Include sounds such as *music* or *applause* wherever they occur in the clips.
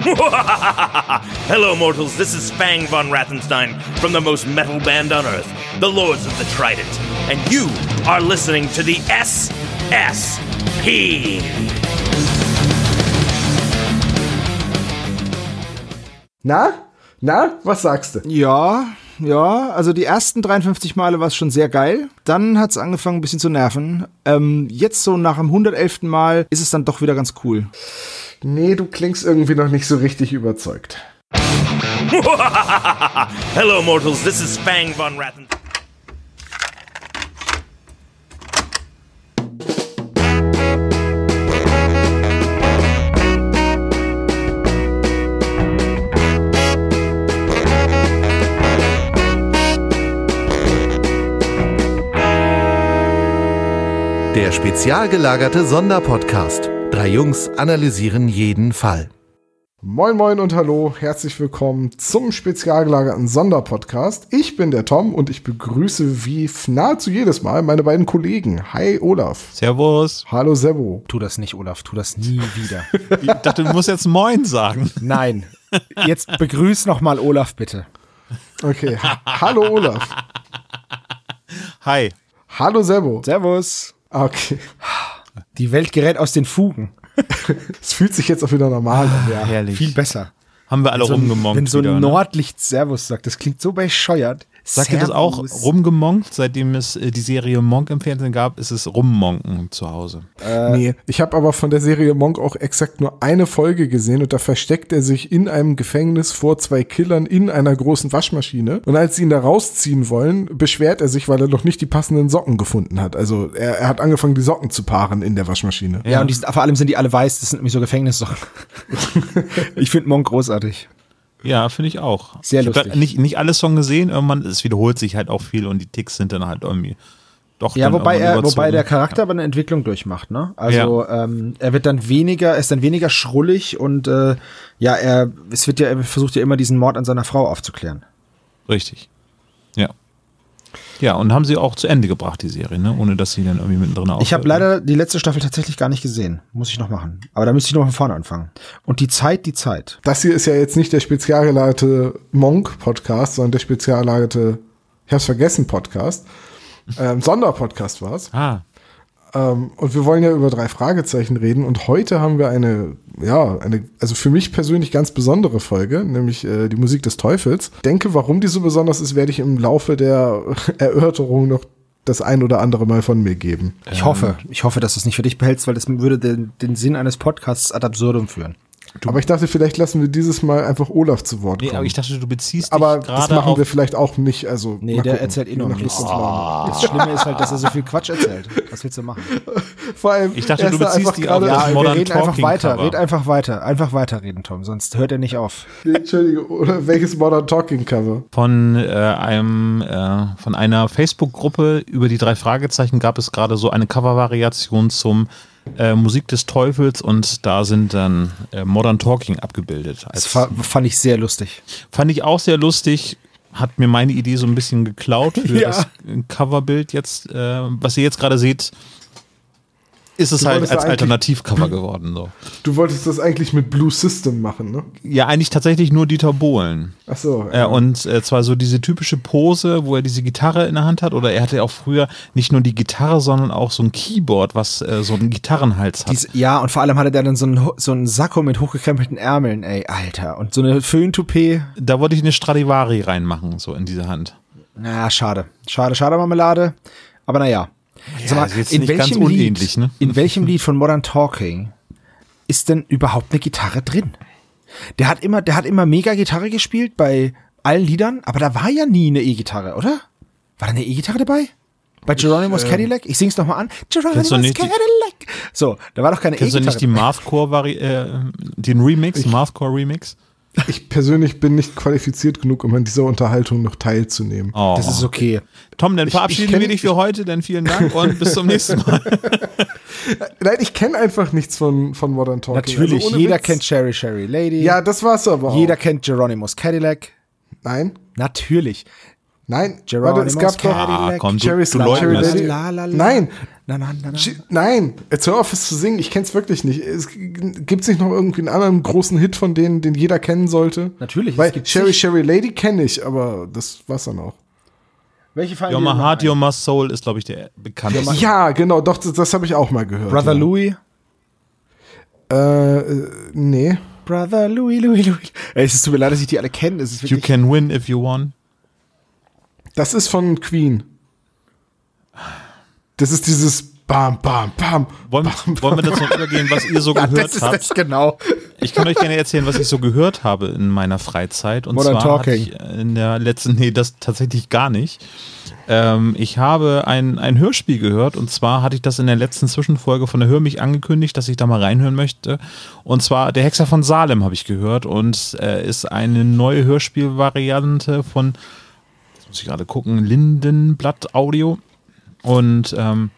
*laughs* Hello, mortals. This is Fang von Rathenstein from the most metal band on earth, the Lords of the Trident. And you are listening to the SSP. Na? Na? Was sagst du? Ja, ja, also die ersten 53 Male war es schon sehr geil. Dann hat es angefangen ein bisschen zu nerven. Ähm, jetzt so nach dem 111. Mal ist es dann doch wieder ganz cool. Nee, du klingst irgendwie noch nicht so richtig überzeugt. *laughs* Hello, mortals. This is Fang von Rathenstein. Der spezial gelagerte Sonderpodcast. Drei Jungs analysieren jeden Fall. Moin moin und hallo, herzlich willkommen zum spezial gelagerten Sonderpodcast. Ich bin der Tom und ich begrüße wie nahezu jedes Mal meine beiden Kollegen. Hi Olaf. Servus. Hallo Sebo. Tu das nicht, Olaf, tu das nie wieder. *laughs* Ich dachte, du musst jetzt Moin sagen. Nein. Jetzt begrüß noch mal Olaf bitte. Okay, ha hallo Olaf. Hi. Hallo Sebo. Servus. Okay, Die Welt gerät aus den Fugen. *laughs* es fühlt sich jetzt auch wieder normal an. Ja. Herrlich. Viel besser. Haben wir alle So ein- rumgemonkt Wenn so ein wieder, ne? Nordlicht Servus sagt, das klingt so bescheuert. Sagt ihr das auch? Rumgemonkt? Seitdem es äh, die Serie Monk im Fernsehen gab, ist es Rummonken zu Hause. Nee, ich habe aber von der Serie Monk auch exakt nur eine Folge gesehen und da versteckt er sich in einem Gefängnis vor zwei Killern in einer großen Waschmaschine. Und als sie ihn da rausziehen wollen, beschwert er sich, weil er noch nicht die passenden Socken gefunden hat. Also er, er hat angefangen, die Socken zu paaren in der Waschmaschine. Ja, und die sind, vor allem sind die alle weiß, das sind nämlich so Gefängnissocken. *laughs* ich finde Monk großartig. Ja, finde ich auch. Sehr ich hab lustig. nicht, nicht alle Songs gesehen, irgendwann, es wiederholt sich halt auch viel und die Ticks sind dann halt irgendwie doch Ja, wobei er, wobei der Charakter aber eine Entwicklung durchmacht, ne? Also ähm, er wird dann weniger, er ist dann weniger schrullig und äh, ja, er es wird ja, er versucht ja immer diesen Mord an seiner Frau aufzuklären. Richtig. Ja. Und haben sie auch zu Ende gebracht, die Serie, ne? ohne dass sie dann irgendwie mittendrin Ich habe ne? leider die letzte Staffel tatsächlich gar nicht gesehen. Muss ich noch machen. Aber da müsste ich noch von vorne anfangen. Und die Zeit, die Zeit. Das hier ist ja jetzt nicht der spezial gelagerte Monk-Podcast, sondern der spezial gelagerte, ich hab's vergessen, Podcast. Ähm, Sonderpodcast war's. Ah, Ähm, und wir wollen ja über drei Fragezeichen reden. Und heute haben wir eine, ja, eine, also für mich persönlich ganz besondere Folge, nämlich äh, die Musik des Teufels. Denke, warum die so besonders ist, werde ich im Laufe der *laughs* Erörterung noch das ein oder andere Mal von mir geben. Ich hoffe, ich hoffe, dass du es nicht für dich behältst, weil das würde den, den Sinn eines Podcasts ad absurdum führen. Aber ich dachte, vielleicht lassen wir dieses Mal einfach Olaf zu Wort nee, kommen. aber ich dachte, du beziehst Aber dich das gerade machen auf wir vielleicht auch nicht. Also Nee, der gucken, erzählt eh noch nichts. Laune. Das Schlimme ist halt, dass er so viel Quatsch erzählt. Was willst du machen? *laughs* Vor allem, Ich dachte, du beziehst einfach die gerade- Ja, wir Modern reden einfach Talking weiter. Cover. Red einfach weiter. Einfach weiterreden, Tom, sonst hört er nicht auf. Entschuldige, oder welches Modern Talking Cover? von äh, einem äh, von einer Facebook-Gruppe über die drei Fragezeichen gab es gerade so eine Cover-Variation zum äh, Musik des Teufels und da sind dann äh, Modern Talking abgebildet. Das fand ich sehr lustig. fand ich auch sehr lustig. Hat mir meine Idee so ein bisschen geklaut für *laughs* Ja. das Coverbild jetzt, äh, was ihr jetzt gerade seht. Ist es Du halt als Alternativcover geworden. So. Du wolltest das eigentlich mit Blue System machen, ne? Ja, eigentlich tatsächlich nur Dieter Bohlen. Ach so. Äh, und äh, zwar so diese typische Pose, wo er diese Gitarre in der Hand hat, oder er hatte auch früher nicht nur die Gitarre, sondern auch so ein Keyboard, was äh, so einen Gitarrenhals hat. Dies, ja, und vor allem hatte der dann so einen, so einen Sakko mit hochgekrempelten Ärmeln, ey, Alter. Und so eine Föhntoupet. da wollte ich eine Stradivari reinmachen, so in diese Hand. Na, schade. Schade, schade Marmelade. Aber naja. Ist jetzt nicht ganz unähnlich, Lied, ne? In welchem Lied von Modern Talking ist denn überhaupt eine Gitarre drin? Der hat immer, der hat immer mega Gitarre gespielt bei allen Liedern, aber da war ja nie eine E-Gitarre, oder? War da eine E-Gitarre dabei? Bei Geronimo's Cadillac? Ich sing's noch mal an. Geronimo's die- Cadillac. So, da war doch keine Kennst du E-Gitarre. nicht die Mathcore-Vari äh, den Remix, Mathcore-Remix? Ich persönlich bin nicht qualifiziert genug, um an dieser Unterhaltung noch teilzunehmen. Oh. Das ist okay. Tom, dann ich verabschieden kenn- wir dich für heute, dann vielen Dank und bis zum nächsten Mal. *laughs* Nein, ich kenne einfach nichts von, von Modern Talking. Natürlich, Also jeder Witz. kennt Cherry Cherry Lady. Ja, das war's aber auch. jeder kennt Geronimo's Cadillac. Nein, Natürlich. Nein, Geronimo's warte, es gab doch Cadillac. Ah, komm, du, du Cherry. Lady. La. Nein, Na, na, na, Nein, jetzt hör auf es zu singen, ich kenn's wirklich nicht. Es gibt nicht noch irgendwie einen anderen großen Hit von denen, den jeder kennen sollte? Natürlich, Weil es gibt Sherry zig. Sherry Lady kenne ich, aber das war's dann auch. Welche fallen Your dir My noch Heart, ein? Your My Soul ist, glaube ich, der bekannteste. Ja, genau, doch, das, das habe ich auch mal gehört. Brother ja. Louis. Äh, äh, nee. Brother Louis, Louis, Louis. Ey, es tut mir leid, dass ich die alle kenne. Es ist You can win if you want. Das ist von Queen. Das ist dieses Bam, Bam, Bam. Wollen, wollen wir dazu übergehen, was ihr so *laughs* ja, gehört das ist habt? das genau. Ich kann euch gerne erzählen, was ich so gehört habe in meiner Freizeit. Und Modern zwar hatte Talking. ich in der letzten, nee, das tatsächlich gar nicht. Ähm, ich habe ein, ein Hörspiel gehört und zwar hatte ich das in der letzten Zwischenfolge von der Hör mich angekündigt, dass ich da mal reinhören möchte. Und zwar Der Hexer von Salem habe ich gehört und äh, ist eine neue Hörspielvariante von, jetzt muss ich gerade gucken, Lindenblatt Audio. Und ähm,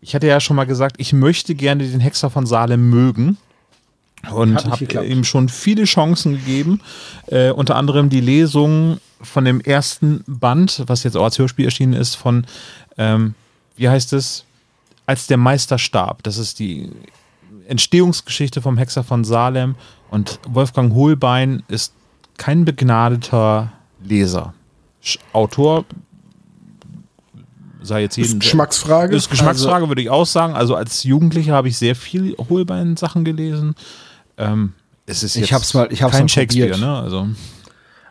ich hatte ja schon mal gesagt, ich möchte gerne den Hexer von Salem mögen. Und habe ihm schon viele Chancen gegeben. Äh, unter anderem die Lesung von dem ersten Band, was jetzt auch als Hörspiel erschienen ist, von, ähm, wie heißt es? Als der Meister starb. Das ist die Entstehungsgeschichte vom Hexer von Salem. Und Wolfgang Hohlbein ist kein begnadeter Leser. Autor sei jetzt jeden. Geschmacksfrage. Ist Geschmacksfrage, würde ich auch sagen. Also als Jugendlicher habe ich sehr viel Holbein-Sachen gelesen. Ähm, es ist Ich hab's mal- ich hab's kein mal Shakespeare, probiert. ne? Also,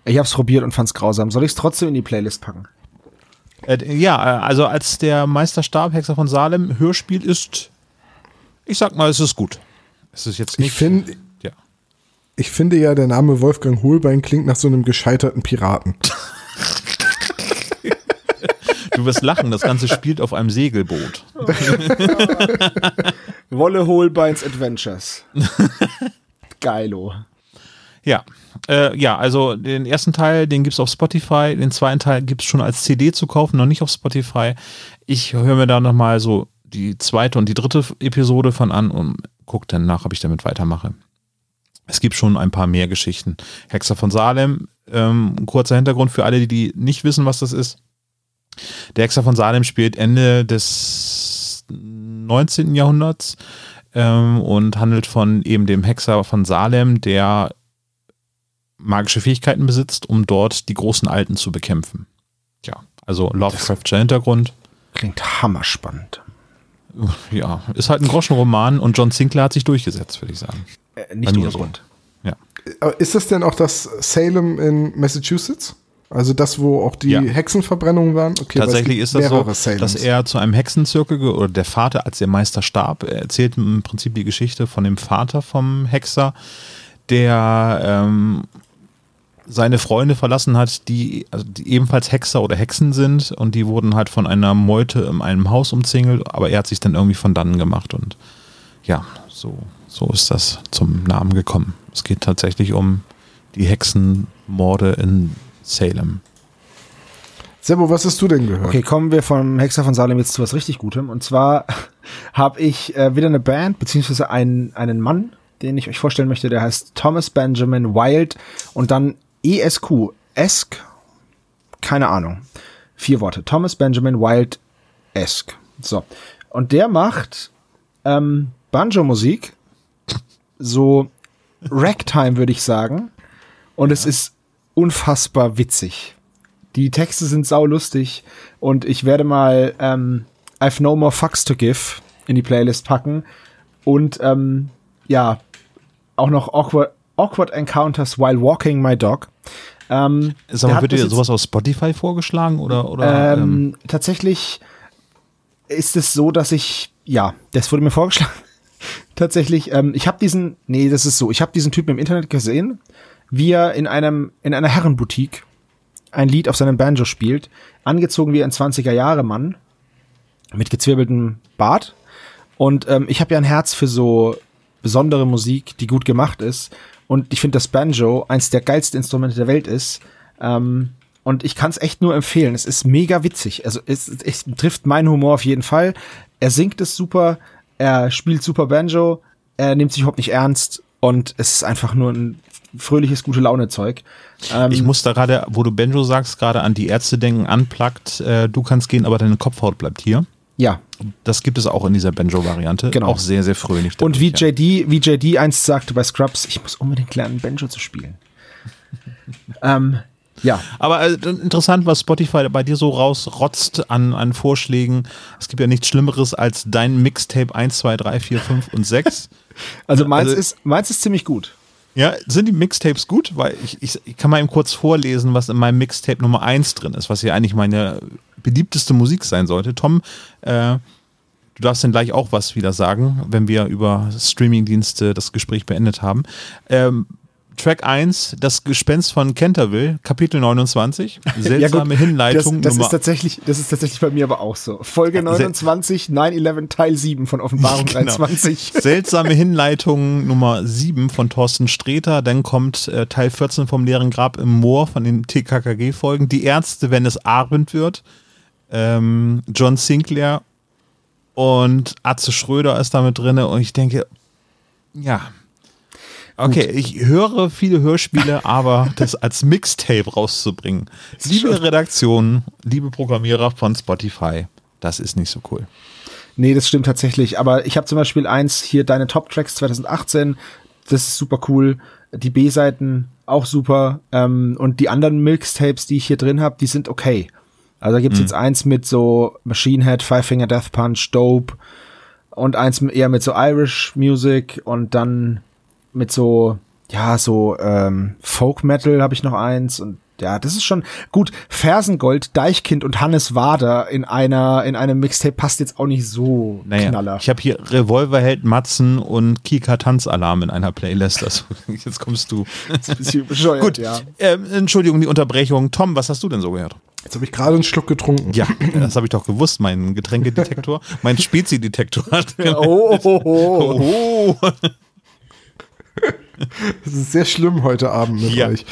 Ich hab's probiert und fand's grausam. Soll ich's trotzdem in die Playlist packen? äh, ja, äh, also als der Meister starb, Hexer von Salem, Hörspiel ist, ich sag mal, es ist gut. Es ist jetzt nicht. ich, find, ja. ich finde ja, der Name Wolfgang Hohlbein klingt nach so einem gescheiterten Piraten. Du wirst lachen, das Ganze spielt auf einem Segelboot. *laughs* Wolle Holbeins Adventures. Geilo. Ja, äh, ja, also den ersten Teil, den gibt's auf Spotify, den zweiten Teil gibt's schon als CD zu kaufen, noch nicht auf Spotify. Ich höre mir da nochmal so die zweite und die dritte Episode von an und guck dann nach, ob ich damit weitermache. Es gibt schon ein paar mehr Geschichten. Hexer von Salem, ähm, kurzer Hintergrund für alle, die nicht wissen, was das ist. Der Hexer von Salem spielt Ende des 19. Jahrhunderts ähm, und handelt von eben dem Hexer von Salem, der magische Fähigkeiten besitzt, um dort die großen Alten zu bekämpfen. Ja, also Lovecraftscher Hintergrund. Klingt hammerspannend. Ja, ist halt ein Groschenroman und John Sinclair hat sich durchgesetzt, würde ich sagen. Äh, nicht Bei mir ohne so. Grund. Ja. Ist das denn auch das Salem in Massachusetts? Also das, wo auch die Ja. Hexenverbrennungen waren? Okay, Tatsächlich ist das so, Salems. dass er zu einem Hexenzirkel oder der Vater, als der Meister starb, er erzählt im Prinzip die Geschichte von dem Vater vom Hexer, der ähm, seine Freunde verlassen hat, die, also die ebenfalls Hexer oder Hexen sind und die wurden halt von einer Meute in einem Haus umzingelt, aber er hat sich dann irgendwie von dannen gemacht und ja, so, so ist das zum Namen gekommen. Es geht tatsächlich um die Hexenmorde in Salem. Sebo, was hast du denn gehört? Okay, kommen wir vom Hexer von Salem jetzt zu was richtig Gutem. Und zwar *laughs* habe ich äh, wieder eine Band, beziehungsweise einen, einen Mann, den ich euch vorstellen möchte, der heißt Thomas Benjamin Wild und dann ESQ. Esk? Keine Ahnung. Vier Worte. Thomas Benjamin Wild Esk. So. Und der macht ähm, Banjo-Musik. So Ragtime, würde ich sagen. Und es ist unfassbar witzig. Die Texte sind saulustig und ich werde mal ähm, I've No More Fucks to Give in die Playlist packen und ähm, ja, auch noch Awkward, Awkward Encounters While Walking My Dog. Ähm, Sag mal, wird dir sowas aus Spotify vorgeschlagen oder, oder ähm, ähm, tatsächlich ist es so, dass ich, ja, das wurde mir vorgeschlagen. *laughs* tatsächlich, ähm, ich habe diesen, nee, das ist so, ich habe diesen Typen im Internet gesehen, wie er in einem, in einer Herrenboutique ein Lied auf seinem Banjo spielt, angezogen wie ein 20er Jahre Mann mit gezwirbeltem Bart. Und ähm, ich habe ja ein Herz für so besondere Musik, die gut gemacht ist. Und ich finde, das Banjo eins der geilsten Instrumente der Welt ist. Ähm, und ich kann es echt nur empfehlen. Es ist mega witzig. Also es, es trifft meinen Humor auf jeden Fall. Er singt es super, er spielt super Banjo, er nimmt sich überhaupt nicht ernst und es ist einfach nur ein fröhliches, gute Laune-Zeug. Ähm, Ich muss da gerade, wo du Benjo sagst, gerade an die Ärzte denken, unplugged, äh, du kannst gehen, aber deine Kopfhaut bleibt hier. ja. Das gibt es auch in dieser Benjo-Variante. Genau. Auch sehr, sehr fröhlich. Und wie JD, wie JD einst sagte bei Scrubs, ich muss unbedingt lernen, Banjo zu spielen. *laughs* ähm, ja. Aber äh, interessant, was Spotify bei dir so rausrotzt an, an Vorschlägen. Es gibt ja nichts Schlimmeres als dein Mixtape 1, 2, 3, 4, 5 und 6. *laughs* Also meins, Also- ist, meins ist ziemlich gut. Ja, sind die Mixtapes gut? Weil ich, ich, ich kann mal eben kurz vorlesen, was in meinem Mixtape Nummer 1 drin ist, was ja eigentlich meine beliebteste Musik sein sollte. Tom, äh, du darfst dann gleich auch was wieder sagen, wenn wir über Streamingdienste das Gespräch beendet haben. Ähm, Track 1, Das Gespenst von Canterville, Kapitel 29, seltsame Hinleitung Das, das, ist tatsächlich, das ist tatsächlich bei mir aber auch so. Folge 29, 9-11, Teil 7 von Offenbarung *laughs* Genau. 23. *laughs* Seltsame Hinleitung Nummer 7 von Thorsten Sträter. Dann kommt äh, Teil 14 vom leeren Grab im Moor von den TKKG-Folgen. Die Ärzte, wenn es Abend wird. Ähm, John Sinclair und Atze Schröder ist damit drin. Und ich denke, ja. Okay, ich höre viele Hörspiele, *laughs* aber das als Mixtape rauszubringen. Liebe Redaktion, liebe Programmierer von Spotify, das ist nicht so cool. Nee, das stimmt tatsächlich. Aber ich habe zum Beispiel eins hier, deine Top-Tracks 2018. Das ist super cool. Die B-Seiten auch super. Ähm, und die anderen Mixtapes, die ich hier drin habe, die sind okay. Also da gibt's jetzt eins mit so Machine Head, Five Finger Death Punch, Dope. Und eins eher mit so Irish Music. Und dann mit so, ja, so ähm, Folk Metal habe ich noch eins. Und ja, das ist schon gut. Fersengold, Deichkind und Hannes Wader in einer in einem Mixtape passt jetzt auch nicht so Naja, Knaller. ich habe hier Revolverheld Matzen und Kika Tanzalarm in einer Playlist. Also, *laughs* jetzt kommst du. Bisschen bescheuert, Gut, ja. ähm, Entschuldigung, die Unterbrechung. Tom, was hast du denn so gehört? Jetzt habe ich gerade einen Schluck getrunken. Ja, das habe ich doch gewusst. Mein Getränkedetektor, mein *laughs* Spezi-Detektor hat. Oh, oh, oh. Oh, *laughs* Das ist sehr schlimm heute Abend mit Ja. euch.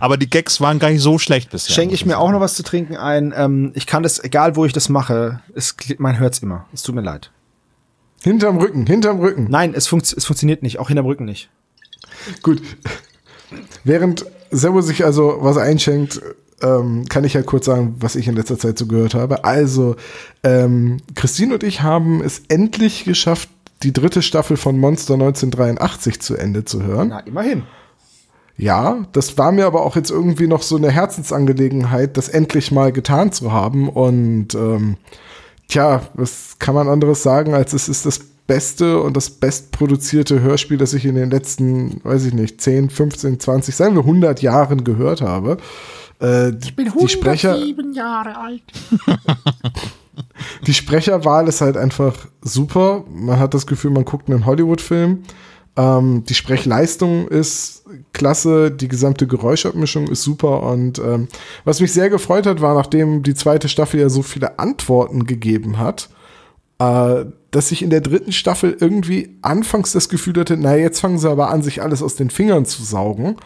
aber die Gags waren gar nicht so schlecht bisher. Schenke ich mir auch noch was zu trinken ein. Ähm, ich kann das, egal wo ich das mache, es, man hört's immer. Es tut mir leid. Hinterm Rücken, hinterm Rücken. Nein, es, funkt, es funktioniert nicht, auch hinterm Rücken nicht. Gut. Während Servo sich also was einschenkt, ähm, kann ich ja kurz sagen, was ich in letzter Zeit so gehört habe. Also, ähm, Christine und ich haben es endlich geschafft, die dritte Staffel von Monster 1983 zu Ende zu hören. Na, immerhin. Ja, das war mir aber auch jetzt irgendwie noch so eine Herzensangelegenheit, das endlich mal getan zu haben. Und ähm, tja, was kann man anderes sagen, als es ist das beste und das bestproduzierte Hörspiel, das ich in den letzten, weiß ich nicht, 10, 15, 20, sagen wir 100 Jahren gehört habe. Äh, ich bin die Sprecher, Jahre alt. *laughs* die Sprecherwahl ist halt einfach super. Man hat das Gefühl, man guckt einen Hollywood-Film. Ähm, die Sprechleistung ist klasse, die gesamte Geräuschabmischung ist super und ähm, was mich sehr gefreut hat, war, nachdem die zweite Staffel ja so viele Antworten gegeben hat, äh, dass ich in der dritten Staffel irgendwie anfangs das Gefühl hatte, na jetzt fangen sie aber an, sich alles aus den Fingern zu saugen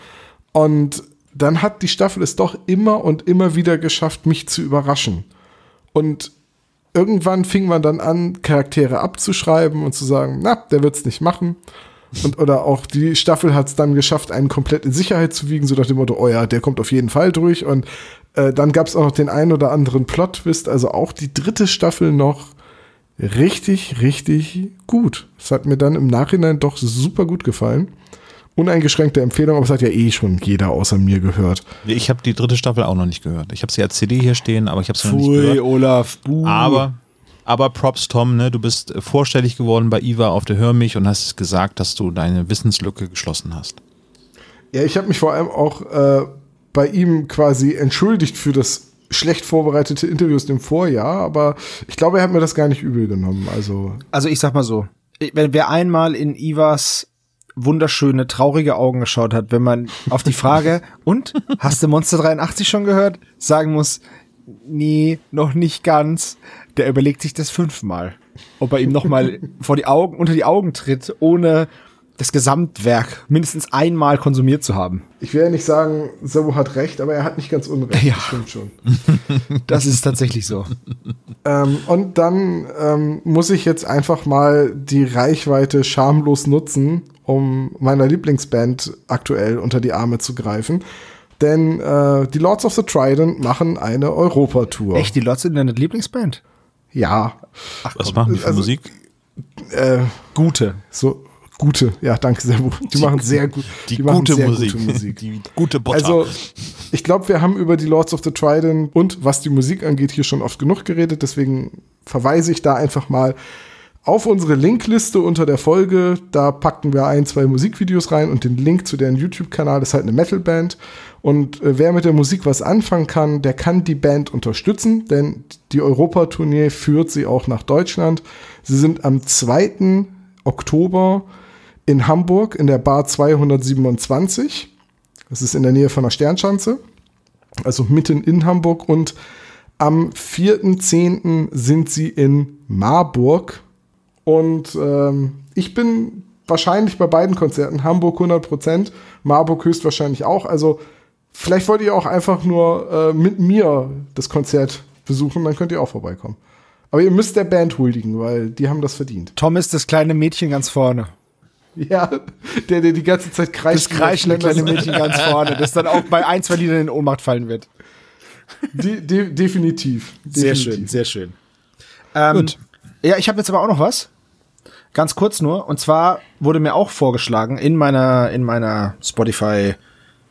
und dann hat die Staffel es doch immer und immer wieder geschafft, mich zu überraschen. Und irgendwann fing man dann an, Charaktere abzuschreiben und zu sagen, na, der wird's nicht machen. Und, oder auch die Staffel hat es dann geschafft, einen komplett in Sicherheit zu wiegen, so nach dem Motto, oh ja, der kommt auf jeden Fall durch. Und äh, dann gab es auch noch den einen oder anderen Plot-Twist. Also auch die dritte Staffel noch richtig, richtig gut. Es hat mir dann im Nachhinein doch super gut gefallen. Uneingeschränkte Empfehlung, aber es hat ja eh schon jeder außer mir gehört. Ich habe die dritte Staffel auch noch nicht gehört. Ich habe sie als CD hier stehen, aber ich habe sie noch nicht gehört. Olaf. buh. Aber, aber Props, Tom, ne, du bist äh, vorstellig geworden bei Iva auf der Hör mich und hast gesagt, dass du deine Wissenslücke geschlossen hast. Ja, ich habe mich vor allem auch äh, bei ihm quasi entschuldigt für das schlecht vorbereitete Interview aus dem Vorjahr, aber ich glaube, er hat mir das gar nicht übel genommen. Also, Also ich sag mal so, wenn wer einmal in Ivas wunderschöne, traurige Augen geschaut hat, wenn man auf die Frage, *laughs* und, hast du Monster 83 schon gehört, sagen muss, nee, noch nicht ganz, der überlegt sich das fünfmal, ob er ihm nochmal vor die Augen, unter die Augen tritt, ohne das Gesamtwerk mindestens einmal konsumiert zu haben. ich will ja nicht sagen, Sabo hat recht, aber er hat nicht ganz unrecht. Ja. Das stimmt schon. *laughs* Das ist tatsächlich so. ähm, und dann ähm, muss ich jetzt einfach mal die Reichweite schamlos nutzen um meiner Lieblingsband aktuell unter die Arme zu greifen. Denn äh, die Lords of the Trident machen eine Europatour. Echt, die Lords sind deine Lieblingsband? Ja. Was machen die für also- Musik? Äh, Gute. so gute, ja, danke sehr. Die, die machen sehr gut. Die, machen gute, sehr Musik. gute Musik. Die gute Butter. Also, ich glaube, wir haben über die Lords of the Trident und was die Musik angeht hier schon oft genug geredet. Deswegen verweise ich da einfach mal auf unsere Linkliste unter der Folge. Da packen wir ein, zwei Musikvideos rein und den Link zu deren YouTube-Kanal. Das ist halt eine Metalband. Und äh, wer mit der Musik was anfangen kann, der kann die Band unterstützen, denn die Europatournee führt sie auch nach Deutschland. Sie sind am 2. Oktober in Hamburg in der Bar 227. Das ist in der Nähe von der Sternschanze, also mitten in Hamburg. Und am 4.10. sind sie in Marburg. Und ähm, ich bin wahrscheinlich bei beiden Konzerten, Hamburg 100%, Marburg höchstwahrscheinlich auch. Also vielleicht wollt ihr auch einfach nur äh, mit mir das Konzert besuchen, dann könnt ihr auch vorbeikommen. Aber ihr müsst der Band huldigen, weil die haben das verdient. Tom ist das kleine Mädchen ganz vorne. Ja, der, der die ganze Zeit kreischt. Das kreischende kleine Mädchen ganz vorne, das dann auch bei ein, zwei Liedern in Ohnmacht fallen wird. De, de, definitiv. Sehr definitiv. schön, sehr schön. Ähm, Ja, ich habe jetzt aber auch noch was. Ganz kurz nur. Und zwar wurde mir auch vorgeschlagen in meiner, in meiner Spotify,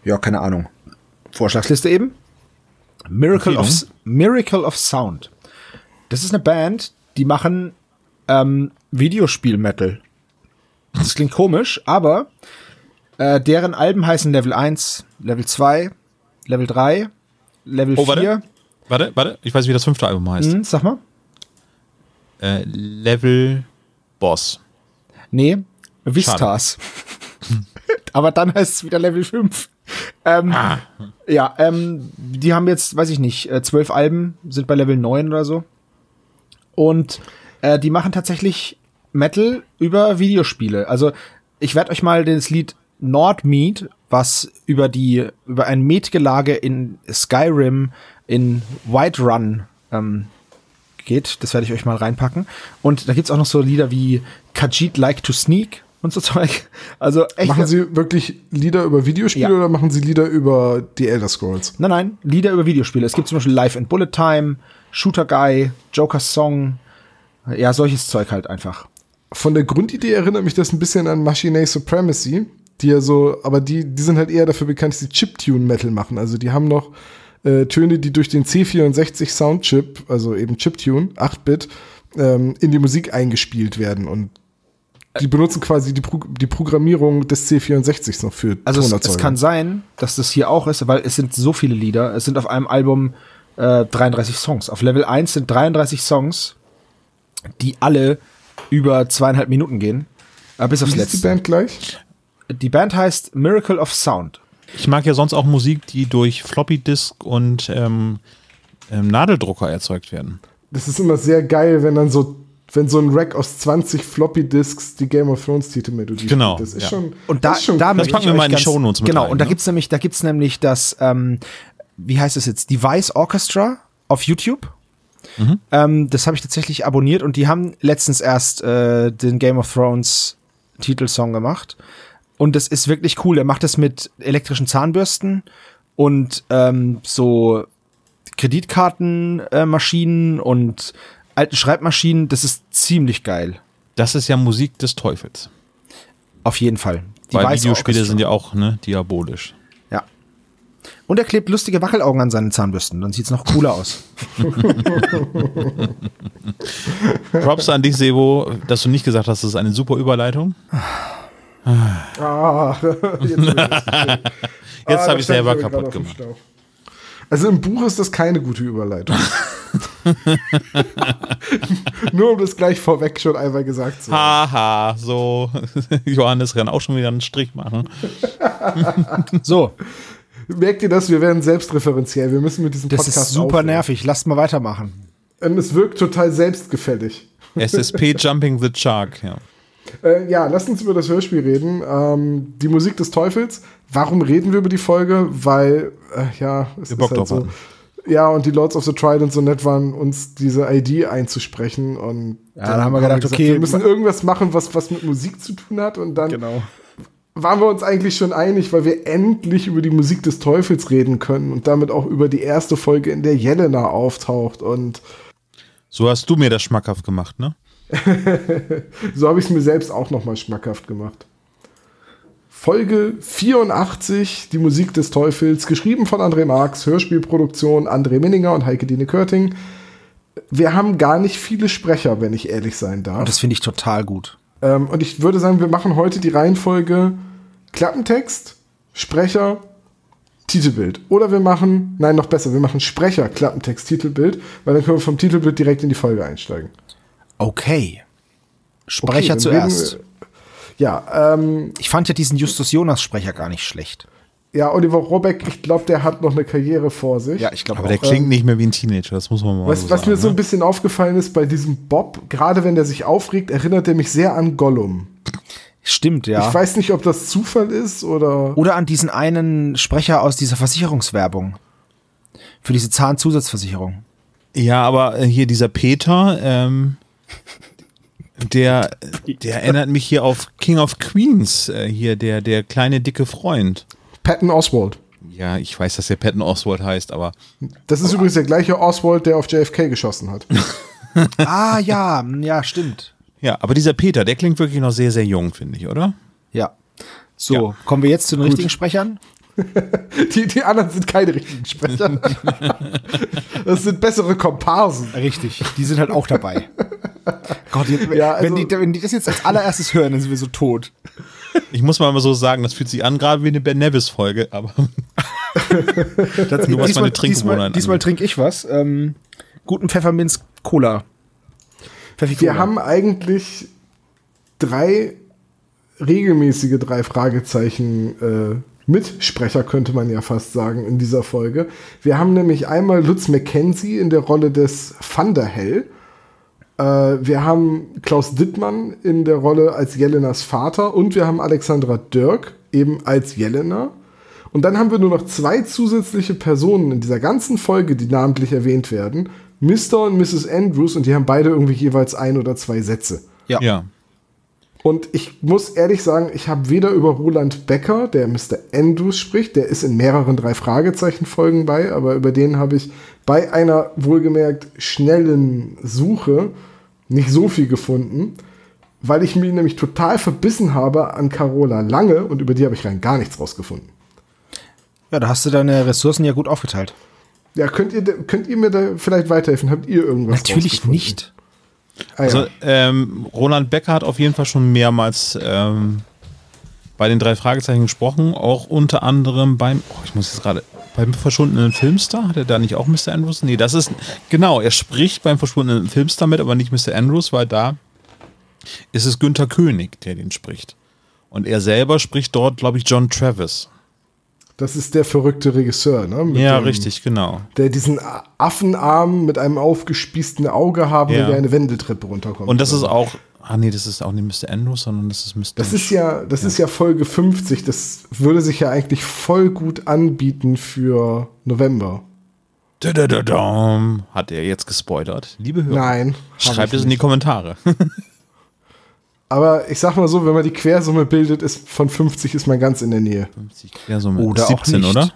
ja, keine Ahnung, Vorschlagsliste eben. Miracle of, Miracle of Sound. Das ist eine Band, die machen ähm, Videospiel-Metal. Das klingt komisch, aber äh, deren Alben heißen Level 1, Level 2, Level 3, Level Oh, 4. warte. Warte, warte. Ich weiß, wie das fünfte Album heißt. Hm, sag mal. Äh, Level Boss. Nee, Vistas. *laughs* Aber dann heißt es wieder Level 5. Ähm, Ja, ähm, die haben jetzt, weiß ich nicht, äh, zwölf Alben, sind bei Level 9 oder so. Und äh, die machen tatsächlich Metal über Videospiele. Also ich werde euch mal das Lied Nordmeat, was über die über ein Metgelage in Skyrim in Whiterun ähm, geht, das werde ich euch mal reinpacken. Und da gibt's auch noch so Lieder wie Khajiit Like to Sneak und so *laughs* Zeug. Also echt. Machen Sie wirklich Lieder über Videospiele Ja. oder machen Sie Lieder über die Elder Scrolls? Nein, nein, Lieder über Videospiele. Es gibt zum Beispiel Live and Bullet Time, Shooter Guy, Joker's Song. Ja, solches Zeug halt einfach. Von der Grundidee erinnert mich das ein bisschen an Machine Supremacy, die ja so, aber die, die sind halt eher dafür bekannt, dass sie Chiptune-Metal machen. Also die haben noch äh, Töne, die durch den C64 Soundchip, also eben Chiptune, 8-Bit, ähm, in die Musik eingespielt werden und die benutzen quasi die, Pro die Programmierung des C64s noch für Also es, es kann sein, dass das hier auch ist, weil es sind so viele Lieder. Es sind auf einem Album äh, 33 Songs. Auf Level 1 sind 33 Songs, die alle über zweieinhalb Minuten gehen. Äh, bis aufs Wie ist die letzte. Band gleich? Die Band heißt Miracle of Sound. Ich mag ja sonst auch Musik, die durch Floppy Disk und ähm, ähm, Nadeldrucker erzeugt werden. Das ist immer sehr geil, wenn dann so, wenn so ein Rack aus 20 Floppy Disks die Game of Thrones Titelmelodie Genau, spielt. Das ist ja. schon, Und da, das ist schon da möchte packen wir mal in die ganz- Shownotes mit Genau, rein, und da ne? gibt's nämlich, da gibt's nämlich das, ähm, wie heißt es jetzt, Device Orchestra auf YouTube. Mhm. Ähm, das habe ich tatsächlich abonniert und die haben letztens erst äh, den Game of Thrones Titelsong gemacht. Und das ist wirklich cool. Er macht das mit elektrischen Zahnbürsten und ähm, so Kreditkartenmaschinen äh, und alten Schreibmaschinen. Das ist ziemlich geil. Das ist ja Musik des Teufels. Auf jeden Fall. Weil Device Videospiele sind ja auch ne, diabolisch. Ja. Und er klebt lustige Wackelaugen an seinen Zahnbürsten. Dann sieht's noch cooler aus. *laughs* Props an dich, Sebo, dass du nicht gesagt hast, das ist eine super Überleitung. *sighs* Ah, *laughs* jetzt. *laughs* Jetzt Ah, habe ich selber gerade kaputt gemacht. Also im Buch ist das keine gute Überleitung. *laughs* Nur um das gleich vorweg schon einmal gesagt zu haben. Haha, so. Johannes kann auch schon wieder einen Strich machen. So, Merkt ihr das? Wir werden selbstreferenziell. Wir müssen mit diesem das Podcast ist super aufhören. nervig. Lasst mal weitermachen. Und es wirkt total selbstgefällig. SSP Jumping the Shark, ja. Äh, ja, lasst uns über das Hörspiel reden. Ähm, die Musik des Teufels. Warum reden wir über die Folge? Weil, äh, ja, es Wir ist halt so. hatten. Ja, und die Lords of the Trident so nett waren, uns diese ID einzusprechen. Und Ja, dann haben wir gedacht, okay, wir müssen irgendwas machen, was, was mit Musik zu tun hat. Und dann Genau. waren wir uns eigentlich schon einig, weil wir endlich über die Musik des Teufels reden können und damit auch über die erste Folge, in der Jelena auftaucht. Und So hast du mir das schmackhaft gemacht, ne? *laughs* so habe ich es mir selbst auch nochmal schmackhaft gemacht. Folge 84, die Musik des Teufels, geschrieben von André Marx, Hörspielproduktion André Minninger und Heike Dine Körting. Wir haben gar nicht viele Sprecher, wenn ich ehrlich sein darf. Und das finde ich total gut. Ähm, und ich würde sagen, wir machen heute die Reihenfolge Klappentext, Sprecher, Titelbild. Oder wir machen, nein, noch besser, wir machen Sprecher, Klappentext, Titelbild, weil dann können wir vom Titelbild direkt in die Folge einsteigen. Okay. Sprecher dann zuerst. wir- Ja, ähm, ich fand ja diesen Justus Jonas Sprecher gar nicht schlecht. ja, Oliver Robeck, ich glaube, der hat noch eine Karriere vor sich. Ja, ich glaube Aber der klingt nicht mehr wie ein Teenager, das muss man mal Was, so was sagen. mir so ein ne? bisschen aufgefallen ist bei diesem Bob, gerade wenn der sich aufregt, erinnert er mich sehr an Gollum. Stimmt, ja. Ich weiß nicht, ob das Zufall ist oder. Oder an diesen einen Sprecher aus dieser Versicherungswerbung. Für diese Zahnzusatzversicherung. Ja, aber äh, hier dieser Peter, ähm, der, der erinnert mich hier auf King of Queens, äh, hier der, der kleine dicke Freund. Patton Oswald. Ja, ich weiß, dass der Patton Oswald heißt, aber Das ist übrigens der gleiche Oswald, der auf JFK geschossen hat. *laughs* ah, ja, ja, stimmt. ja, aber dieser Peter, der klingt wirklich noch sehr, sehr jung, finde ich, oder? Ja. So, Ja. kommen wir jetzt zu den richtigen Sprechern? *laughs* Die, die anderen sind keine richtigen Sprecher. Das sind bessere Komparsen. Richtig, die sind halt auch dabei. Gott, jetzt, Ja, also- wenn, die, wenn die das jetzt als allererstes hören, dann sind wir so tot. Ich muss mal so sagen, das fühlt sich an gerade wie eine Ben Nevis-Folge, aber *laughs* Das, Nur was diesmal meine diesmal, diesmal trinke ich was. Ähm, guten Pfefferminz-Cola. Wir haben eigentlich drei regelmäßige drei Fragezeichen äh, Mitsprecher, könnte man ja fast sagen, in dieser Folge. Wir haben nämlich einmal Lutz McKenzie in der Rolle des Thunderhell. Äh, wir haben Klaus Dittmann in der Rolle als Jelenas Vater und wir haben Alexandra Dirk eben als Jelena. Und dann haben wir nur noch zwei zusätzliche Personen in dieser ganzen Folge, die namentlich erwähnt werden. Mr. und Mrs. Andrews und die haben beide irgendwie jeweils ein oder zwei Sätze. Ja. ja. Und ich muss ehrlich sagen, ich habe weder über Roland Becker, der Mr. Andrews spricht, der ist in mehreren drei Fragezeichen-Folgen bei, aber über den habe ich bei einer wohlgemerkt schnellen Suche nicht so viel gefunden, weil ich mich nämlich total verbissen habe an Carola Lange und über die habe ich rein gar nichts rausgefunden. Ja, da hast du deine Ressourcen ja gut aufgeteilt. Ja, könnt ihr, könnt ihr mir da vielleicht weiterhelfen? Habt ihr irgendwas Natürlich nicht. Ah, ja. Also ähm, Roland Becker hat auf jeden Fall schon mehrmals ähm, bei den drei Fragezeichen gesprochen, auch unter anderem beim, oh, ich muss jetzt gerade, beim verschwundenen Filmstar, hat er da nicht auch Mr. Andrews? Nee, das ist, genau, er spricht beim verschwundenen Filmstar mit, aber nicht Mr. Andrews, weil da ist es Günther König, der den spricht. Und er selber spricht dort, glaube ich, John Travis. Das ist der verrückte Regisseur, ne? Mit Ja, dem- richtig, genau. der diesen Affenarm mit einem aufgespießten Auge haben Ja. der eine Wendeltreppe runterkommt. Und das ist auch, ah nee, das ist auch nicht Mr. Andrews, sondern das ist Mr. Das ist ja, das ist ja Folge 50. Das würde sich ja eigentlich voll gut anbieten für November. Dadadadam. Hat er jetzt gespoilert? Liebe Hörer, Nein. schreibt es in die. Kommentare. *laughs* Aber ich sag mal so, wenn man die Quersumme bildet, ist von 50 ist man ganz in der Nähe. Ja, so mit Oder auch 17, nicht. oder?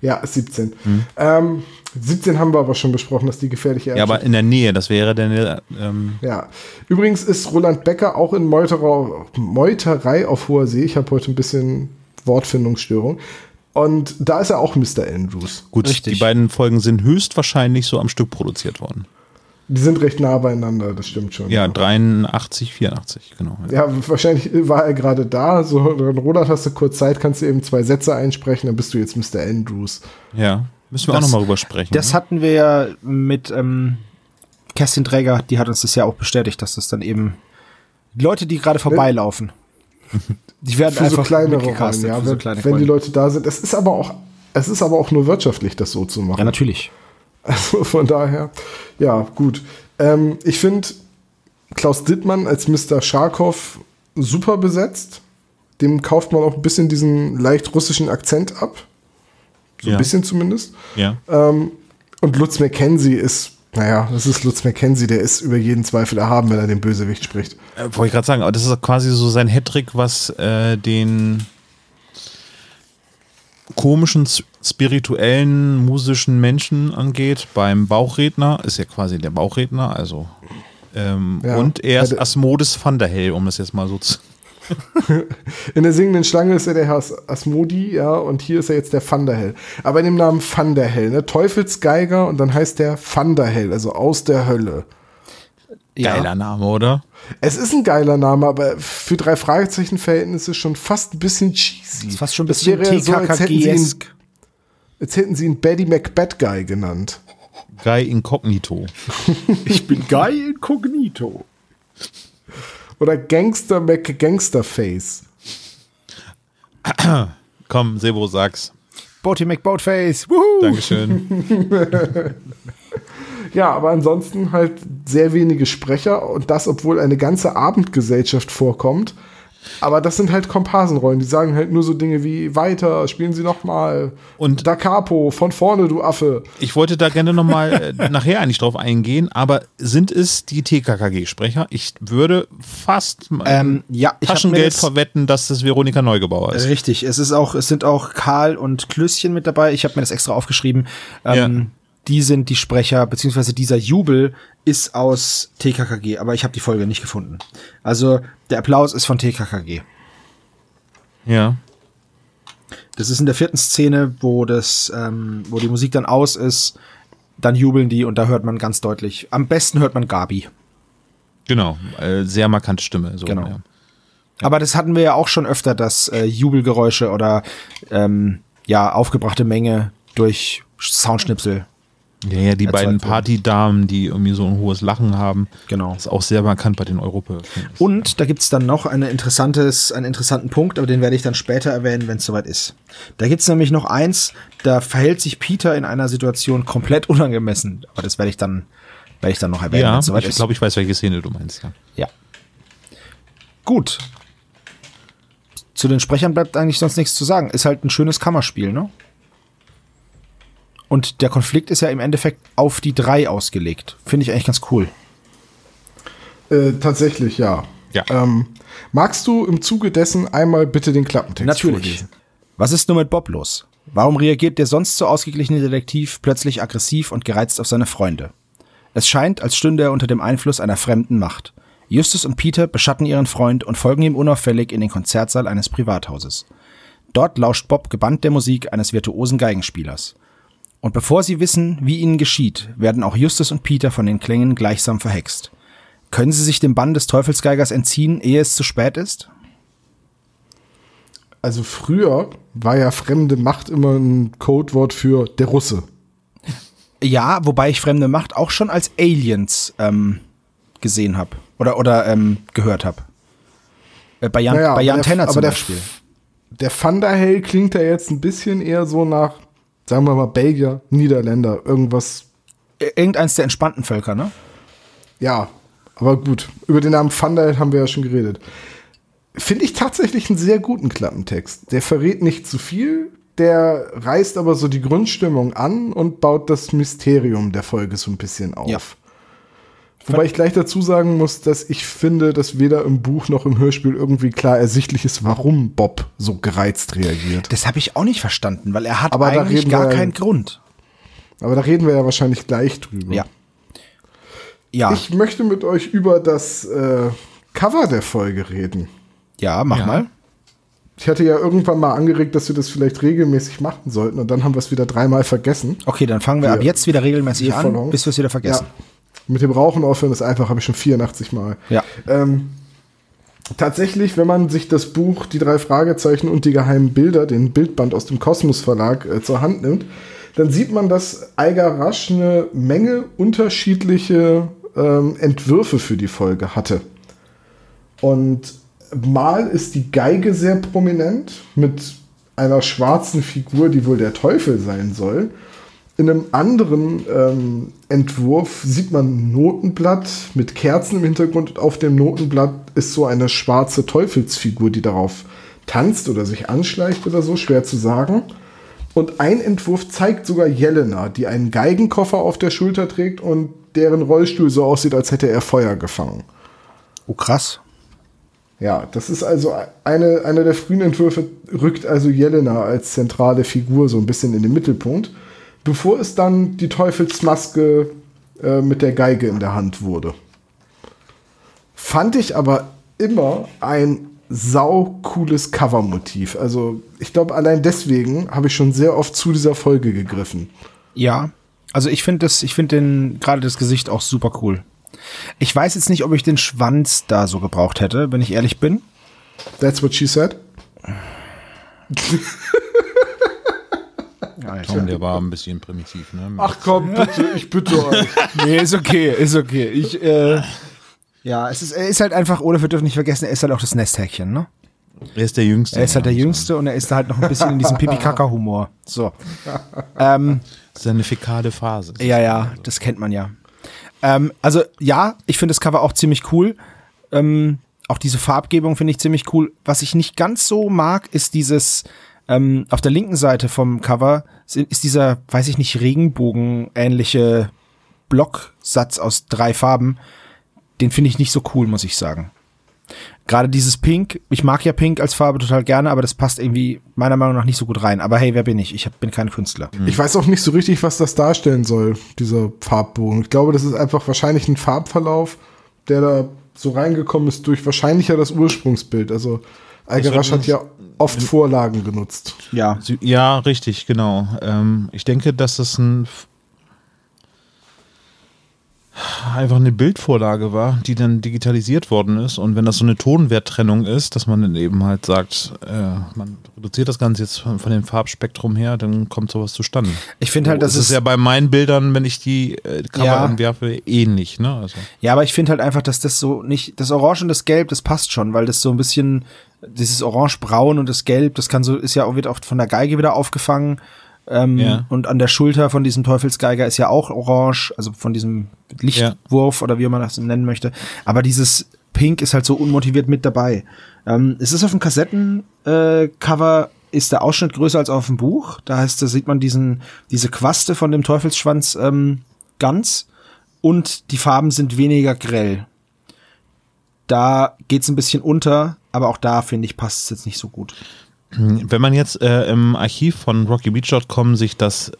Ja, 17. Ähm, 17 haben wir aber schon besprochen, dass die gefährliche Ja, aber in der Nähe, das wäre dann, ähm, Ja. Übrigens ist Roland Becker auch in Meuterer, Meuterei auf hoher See. Ich habe heute ein bisschen Wortfindungsstörung. Und da ist er auch Mr. Andrews. gut, Richtig. die beiden Folgen sind höchstwahrscheinlich so am Stück produziert worden. Die sind recht nah beieinander, das stimmt schon. Ja, 83, 84, genau. Ja, wahrscheinlich war er gerade da. So, Roland, hast du kurz Zeit, kannst du eben zwei Sätze einsprechen, dann bist du jetzt Mr. Andrews. Ja, müssen wir auch Das- nochmal rüber sprechen. Das ne? hatten wir ja mit ähm, Kerstin Träger, die hat uns das ja auch bestätigt, dass das dann eben die Leute, die gerade vorbeilaufen, die werden Für so einfach kleinere Rollen, ja, für so wenn, kleine wenn die. Leute da sind. Es ist aber auch, es ist aber auch nur wirtschaftlich, das so zu machen. Ja, natürlich. Also von daher, ja, gut. Ähm, ich finde Klaus Dittmann als Mr. Scharkow super besetzt. Dem kauft man auch ein bisschen diesen leicht russischen Akzent ab. So Ja. ein bisschen zumindest. ja. Ähm, und Lutz McKenzie ist, naja, das ist Lutz McKenzie, der ist über jeden Zweifel erhaben, wenn er den Bösewicht spricht. Äh, wollte ich gerade sagen, aber das ist quasi so sein Hattrick, was äh, den komischen, spirituellen, musischen Menschen angeht, beim Bauchredner, ist ja quasi der Bauchredner, also ähm, Ja. und er ist Also- Asmodes van der Hell, um das jetzt mal so zu. *laughs* In der singenden Schlange ist er der Herr As- Asmodi, ja, und hier ist er jetzt der Thunderhell. Aber in dem Namen Thunderhell, ne? Teufelsgeiger und dann heißt der Thunderhell, also aus der Hölle. Geiler Name, oder? Es ist ein geiler Name, aber für drei Fragezeichen-Verhältnisse schon fast ein bisschen cheesy. ist fast schon ein bisschen ja so, als hätten sie ihn, TKKG-esk. als hätten sie ihn Baddy McBad Guy genannt. Guy Incognito. *laughs* Ich bin Guy Incognito. Oder Gangster McGangsterface. *clears throat* Komm, Sebo, sag's. Boaty McBoatface. Dankeschön. *laughs* Ja, aber ansonsten halt sehr wenige Sprecher und das, obwohl eine ganze Abendgesellschaft vorkommt. Aber das sind halt Komparsenrollen, die sagen halt nur so Dinge wie weiter, spielen Sie nochmal. Und- Da Capo, von vorne, du Affe. Ich wollte da gerne nochmal äh, *laughs* nachher eigentlich drauf eingehen, aber sind es die TKKG-Sprecher? Ich würde fast mein Ähm, ja, ich hab mir Taschengeld verwetten, dass das Veronika Neugebauer ist. Richtig, es ist auch, es sind auch Karl und Klößchen mit dabei. Ich habe mir das extra aufgeschrieben. Ähm, Die sind die Sprecher, beziehungsweise dieser Jubel ist aus TKKG, aber ich habe die Folge nicht gefunden. Also der Applaus ist von TKKG. Ja. Das ist in der vierten Szene, wo das, ähm, wo die Musik dann aus ist, dann jubeln die und da hört man ganz deutlich. Am besten hört man Gabi. Genau. Äh, sehr markante Stimme. So, Genau. Ja. Aber das hatten wir ja auch schon öfter, dass äh, Jubelgeräusche oder ähm, ja aufgebrachte Menge durch Soundschnipsel. Ja, ja, die beiden. Partydamen, die irgendwie so ein hohes Lachen haben. Genau. ist auch sehr markant bei den Europäern. Und da gibt's dann noch eine interessantes, einen interessanten Punkt, aber den werde ich dann später erwähnen, wenn es soweit ist. Da gibt's nämlich noch eins, da verhält sich Peter in einer Situation komplett unangemessen. Aber das werde ich dann, werde ich dann noch erwähnen, Ja, wenn's soweit ich ist. glaube, ich weiß, welche Szene du meinst. Ja. Ja. Gut. Zu den Sprechern bleibt eigentlich sonst nichts zu sagen. Ist halt ein schönes Kammerspiel, ne? Und der Konflikt ist ja im Endeffekt auf die drei ausgelegt. Finde ich eigentlich ganz cool. Äh, tatsächlich, ja. Ja. Ähm, magst du im Zuge dessen einmal bitte den Klappentext vorlesen? Was ist nur mit Bob los? Warum reagiert der sonst so ausgeglichene Detektiv plötzlich aggressiv und gereizt auf seine Freunde? Es scheint, als stünde er unter dem Einfluss einer fremden Macht. Justus und Peter beschatten ihren Freund und folgen ihm unauffällig in den Konzertsaal eines Privathauses. Dort lauscht Bob gebannt der Musik eines virtuosen Geigenspielers. Und bevor sie wissen, wie ihnen geschieht, werden auch Justus und Peter von den Klängen gleichsam verhext. Können sie sich dem Bann des Teufelsgeigers entziehen, ehe es zu spät ist? Also früher war ja fremde Macht immer ein Codewort für der Russe. Ja, wobei ich fremde Macht auch schon als Aliens ähm, gesehen habe oder oder ähm, gehört habe. Äh, bei Jan, Naja, bei Jan der- Tenner zum der- Beispiel. Der Thunderhell klingt ja jetzt ein bisschen eher so nach, sagen wir mal, Belgier, Niederländer, irgendwas. Irgendeins der entspannten Völker, ne? Ja, aber gut. Über den Namen Thunderhell haben wir ja schon geredet. Finde ich tatsächlich einen sehr guten Klappentext. Der verrät nicht zu viel, der reißt aber so die Grundstimmung an und baut das Mysterium der Folge so ein bisschen auf. Ja. Wobei ich gleich dazu sagen muss, dass ich finde, dass weder im Buch noch im Hörspiel irgendwie klar ersichtlich ist, warum Bob so gereizt reagiert. Das habe ich auch nicht verstanden, weil er hat Aber da eigentlich gar wir- keinen Grund. Aber da reden wir ja wahrscheinlich gleich drüber. Ja. Ja, Ich möchte mit euch über das äh, Cover der Folge reden. ja, mach Ja. mal. Ich hatte ja irgendwann mal angeregt, dass wir das vielleicht regelmäßig machen sollten und dann haben wir es wieder dreimal vergessen. Okay, dann fangen wir Wir- ab jetzt wieder regelmäßig an, bis wir es wieder vergessen. Ja. Mit dem Rauchen aufhören ist einfach, habe ich schon 84 Mal. Ja. Ähm, tatsächlich, wenn man sich das Buch Die drei Fragezeichen und die geheimen Bilder, den Bildband aus dem Kosmos Verlag, äh, zur Hand nimmt, dann sieht man, dass Eiger Rasch eine Menge unterschiedliche ähm, Entwürfe für die Folge hatte. Und mal ist die Geige sehr prominent mit einer schwarzen Figur, die wohl der Teufel sein soll. In einem anderen ähm, Entwurf sieht man ein Notenblatt mit Kerzen im Hintergrund und auf dem Notenblatt ist so eine schwarze Teufelsfigur, die darauf tanzt oder sich anschleicht oder so, schwer zu sagen. Und ein Entwurf zeigt sogar Jelena, die einen Geigenkoffer auf der Schulter trägt und deren Rollstuhl so aussieht, als hätte er Feuer gefangen. Oh, krass. Ja, das ist also eine, einer der frühen Entwürfe, rückt also Jelena als zentrale Figur so ein bisschen in den Mittelpunkt, bevor es dann die Teufelsmaske äh, mit der Geige in der Hand wurde. Fand ich aber immer ein sau cooles Covermotiv. Also ich glaube, allein deswegen habe ich schon sehr oft zu dieser Folge gegriffen. Ja, also ich finde das, ich finde den gerade das Gesicht auch super cool. Ich weiß jetzt nicht, ob ich den Schwanz da so gebraucht hätte, wenn ich ehrlich bin. That's what she said. *laughs* Tom, der war ein bisschen primitiv, ne? Ach komm, bitte, ich bitte euch. *laughs* Nee, ist okay, ist okay. Ich, äh, ja, es ist, er ist halt einfach, oder wir dürfen nicht vergessen, er ist halt auch das Nesthäkchen, ne? Er ist der Jüngste. Er ist halt der. Jüngste und er ist da halt noch ein bisschen in diesem *laughs* Pipi-Kaka-Humor. So. Ähm, Das ist eine fäkale Phase. ja, ja, das kennt man ja. Ähm, also, ja, ich finde das Cover auch ziemlich cool. Ähm, auch diese Farbgebung finde ich ziemlich cool. Was ich nicht ganz so mag, ist dieses, ähm, auf der linken Seite vom Cover ist dieser, weiß ich nicht, Regenbogen-ähnliche Blocksatz aus drei Farben. Den finde ich nicht so cool, muss ich sagen. Gerade dieses Pink, ich mag ja Pink als Farbe total gerne, aber das passt irgendwie meiner Meinung nach nicht so gut rein. Aber hey, wer bin ich? Ich hab, bin kein Künstler. Ich weiß auch nicht so richtig, was das darstellen soll, dieser Farbbogen. Ich glaube, das ist einfach wahrscheinlich ein Farbverlauf, der da so reingekommen ist durch wahrscheinlich ja das Ursprungsbild. Also Algerasch hat ja oft Vorlagen genutzt. Ja. Ja, richtig, genau. Ähm, ich denke, dass das ein einfach eine Bildvorlage war, die dann digitalisiert worden ist. Und wenn das so eine Tonwerttrennung ist, dass man dann eben halt sagt, äh, man reduziert das Ganze jetzt von, von dem Farbspektrum her, dann kommt sowas zustande. Ich finde halt, das das ist ja bei meinen Bildern, wenn ich die äh, Cover Ja. entwerfe, ähnlich. Ne? Also, Ja, aber ich finde halt einfach, dass das so nicht, das Orange und das Gelb, das passt schon, weil das so ein bisschen, dieses Orange-Braun und das Gelb, das kann so, ist ja auch, wird oft von der Geige wieder aufgefangen. Ähm, Ja. Und an der Schulter von diesem Teufelsgeiger ist ja auch orange, also von diesem Lichtwurf oder wie man das nennen möchte. Aber dieses Pink ist halt so unmotiviert mit dabei. Ähm, es ist auf dem Kassettencover, äh, ist der Ausschnitt größer als auf dem Buch. Da heißt, da sieht man diesen, diese Quaste von dem Teufelsschwanz ähm, ganz und die Farben sind weniger grell. Da geht's ein bisschen unter, aber auch da finde ich passt es jetzt nicht so gut. Wenn man jetzt äh, im Archiv von rockybeach.com sich das,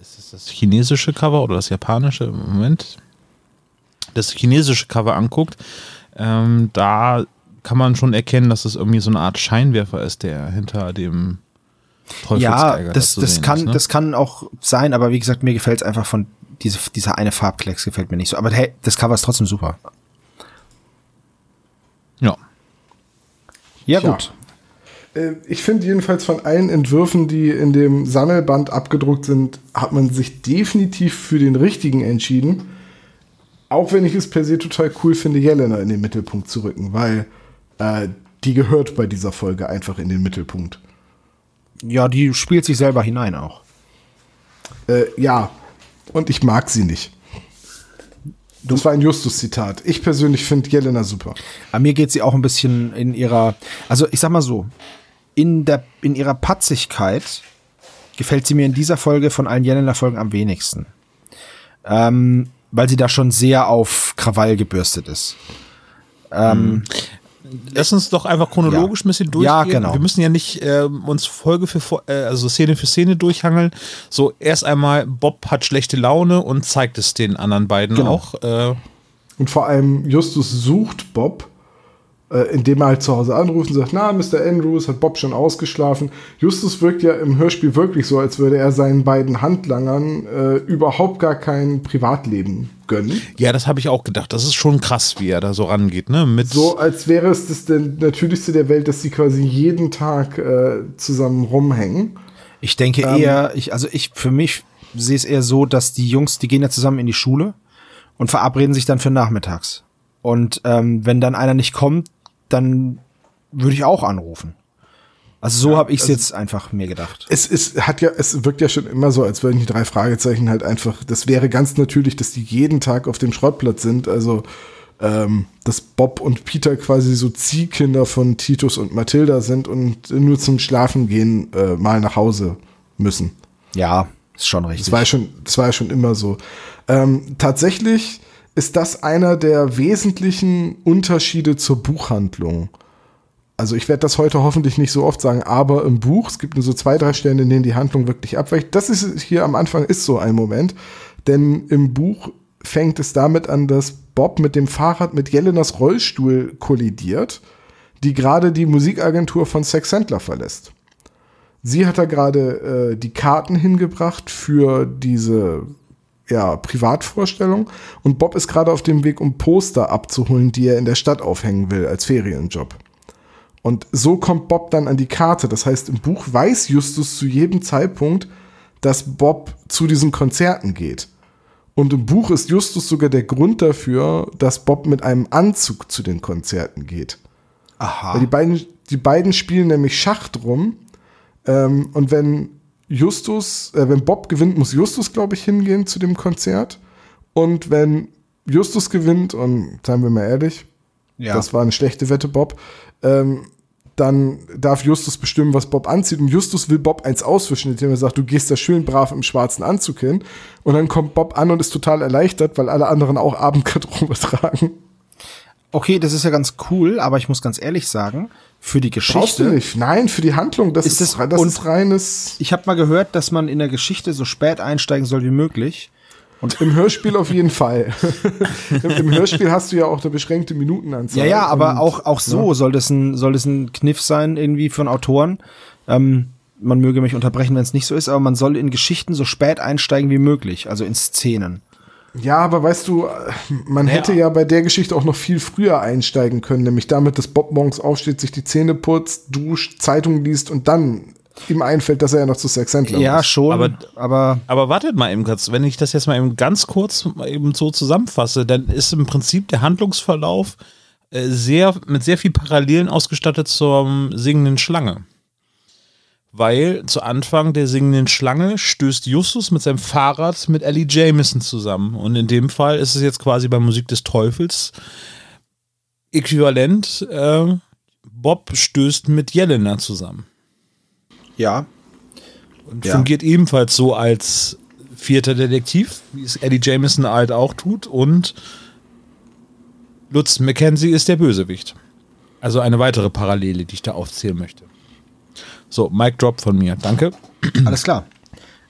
ist es das chinesische Cover oder das japanische, Moment, das chinesische Cover anguckt, ähm, da kann man schon erkennen, dass es irgendwie so eine Art Scheinwerfer ist, der hinter dem Ja, das, zu das sehen kann, ist, ne? das kann auch sein, aber wie gesagt, mir gefällt's einfach von diese, dieser eine Farbklecks gefällt mir nicht so. Aber hey, das Cover ist trotzdem super. Ja. Ja, Tja. gut. Äh, Ich finde jedenfalls von allen Entwürfen, die in dem Sammelband abgedruckt sind, hat man sich definitiv für den richtigen entschieden. Auch wenn ich es per se total cool finde, Jelena in den Mittelpunkt zu rücken, weil äh, die gehört bei dieser Folge einfach in den Mittelpunkt. Ja, die spielt sich selber hinein auch. Äh, ja, und ich mag sie nicht. Das war ein Justus-Zitat. Ich persönlich finde Jelena super. Aber mir geht sie auch ein bisschen in ihrer, also ich sag mal so, in der, in ihrer Patzigkeit gefällt sie mir in dieser Folge von allen Jelena-Folgen am wenigsten. Ähm, weil sie da schon sehr auf Krawall gebürstet ist. Lass uns doch einfach chronologisch Ja. ein bisschen durchgehen. Ja, genau. Wir müssen ja nicht ähm, uns Folge für äh, also Szene für Szene durchhangeln. So erst einmal Bob hat schlechte Laune und zeigt es den anderen beiden Genau. auch. Äh, Und vor allem Justus sucht Bob, äh, indem er halt zu Hause anruft und sagt, na, Mr. Andrews, hat Bob schon ausgeschlafen. Justus wirkt ja im Hörspiel wirklich so, als würde er seinen beiden Handlangern äh, überhaupt gar kein Privatleben gönnen. ja, das habe ich auch gedacht. Das ist schon krass, wie er da so rangeht, ne? Mit So, als wäre es das der Natürlichste der Welt, dass sie quasi jeden Tag äh, zusammen rumhängen. Ich denke eher, ich, also ich, für mich sehe es eher so, dass die Jungs, die gehen ja zusammen in die Schule und verabreden sich dann für nachmittags. Und ähm, wenn dann einer nicht kommt, dann würde ich auch anrufen. Also so habe ich es jetzt einfach mir gedacht. Es ist, hat ja, es wirkt ja schon immer so, als würden die drei Fragezeichen halt einfach, das wäre ganz natürlich, dass die jeden Tag auf dem Schrottplatz sind. Also, ähm, dass Bob und Peter quasi so Ziehkinder von Titus und Mathilda sind und nur zum Schlafen gehen äh, mal nach Hause müssen. Ja, ist schon richtig. Das war ja schon, das war ja schon immer so. Ähm, tatsächlich ist das einer der wesentlichen Unterschiede zur Buchhandlung. also ich werde das heute hoffentlich nicht so oft sagen, aber im Buch, es gibt nur so zwei, drei Stellen, in denen die Handlung wirklich abweicht. Das ist hier am Anfang ist so ein Moment, denn im Buch fängt es damit an, dass Bob mit dem Fahrrad mit Jelenas Rollstuhl kollidiert, die gerade die Musikagentur von Sex Sandler verlässt. Sie hat da gerade äh, die Karten hingebracht für diese ja, Privatvorstellung und Bob ist gerade auf dem Weg, um Poster abzuholen, die er in der Stadt aufhängen will als Ferienjob. Und so kommt Bob dann an die Karte. Das heißt, im Buch weiß Justus zu jedem Zeitpunkt, dass Bob zu diesen Konzerten geht. Und im Buch ist Justus sogar der Grund dafür, dass Bob mit einem Anzug zu den Konzerten geht. Aha. Weil die beiden, die beiden spielen nämlich Schach drum. Ähm, und wenn Justus, äh, wenn Bob gewinnt, muss Justus, glaube ich, hingehen zu dem Konzert. Und wenn Justus gewinnt, und seien wir mal ehrlich, Ja. das war eine schlechte Wette, Bob, ähm, dann darf Justus bestimmen, was Bob anzieht. Und Justus will Bob eins auswischen, indem er sagt, du gehst da schön brav im schwarzen Anzug hin. Und dann kommt Bob an und ist total erleichtert, weil alle anderen auch Abendgarderobe *laughs* tragen. Okay, das ist ja ganz cool, aber ich muss ganz ehrlich sagen, für die Brauchst du Geschichte. nicht. Nein, für die Handlung, das Ist es- das und- ist reines. Ich habe mal gehört, dass man in der Geschichte so spät einsteigen soll wie möglich. Im Hörspiel auf jeden Fall. Im, *laughs* Im Hörspiel hast du ja auch eine beschränkte Minutenanzahl. Ja, ja, aber Und- auch, auch so soll, das ein, soll das ein Kniff sein, irgendwie von Autoren. Ähm, man möge mich unterbrechen, wenn es nicht so ist, aber man soll in Geschichten so spät einsteigen wie möglich, also in Szenen. Ja, aber weißt du, man hätte ja bei der Geschichte auch noch viel früher einsteigen können, nämlich damit, dass Bob morgens aufsteht, sich die Zähne putzt, duscht, Zeitung liest und dann ihm einfällt, dass er ja noch zu Sex Sandler Ja, muss. schon, Aber- aber, Aber wartet mal eben kurz, wenn ich das jetzt mal eben ganz kurz mal eben so zusammenfasse, dann ist im Prinzip der Handlungsverlauf äh, sehr, mit sehr viel Parallelen ausgestattet zur singenden Schlange. Weil zu Anfang der singenden Schlange stößt Justus mit seinem Fahrrad mit Ellie Jameson zusammen. Und in dem Fall ist es jetzt quasi bei Musik des Teufels äquivalent. Äh, Bob stößt mit Jelena zusammen. ja. Und Ja. fungiert ebenfalls so als vierter Detektiv, wie es Eddie Jameson halt auch tut. Und Lutz Mackenzie ist der Bösewicht. Also eine weitere Parallele, die ich da aufzählen möchte. So, Mic Drop von mir. Danke. *clears throat* Alles klar.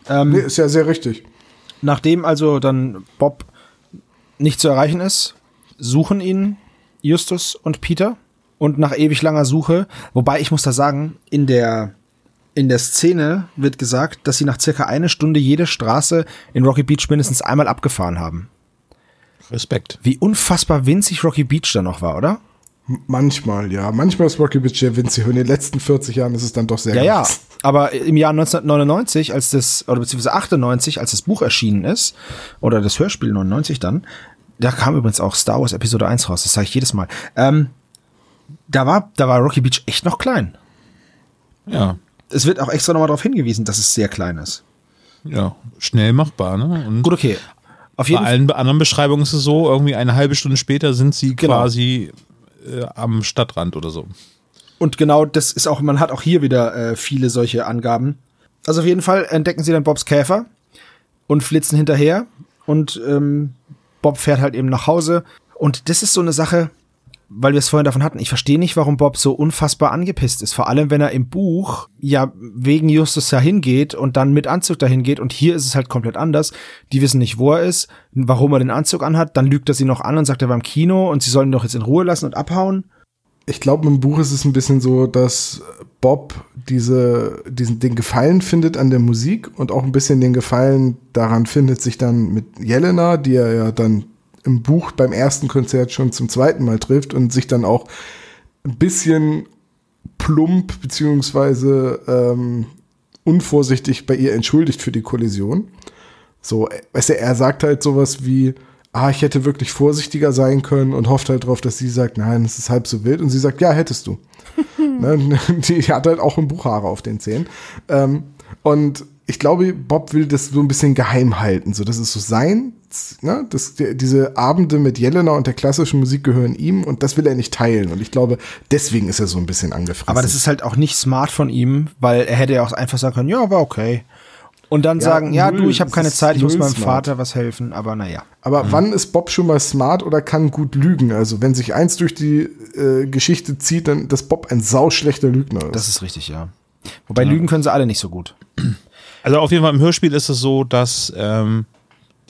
Nee, ist ja sehr richtig. Nachdem also dann Bob nicht zu erreichen ist, suchen ihn Justus und Peter und nach ewig langer Suche, wobei ich muss da sagen, in der in der Szene wird gesagt, dass sie nach circa eine Stunde jede Straße in Rocky Beach mindestens einmal abgefahren haben. Respekt. Wie unfassbar winzig Rocky Beach da noch war, oder? Manchmal, ja. Manchmal ist Rocky Beach sehr winzig. Und in den letzten 40 Jahren ist es dann doch sehr Ja, ja. groß. Aber im Jahr 1999, als das, oder beziehungsweise 98, als das Buch erschienen ist, oder das Hörspiel 99 dann, da kam übrigens auch Star Wars Episode 1 raus, das sage ich jedes Mal. Ähm, da war, da war Rocky Beach echt noch klein. Ja, Es wird auch extra nochmal darauf hingewiesen, dass es sehr klein ist. ja, schnell machbar, ne? Und Gut, okay. Auf bei jeden Fall. allen anderen Beschreibungen ist es so, irgendwie eine halbe Stunde später sind sie Genau. quasi äh, am Stadtrand oder so. Und genau das ist auch, man hat auch hier wieder äh, viele solche Angaben. Also auf jeden Fall entdecken sie dann Bobs Käfer und flitzen hinterher und ähm, Bob fährt halt eben nach Hause. Und das ist so eine Sache, weil wir es vorhin davon hatten. Ich verstehe nicht, warum Bob so unfassbar angepisst ist. Vor allem, wenn er im Buch ja wegen Justus dahin geht und dann mit Anzug dahin geht. Und hier ist es halt komplett anders. Die wissen nicht, wo er ist, warum er den Anzug anhat. Dann lügt er sie noch an und sagt, er war im Kino und sie sollen ihn doch jetzt in Ruhe lassen und abhauen. Ich glaube, im Buch ist es ein bisschen so, dass Bob diese, diesen, den Gefallen findet an der Musik und auch ein bisschen den Gefallen daran findet, sich dann mit Jelena, die er ja dann im Buch beim ersten Konzert schon zum zweiten Mal trifft und sich dann auch ein bisschen plump beziehungsweise ähm, unvorsichtig bei ihr entschuldigt für die Kollision. So, weißt du, er sagt halt sowas wie, ah, ich hätte wirklich vorsichtiger sein können und hofft halt drauf, dass sie sagt, nein, es ist halb so wild. Und sie sagt, ja, hättest du. *laughs* ne, die hat halt auch im Buch Haare auf den Zähnen. Ähm, und ich glaube, Bob will das so ein bisschen geheim halten. So, das ist so sein, ne? Das, die, diese Abende mit Jelena und der klassischen Musik gehören ihm und das will er nicht teilen. Und ich glaube, deswegen ist er so ein bisschen angefressen. Aber das ist halt auch nicht smart von ihm, weil er hätte ja auch einfach sagen können, ja, war okay. Und dann Ja, sagen, ja, null, du, ich habe keine Zeit, ich muss meinem smart. Vater was helfen, aber naja. Aber wann ist Bob schon mal smart oder kann gut lügen? Also wenn sich eins durch die äh, Geschichte zieht, dann dass Bob ein sauschlechter Lügner ist. Das ist richtig, ja. Wobei Lügen können sie alle nicht so gut. Also auf jeden Fall im Hörspiel ist es so, dass ähm,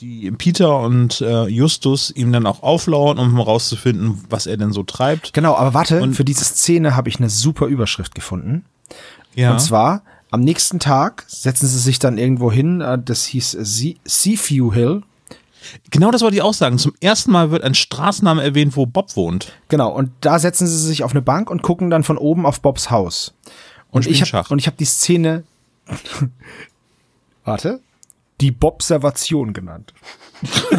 die Peter und äh, Justus ihm dann auch auflauern, um herauszufinden, was er denn so treibt. Genau, aber warte, Und- für diese Szene habe ich eine super Überschrift gefunden. Ja. Und zwar, am nächsten Tag setzen sie sich dann irgendwo hin, äh, das hieß Sea- Seaview Hill. genau das wollte ich auch sagen. Zum ersten Mal wird ein Straßenname erwähnt, wo Bob wohnt. Genau, und da setzen sie sich auf eine Bank und gucken dann von oben auf Bobs Haus. Und, ich habe und ich habe die Szene *laughs* Warte, die Bobservation genannt. *laughs*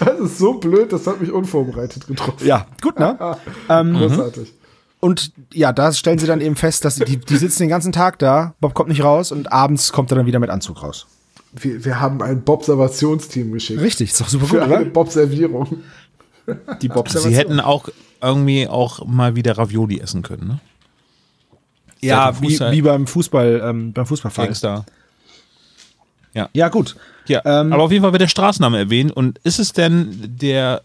Das ist so blöd, das hat mich unvorbereitet getroffen. Ja, gut, ne? *laughs* ähm, Großartig. und ja, da stellen sie dann eben fest, dass die, die sitzen den ganzen Tag da, Bob kommt nicht raus und abends kommt er dann wieder mit Anzug raus. Wir, wir haben ein Bob-Servationsteam geschickt. Richtig, ist doch super Für gut, eine oder? Bob-Servierung. Die Bobservation. Sie hätten auch irgendwie auch mal wieder Ravioli essen können, ne? Ja, wie, wie beim Fußball, ähm, beim Fußballverein. Gangster. Ja, gut. Ja, Ähm, aber auf jeden Fall wird der Straßenname erwähnt. Und ist es denn der,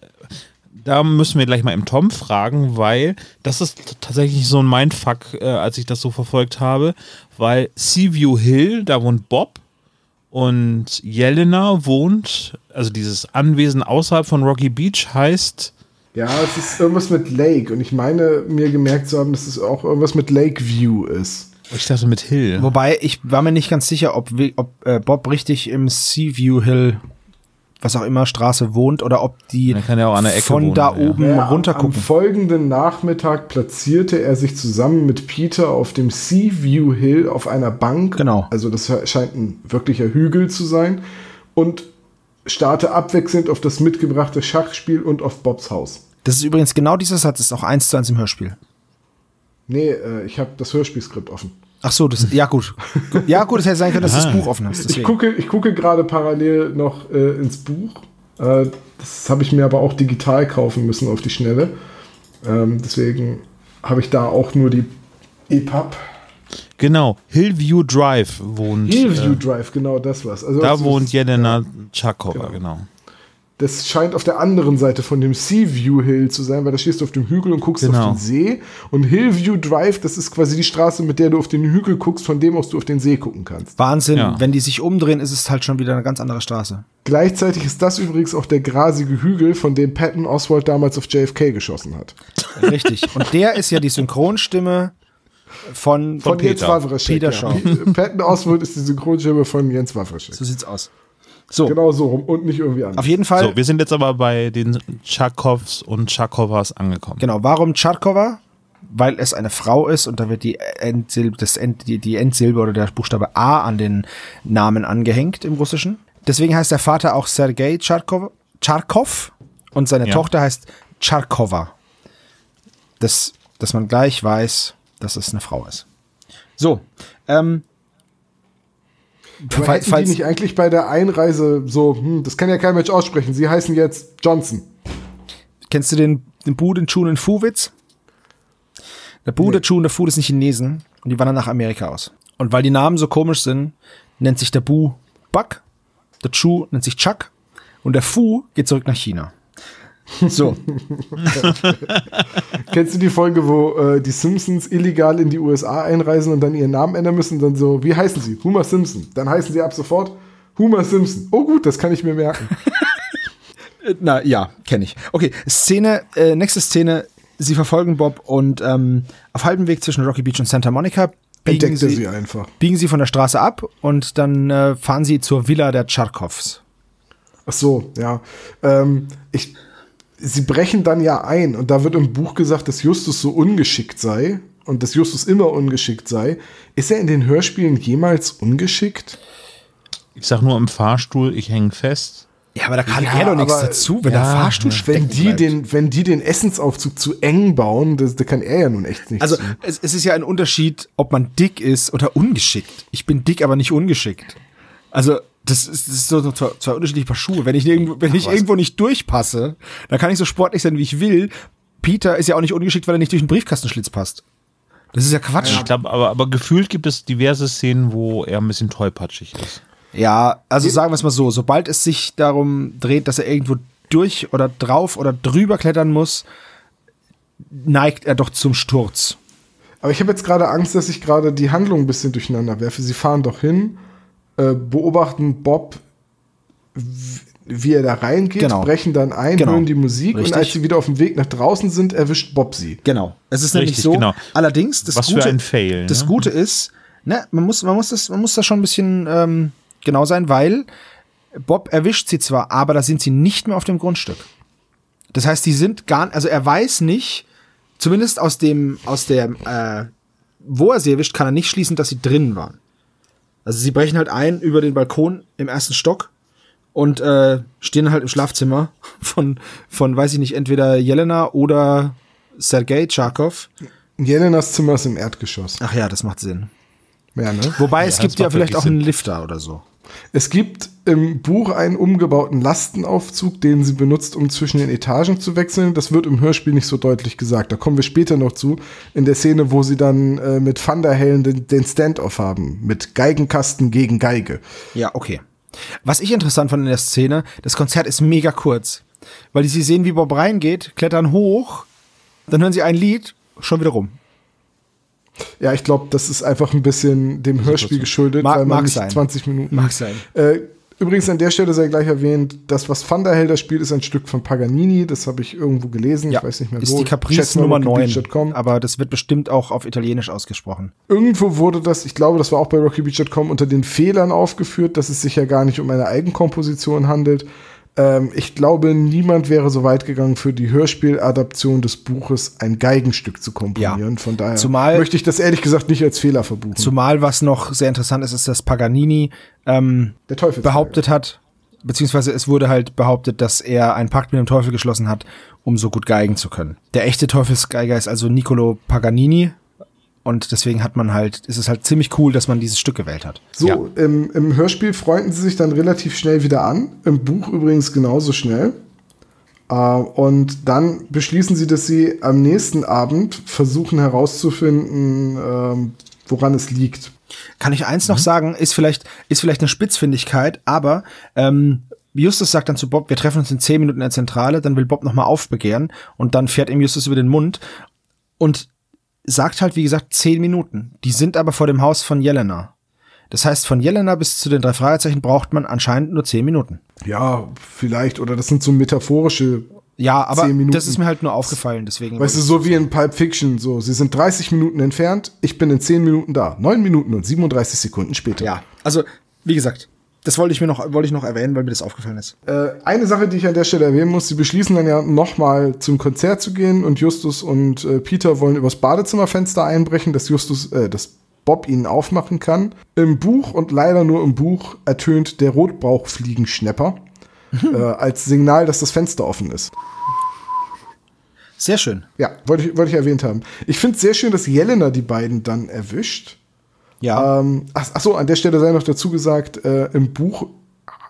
da müssen wir gleich mal im Tom fragen, weil das ist tatsächlich so ein Mindfuck, äh, als ich das so verfolgt habe, weil Seaview Hill, da wohnt Bob und Jelena wohnt, also dieses Anwesen außerhalb von Rocky Beach heißt, Ja, es ist irgendwas mit Lake. Und ich meine, mir gemerkt zu haben, dass es auch irgendwas mit Lakeview ist. ich dachte mit Hill. Wobei, ich war mir nicht ganz sicher, ob, ob äh, Bob richtig im Seaview Hill, was auch immer, Straße wohnt oder ob die Dann kann auch an der Ecke von wohnen, da ja. oben Ja, am, am runtergucken. folgenden Nachmittag platzierte er sich zusammen mit Peter auf dem Seaview Hill auf einer Bank. Genau. Also das scheint ein wirklicher Hügel zu sein. Und starte abwechselnd auf das mitgebrachte Schachspiel und auf Bobs Haus. Das ist übrigens genau dieser Satz, ist auch eins zu eins im Hörspiel. Nee, äh, ich habe das Hörspielskript offen. Ach so, das, ja gut. *laughs* Ja gut, es hätte sein können, dass du das Buch offen hast. Ich Deswegen. gucke, ich gucke gerade parallel noch äh, ins Buch. Äh, das habe ich mir aber auch digital kaufen müssen auf die Schnelle. Ähm, deswegen habe ich da auch nur die EPUB. Genau, Hillview Drive wohnt. Hillview äh, Drive, genau das was. Also da wohnt Jelena Tschakova, Genau. genau. Das scheint auf der anderen Seite von dem Seaview Hill zu sein, weil da stehst du auf dem Hügel und guckst Genau. auf den See. Und Hillview Drive, das ist quasi die Straße, mit der du auf den Hügel guckst, von dem aus du auf den See gucken kannst. Wahnsinn, Ja. wenn die sich umdrehen, ist es halt schon wieder eine ganz andere Straße. Gleichzeitig ist das übrigens auch der grasige Hügel, von dem Patton Oswald damals auf JFK geschossen hat. Richtig. Und der ist ja die Synchronstimme von, Von, Jens Peter. Wawrczyk. Peter ja. Shaw. P- Patton Oswald ist die Synchronstimme von Jens Wawrczyk. So sieht's aus. So, Genau so rum und nicht irgendwie anders. auf jeden Fall. So, wir sind jetzt aber bei den Tchakovs und Tchakovas angekommen. Genau, warum Tscharkova? Weil es eine Frau ist und da wird die, Endsilbe, das End, die, die Endsilbe oder der Buchstabe A an den Namen angehängt im Russischen. Deswegen heißt der Vater auch Sergei Tscharkov, Tscharkov und seine Ja. Tochter heißt Tscharkova. Das, dass man gleich weiß, dass es eine Frau ist. So, ähm, Aber falls- hätten die nicht eigentlich bei der Einreise so, hm, das kann ja kein Mensch aussprechen, sie heißen jetzt Johnson. Kennst du den, den Bu, den Chun, den Fu-Witz? Der Bu, der Chun, der Fu, das sind Chinesen und die wandern nach Amerika aus. Und weil die Namen so komisch sind, nennt sich der Bu Buck, der Chu nennt sich Chuck und der Fu geht zurück nach China. So, *laughs* Kennst du die Folge, wo äh, die Simpsons illegal in die USA einreisen und dann ihren Namen ändern müssen? Und dann so, wie heißen sie? Homer Simpson. Dann heißen sie ab sofort Homer Simpson. Oh gut, das kann ich mir merken. *laughs* Na ja, kenne ich. Okay, Szene, äh, nächste Szene, sie verfolgen Bob und ähm, auf halbem Weg zwischen Rocky Beach und Santa Monica biegen sie, sie einfach. biegen sie von der Straße ab und dann äh, fahren sie zur Villa der Tscharkovs. Ach so, ja. Ähm, ich, sie brechen dann ja ein und da wird im Buch gesagt, dass Justus so ungeschickt sei und dass Justus immer ungeschickt sei. Ist er in den Hörspielen jemals ungeschickt? Ich sag nur im Fahrstuhl, ich hänge fest. Ja, aber da kann Ja, er doch nichts dazu, wenn ja, der Fahrstuhl Wenn stecken die, bleibt. den, wenn die den Essensaufzug zu eng bauen, das, da kann er ja nun echt nichts. Also es, es ist ja ein Unterschied, ob man dick ist oder ungeschickt. Ich bin dick, aber nicht ungeschickt. Also das ist, das ist so zwei unterschiedliche Paar Schuhe. Wenn ich, irgendwo, wenn ich irgendwo nicht durchpasse, dann kann ich so sportlich sein, wie ich will. Peter ist ja auch nicht ungeschickt, weil er nicht durch den Briefkastenschlitz passt. Das ist ja Quatsch. Ich glaube, aber, aber gefühlt gibt es diverse Szenen, wo er ein bisschen tollpatschig ist. Ja, also sagen wir es mal so, sobald es sich darum dreht, dass er irgendwo durch oder drauf oder drüber klettern muss, neigt er doch zum Sturz. Aber ich habe jetzt gerade Angst, dass ich gerade die Handlung ein bisschen durcheinander werfe. Sie fahren doch hin, äh, beobachten Bob, wie er da reingeht, Genau. brechen dann ein, Genau. hören die Musik Richtig. und als sie wieder auf dem Weg nach draußen sind, erwischt Bob sie. Genau. Es ist nämlich Richtig, so. genau. Allerdings, das Was für Gute, ein Fail, Das ne? Gute ist, ne, man muss, man muss das, man muss da schon ein bisschen ähm, genau sein, weil Bob erwischt sie zwar, aber da sind sie nicht mehr auf dem Grundstück. Das heißt, die sind gar, also er weiß nicht, zumindest aus dem, aus der, äh, wo er sie erwischt, kann er nicht schließen, dass sie drinnen waren. Also sie brechen halt ein über den Balkon im ersten Stock und äh, stehen halt im Schlafzimmer *laughs* von, von, weiß ich nicht, entweder Jelena oder Sergei Tscharkov. Jelenas Zimmer ist im Erdgeschoss. Ach ja, das macht Sinn. Ja, ne? Wobei es Ja, gibt das ja vielleicht auch Sinn. einen Lifter oder so. Es gibt im Buch einen umgebauten Lastenaufzug, den sie benutzt, um zwischen den Etagen zu wechseln. Das wird im Hörspiel nicht so deutlich gesagt. Da kommen wir später noch zu, in der Szene, wo sie dann äh, mit Van der Hellen den, den Stand-off haben. Mit Geigenkasten gegen Geige. Ja, okay. Was ich interessant fand in der Szene, das Konzert ist mega kurz. Weil sie sehen, wie Bob reingeht, klettern hoch, dann hören sie ein Lied, schon wieder rum. Ja, ich glaube, das ist einfach ein bisschen dem Hörspiel geschuldet, Mag- weil man mag nicht sein. 20 Minuten. Mag sein. Äh, übrigens an der Stelle sei gleich erwähnt, das, was Van der Helder spielt, ist ein Stück von Paganini. Das habe ich irgendwo gelesen. ich weiß nicht mehr ist wo. die Ich Caprice Nummer 9. rockybeach.com. Aber das wird bestimmt auch auf Italienisch ausgesprochen. Irgendwo wurde das, ich glaube, das war auch bei rockybeach.com, unter den Fehlern aufgeführt, dass es sich ja gar nicht um eine Eigenkomposition handelt. Ähm, ich glaube, niemand wäre so weit gegangen, für die Hörspieladaption des Buches ein Geigenstück zu komponieren. Ja. Von daher Zumal- möchte ich das ehrlich gesagt nicht als Fehler verbuchen. Zumal was noch sehr interessant ist, ist, dass Paganini ähm, behauptet hat, beziehungsweise es wurde halt behauptet, dass er einen Pakt mit dem Teufel geschlossen hat, um so gut geigen zu können. Der echte Teufelsgeiger ist also Niccolo Paganini und deswegen hat man halt, ist es halt ziemlich cool, dass man dieses Stück gewählt hat. So, Ja. im, im Hörspiel freunden sie sich dann relativ schnell wieder an. Im Buch übrigens genauso schnell. Äh, und dann beschließen sie, dass sie am nächsten Abend versuchen herauszufinden, ähm, woran es liegt. Kann ich eins noch sagen, ist vielleicht, ist vielleicht eine Spitzfindigkeit, aber ähm, Justus sagt dann zu Bob, wir treffen uns in zehn Minuten in der Zentrale, dann will Bob nochmal aufbegehren und dann fährt ihm Justus über den Mund und sagt halt, wie gesagt, zehn Minuten. Die sind aber vor dem Haus von Jelena. Das heißt, von Jelena bis zu den drei Fragezeichen braucht man anscheinend nur zehn Minuten. Ja, vielleicht, oder das sind so metaphorische, Ja, aber das ist mir halt nur aufgefallen, deswegen. weißt du, so wie in Pulp Fiction, so, sie sind 30 Minuten entfernt, ich bin in 10 Minuten da. 9 Minuten und 37 Sekunden später. ja, also, wie gesagt, das wollte ich mir noch, wollte ich noch erwähnen, weil mir das aufgefallen ist. Äh, eine Sache, die ich an der Stelle erwähnen muss, sie beschließen dann ja nochmal zum Konzert zu gehen und Justus und äh, Peter wollen übers Badezimmerfenster einbrechen, dass Justus, äh, dass Bob ihnen aufmachen kann. Im Buch und leider nur im Buch ertönt der Rotbauchfliegenschnepper äh, als Signal, dass das Fenster offen ist. Sehr schön. Ja, wollte ich, wollte ich erwähnt haben. Ich finde es sehr schön, dass Jelena die beiden dann erwischt. Ja. Ähm, ach, ach so, an der Stelle sei noch dazu gesagt, äh, im Buch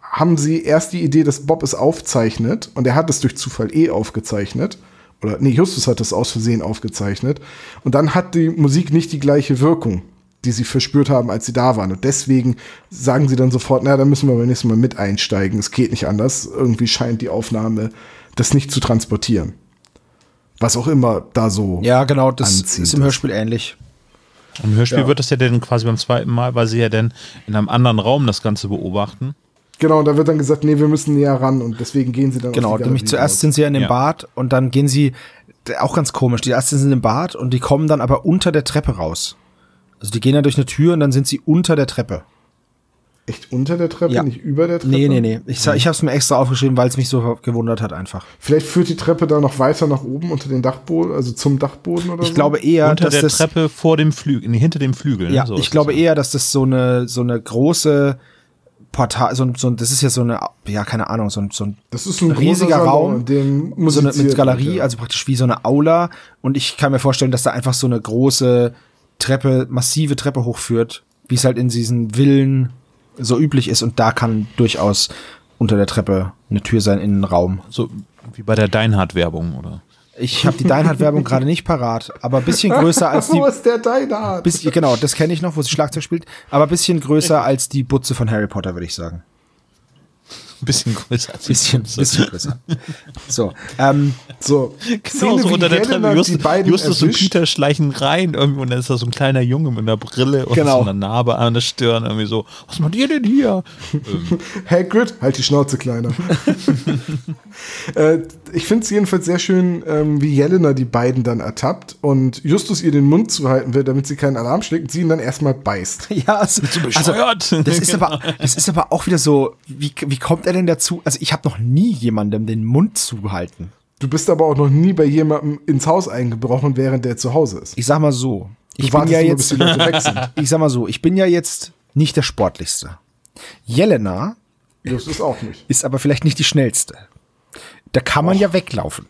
haben sie erst die Idee, dass Bob es aufzeichnet und er hat es durch Zufall eh aufgezeichnet. Oder nee, Justus hat es aus Versehen aufgezeichnet. Und dann hat die Musik nicht die gleiche Wirkung, die sie verspürt haben, als sie da waren. Und deswegen sagen sie dann sofort, na, da müssen wir beim nächsten Mal mit einsteigen. Es geht nicht anders. Irgendwie scheint die Aufnahme das nicht zu transportieren. Was auch immer da so. Ja, genau, das ist im Hörspiel ähnlich. Im Hörspiel Ja. wird das ja dann quasi beim zweiten Mal, weil sie ja dann in einem anderen Raum das Ganze beobachten. Genau, und da wird dann gesagt, nee, wir müssen näher ran und deswegen gehen sie dann Genau, auf die nämlich zuerst raus. sind sie ja in dem Ja. Bad und dann gehen sie, auch ganz komisch, die ersten sind im Bad und die kommen dann aber unter der Treppe raus. Also die gehen dann durch eine Tür und dann sind sie unter der Treppe. Echt unter der Treppe, Ja. nicht über der Treppe? Nee, nee, nee. Ich, ich habe es mir extra aufgeschrieben, weil es mich so gewundert hat einfach. Vielleicht führt die Treppe da noch weiter nach oben unter den Dachboden, also zum Dachboden oder Ich so? glaube eher, Unter dass der das, Treppe vor dem Flügel, nee, hinter dem Flügel. ja, ne? So ich glaube das. eher, dass das so eine, so eine große Portal, so, ein- so, das ist ja so eine, ja, keine Ahnung, so ein, so ein das ist ein riesiger Raum, dem so eine, mit Galerie, ja. also praktisch wie so eine Aula. Und ich kann mir vorstellen, dass da einfach so eine große Treppe, massive Treppe hochführt, wie es halt in diesen Villen so üblich ist. Und da kann durchaus unter der Treppe eine Tür sein in einen Raum. So wie bei der Deinhard-Werbung, oder? Ich habe die Deinhardt-Werbung gerade nicht parat, aber ein bisschen größer als die. *laughs* Wo ist der Deinhardt? Bisschen, genau, das kenne ich noch, wo sie Schlagzeug spielt, aber ein bisschen größer als die Butze von Harry Potter, würde ich sagen. Ein *laughs* bisschen größer als die Bisschen, bisschen größer. So, ähm, So, Genau, Szene, so unter der Treppe. die Justus, beiden Justus und. Peter schleichen rein irgendwie und dann ist da so ein kleiner Junge mit einer Brille und Genau. so einer Narbe an der Stirn irgendwie so. Was macht ihr denn hier? Hagrid, halt die Schnauze kleiner. *laughs* äh, ich finde es jedenfalls sehr schön, ähm, wie Jelena die beiden dann ertappt und Justus ihr den Mund zuhalten will, damit sie keinen Alarm schlägt und sie ihn dann erstmal beißt. *laughs* ja, also, also das ist aber, das ist aber auch wieder so, wie, wie kommt er denn dazu? Also ich habe noch nie jemandem den Mund zugehalten. Du bist aber auch noch nie bei jemandem ins Haus eingebrochen, während der zu Hause ist. Ich sag mal so, Du ich bin ja jetzt, sind. *laughs* ich sag mal so, ich bin ja jetzt nicht der sportlichste. Jelena Justus auch nicht. ist aber vielleicht nicht die schnellste. Da kann man ja weglaufen.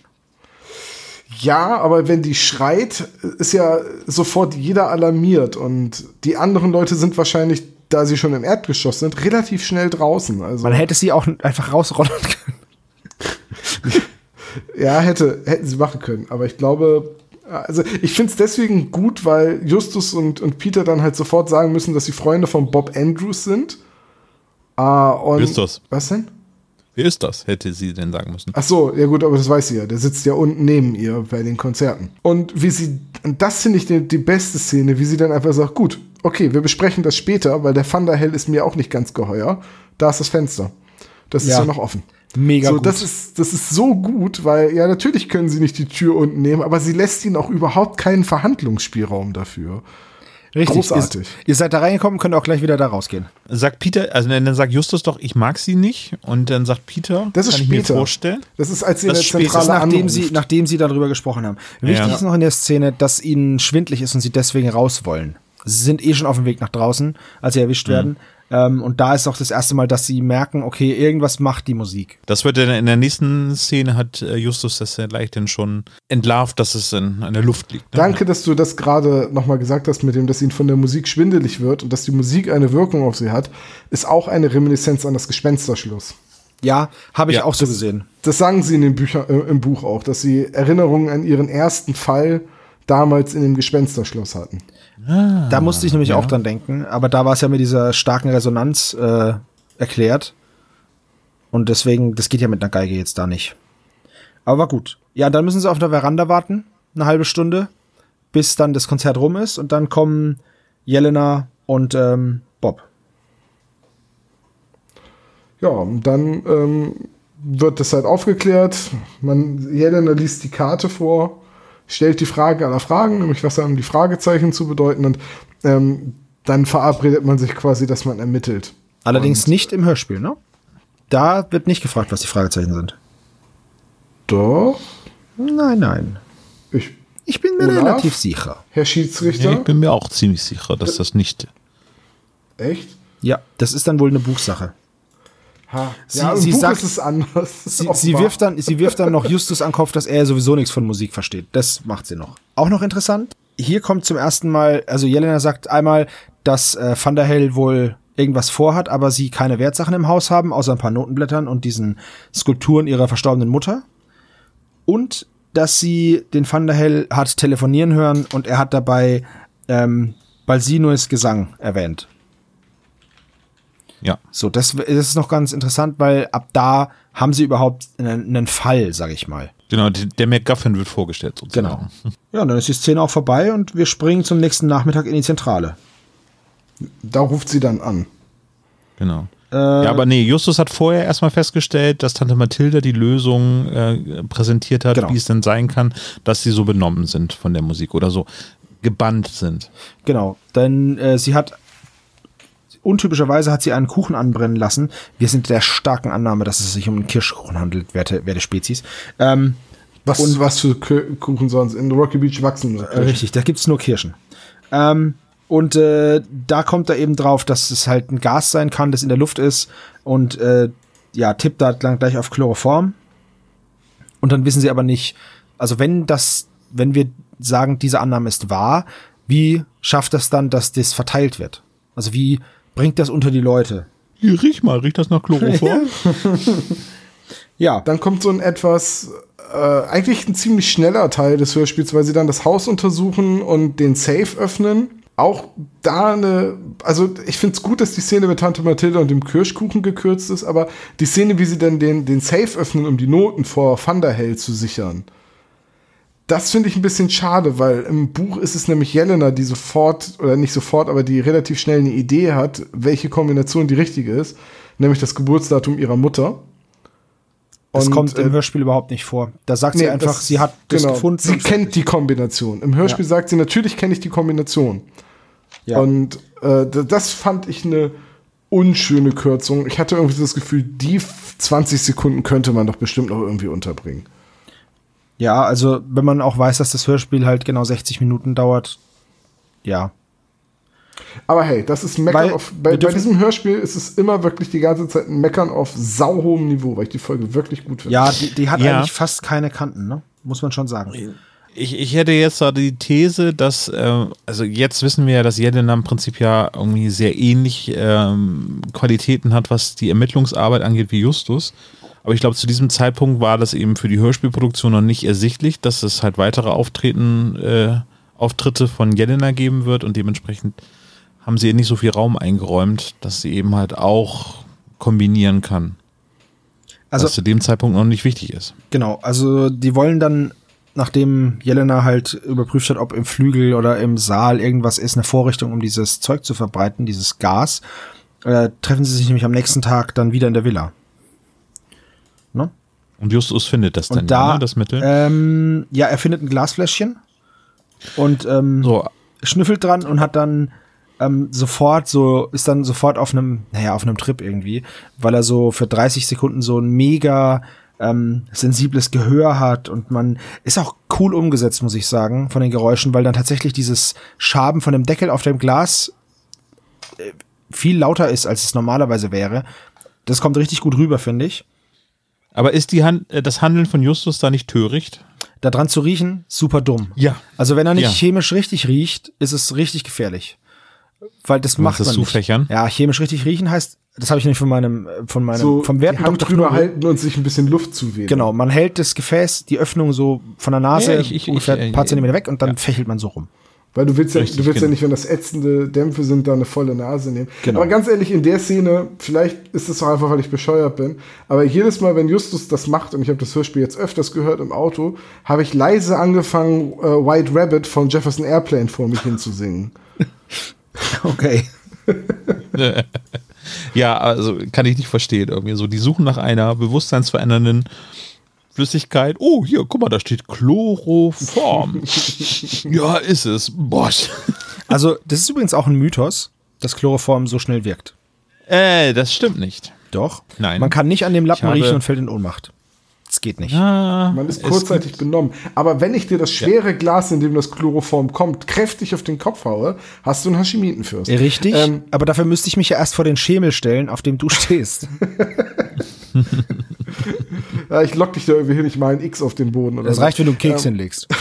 Ja, aber wenn die schreit, ist ja sofort jeder alarmiert und die anderen Leute sind wahrscheinlich, da sie schon im Erdgeschoss sind, relativ schnell draußen. Also Man hätte sie auch einfach rausrollern können. *laughs* ja, hätte hätten sie machen können, aber ich glaube, also ich finde es deswegen gut, weil Justus und, und Peter dann halt sofort sagen müssen, dass sie Freunde von Bob Andrews sind. Ah, und Justus. Was denn? Wer ist das? Hätte sie denn sagen müssen. Ach so, ja gut, aber das weiß sie ja. Der sitzt ja unten neben ihr bei den Konzerten. Und wie sie, und das finde ich die, die beste Szene, wie sie dann einfach sagt, gut, okay, wir besprechen das später, weil der Thunderhell ist mir auch nicht ganz geheuer. Da ist das Fenster. Das ist Ja. ja noch offen. Mega so, gut. Das ist, das ist so gut, weil ja, natürlich können sie nicht die Tür unten nehmen, aber sie lässt ihnen auch überhaupt keinen Verhandlungsspielraum dafür. Richtig. Großartig. Ihr, ihr seid da reingekommen, könnt auch gleich wieder da rausgehen. Sagt Peter, also dann sagt Justus doch, ich mag sie nicht. Und dann sagt Peter, Das ist kann später. ich mir vorstellen. Das ist, als sie Das in ist der später. Das ist Zentrale nachdem anruft. sie, nachdem sie darüber gesprochen haben. Wichtig Ja. ist noch in der Szene, dass ihnen schwindlig ist und sie deswegen raus wollen. Sie sind eh schon auf dem Weg nach draußen, als sie erwischt werden. Ähm, und da ist auch das erste Mal, dass sie merken, okay, irgendwas macht die Musik. Das wird dann in der nächsten Szene hat äh, Justus das ja leicht dann schon entlarvt, dass es in, an der Luft liegt. Ne? Danke, dass du das gerade nochmal gesagt hast, mit dem, dass ihnen von der Musik schwindelig wird und dass die Musik eine Wirkung auf sie hat, ist auch eine Reminiszenz an das Gespensterschluss. Ja, habe ich Ja, auch so gesehen. Das sagen sie in den Bücher, äh, im Buch auch, dass sie Erinnerungen an ihren ersten Fall damals in dem Gespensterschloss hatten. Da musste ich nämlich auch dran denken, aber da war es ja mit dieser starken Resonanz äh, erklärt. Und deswegen, das geht ja mit einer Geige jetzt da nicht. Aber war gut. Ja, dann müssen sie auf der Veranda warten, eine halbe Stunde, bis dann das Konzert rum ist und dann kommen Jelena und ähm, Bob. Ja, und dann ähm, wird das halt aufgeklärt. Man, Jelena liest die Karte vor, stellt die Frage aller Fragen, nämlich was haben die Fragezeichen zu bedeuten und ähm, dann verabredet man sich quasi, dass man ermittelt. Allerdings nicht im Hörspiel, ne? Da wird nicht gefragt, was die Fragezeichen sind. Doch, Nein, nein. ich, Ich bin mir Olaf? relativ sicher. Herr Schiedsrichter, ich bin mir auch ziemlich sicher, dass das nicht. echt? Ja, das ist dann wohl eine Buchsache. Ha. Sie- ja, sie sagt- es anders. *laughs* Sie, sie, wirft dann, sie wirft dann noch Justus an Kopf, dass er sowieso nichts von Musik versteht. Das macht sie noch. Auch noch interessant. Hier kommt zum ersten Mal, also Jelena sagt einmal, dass äh, Van der Hell wohl irgendwas vorhat, aber sie keine Wertsachen im Haus haben, außer ein paar Notenblättern und diesen Skulpturen ihrer verstorbenen Mutter. Und dass sie den Van der Hell hat telefonieren hören und er hat dabei ähm, Balsinues Gesang erwähnt. Ja. So, das, das ist noch ganz interessant, weil ab da haben sie überhaupt einen, einen Fall, sag ich mal. Genau, der MacGuffin wird vorgestellt sozusagen. Genau. Ja, und dann ist die Szene auch vorbei und wir springen zum nächsten Nachmittag in die Zentrale. Da ruft sie dann an. Genau. Äh, ja, aber nee, Justus hat vorher erstmal festgestellt, dass Tante Mathilda die Lösung äh, präsentiert hat, Genau. wie es denn sein kann, dass sie so benommen sind von der Musik oder so gebannt sind. Genau, denn äh, sie hat untypischerweise hat sie einen Kuchen anbrennen lassen. Wir sind der starken Annahme, dass es sich um einen Kirschkuchen handelt, werte, werte Spezies. Ähm, Was, Und- was für Kuchen sonst? In Rocky Beach wachsen nur Kirschen. Richtig, da gibt's nur Kirschen. Ähm, und äh, da kommt er eben drauf, dass es halt ein Gas sein kann, das in der Luft ist und äh, ja, tippt da gleich auf Chloroform. Und dann wissen sie aber nicht, also wenn das, wenn wir sagen, diese Annahme ist wahr, wie schafft das dann, dass das verteilt wird? Also wie bringt das unter die Leute? Hier, riech mal, riecht das nach Chloroform? *laughs* Ja, Dann kommt so ein etwas äh, eigentlich ein ziemlich schneller Teil des Hörspiels, weil sie dann das Haus untersuchen und den Safe öffnen. Auch da eine, also ich finde es gut, dass die Szene mit Tante Mathilda und dem Kirschkuchen gekürzt ist, aber die Szene, wie sie dann den, den Safe öffnen, um die Noten vor Thunderhell zu sichern, das finde ich ein bisschen schade, weil im Buch ist es nämlich Jelena, die sofort, oder nicht sofort, aber die relativ schnell eine Idee hat, welche Kombination die richtige ist, nämlich das Geburtsdatum ihrer Mutter. Das Und, kommt im äh, Hörspiel überhaupt nicht vor. Da sagt sie Nee, einfach, das- sie hat das genau, gefunden. Sie kennt die Kombination. Im Hörspiel Ja. sagt sie, natürlich kenne ich die Kombination. Ja. Und äh, das fand ich eine unschöne Kürzung. Ich hatte irgendwie das Gefühl, die f- 20 Sekunden könnte man doch bestimmt noch irgendwie unterbringen. Ja, also wenn man auch weiß, dass das Hörspiel halt genau 60 Minuten dauert, ja. Aber hey, das ist Meckern Weil auf. Bei, bei diesem Hörspiel ist es immer wirklich die ganze Zeit ein Meckern auf sauhohem Niveau, weil ich die Folge wirklich gut finde. Ja, die, die hat Ja. eigentlich fast keine Kanten, ne? Muss man schon sagen. Ich, ich hätte jetzt da die These, dass, äh, also jetzt wissen wir ja, dass Jelena im Prinzip ja irgendwie sehr ähnlich ähm, Qualitäten hat, was die Ermittlungsarbeit angeht wie Justus. Aber ich glaube, zu diesem Zeitpunkt war das eben für die Hörspielproduktion noch nicht ersichtlich, dass es halt weitere Auftreten, äh, Auftritte von Jelena geben wird und dementsprechend haben sie ihr nicht so viel Raum eingeräumt, dass sie eben halt auch kombinieren kann. Also was zu dem Zeitpunkt noch nicht wichtig ist. Genau, also die wollen dann, nachdem Jelena halt überprüft hat, ob im Flügel oder im Saal irgendwas ist, eine Vorrichtung, um dieses Zeug zu verbreiten, dieses Gas, äh, treffen sie sich nämlich am nächsten Tag dann wieder in der Villa. Und Justus findet das dann, Und da, ja, ne, das Mittel. Ähm, ja, er findet ein Glasfläschchen und ähm, so, schnüffelt dran und hat dann ähm, sofort so, ist dann sofort auf einem, naja, auf einem Trip irgendwie, weil er so für 30 Sekunden so ein mega ähm, sensibles Gehör hat und man ist auch cool umgesetzt, muss ich sagen, von den Geräuschen, weil dann tatsächlich dieses Schaben von dem Deckel auf dem Glas äh, viel lauter ist, als es normalerweise wäre. Das kommt richtig gut rüber, finde ich. Aber ist die Hand, äh, das Handeln von Justus da nicht töricht? Da dran zu riechen, super dumm. Ja. Also wenn er nicht Ja. chemisch richtig riecht, ist es richtig gefährlich. Weil das macht das man zufächern? nicht. Ja, chemisch richtig riechen heißt, das habe ich nicht von meinem, äh, von meinem, So vom werten Hand drüber halten und sich ein bisschen Luft zuwählen. Genau, man hält das Gefäß, die Öffnung so von der Nase Ja, ich- ich- ungefähr ich- ein paar äh, Zentimeter weg und dann fächelt man so rum. Weil du willst ja, Richtig, du willst ja genau. nicht, wenn das ätzende Dämpfe sind, da eine volle Nase nehmen. Genau. Aber ganz ehrlich, in der Szene, vielleicht ist es auch einfach, weil ich bescheuert bin, aber jedes Mal, wenn Justus das macht, und ich habe das Hörspiel jetzt öfters gehört im Auto, habe ich leise angefangen, äh, White Rabbit von Jefferson Airplane vor mich hinzusingen. *laughs* Okay. *laughs* Ja, also kann ich nicht verstehen. Irgendwie so, die suchen nach einer bewusstseinsverändernden Flüssigkeit. Oh, hier, guck mal, da steht Chloroform. *laughs* ja, ist es. Bosch. Also, das ist übrigens auch ein Mythos, dass Chloroform so schnell wirkt. Äh, das stimmt nicht. Doch. Nein. Man kann nicht an dem Lappen riechen und fällt in Ohnmacht. Das geht nicht. Ah, Man ist kurzzeitig benommen. Aber wenn ich dir das schwere Glas, in dem das Chloroform kommt, kräftig auf den Kopf haue, hast du einen Hashimitenfürst. Richtig, Ähm, aber dafür müsste ich mich ja erst vor den Schemel stellen, auf dem du stehst. *laughs* *laughs* ja, ich lock dich da irgendwie hin, ich mal ein X auf den Boden. Oder Das so. reicht, wenn du einen Keks hinlegst. *laughs*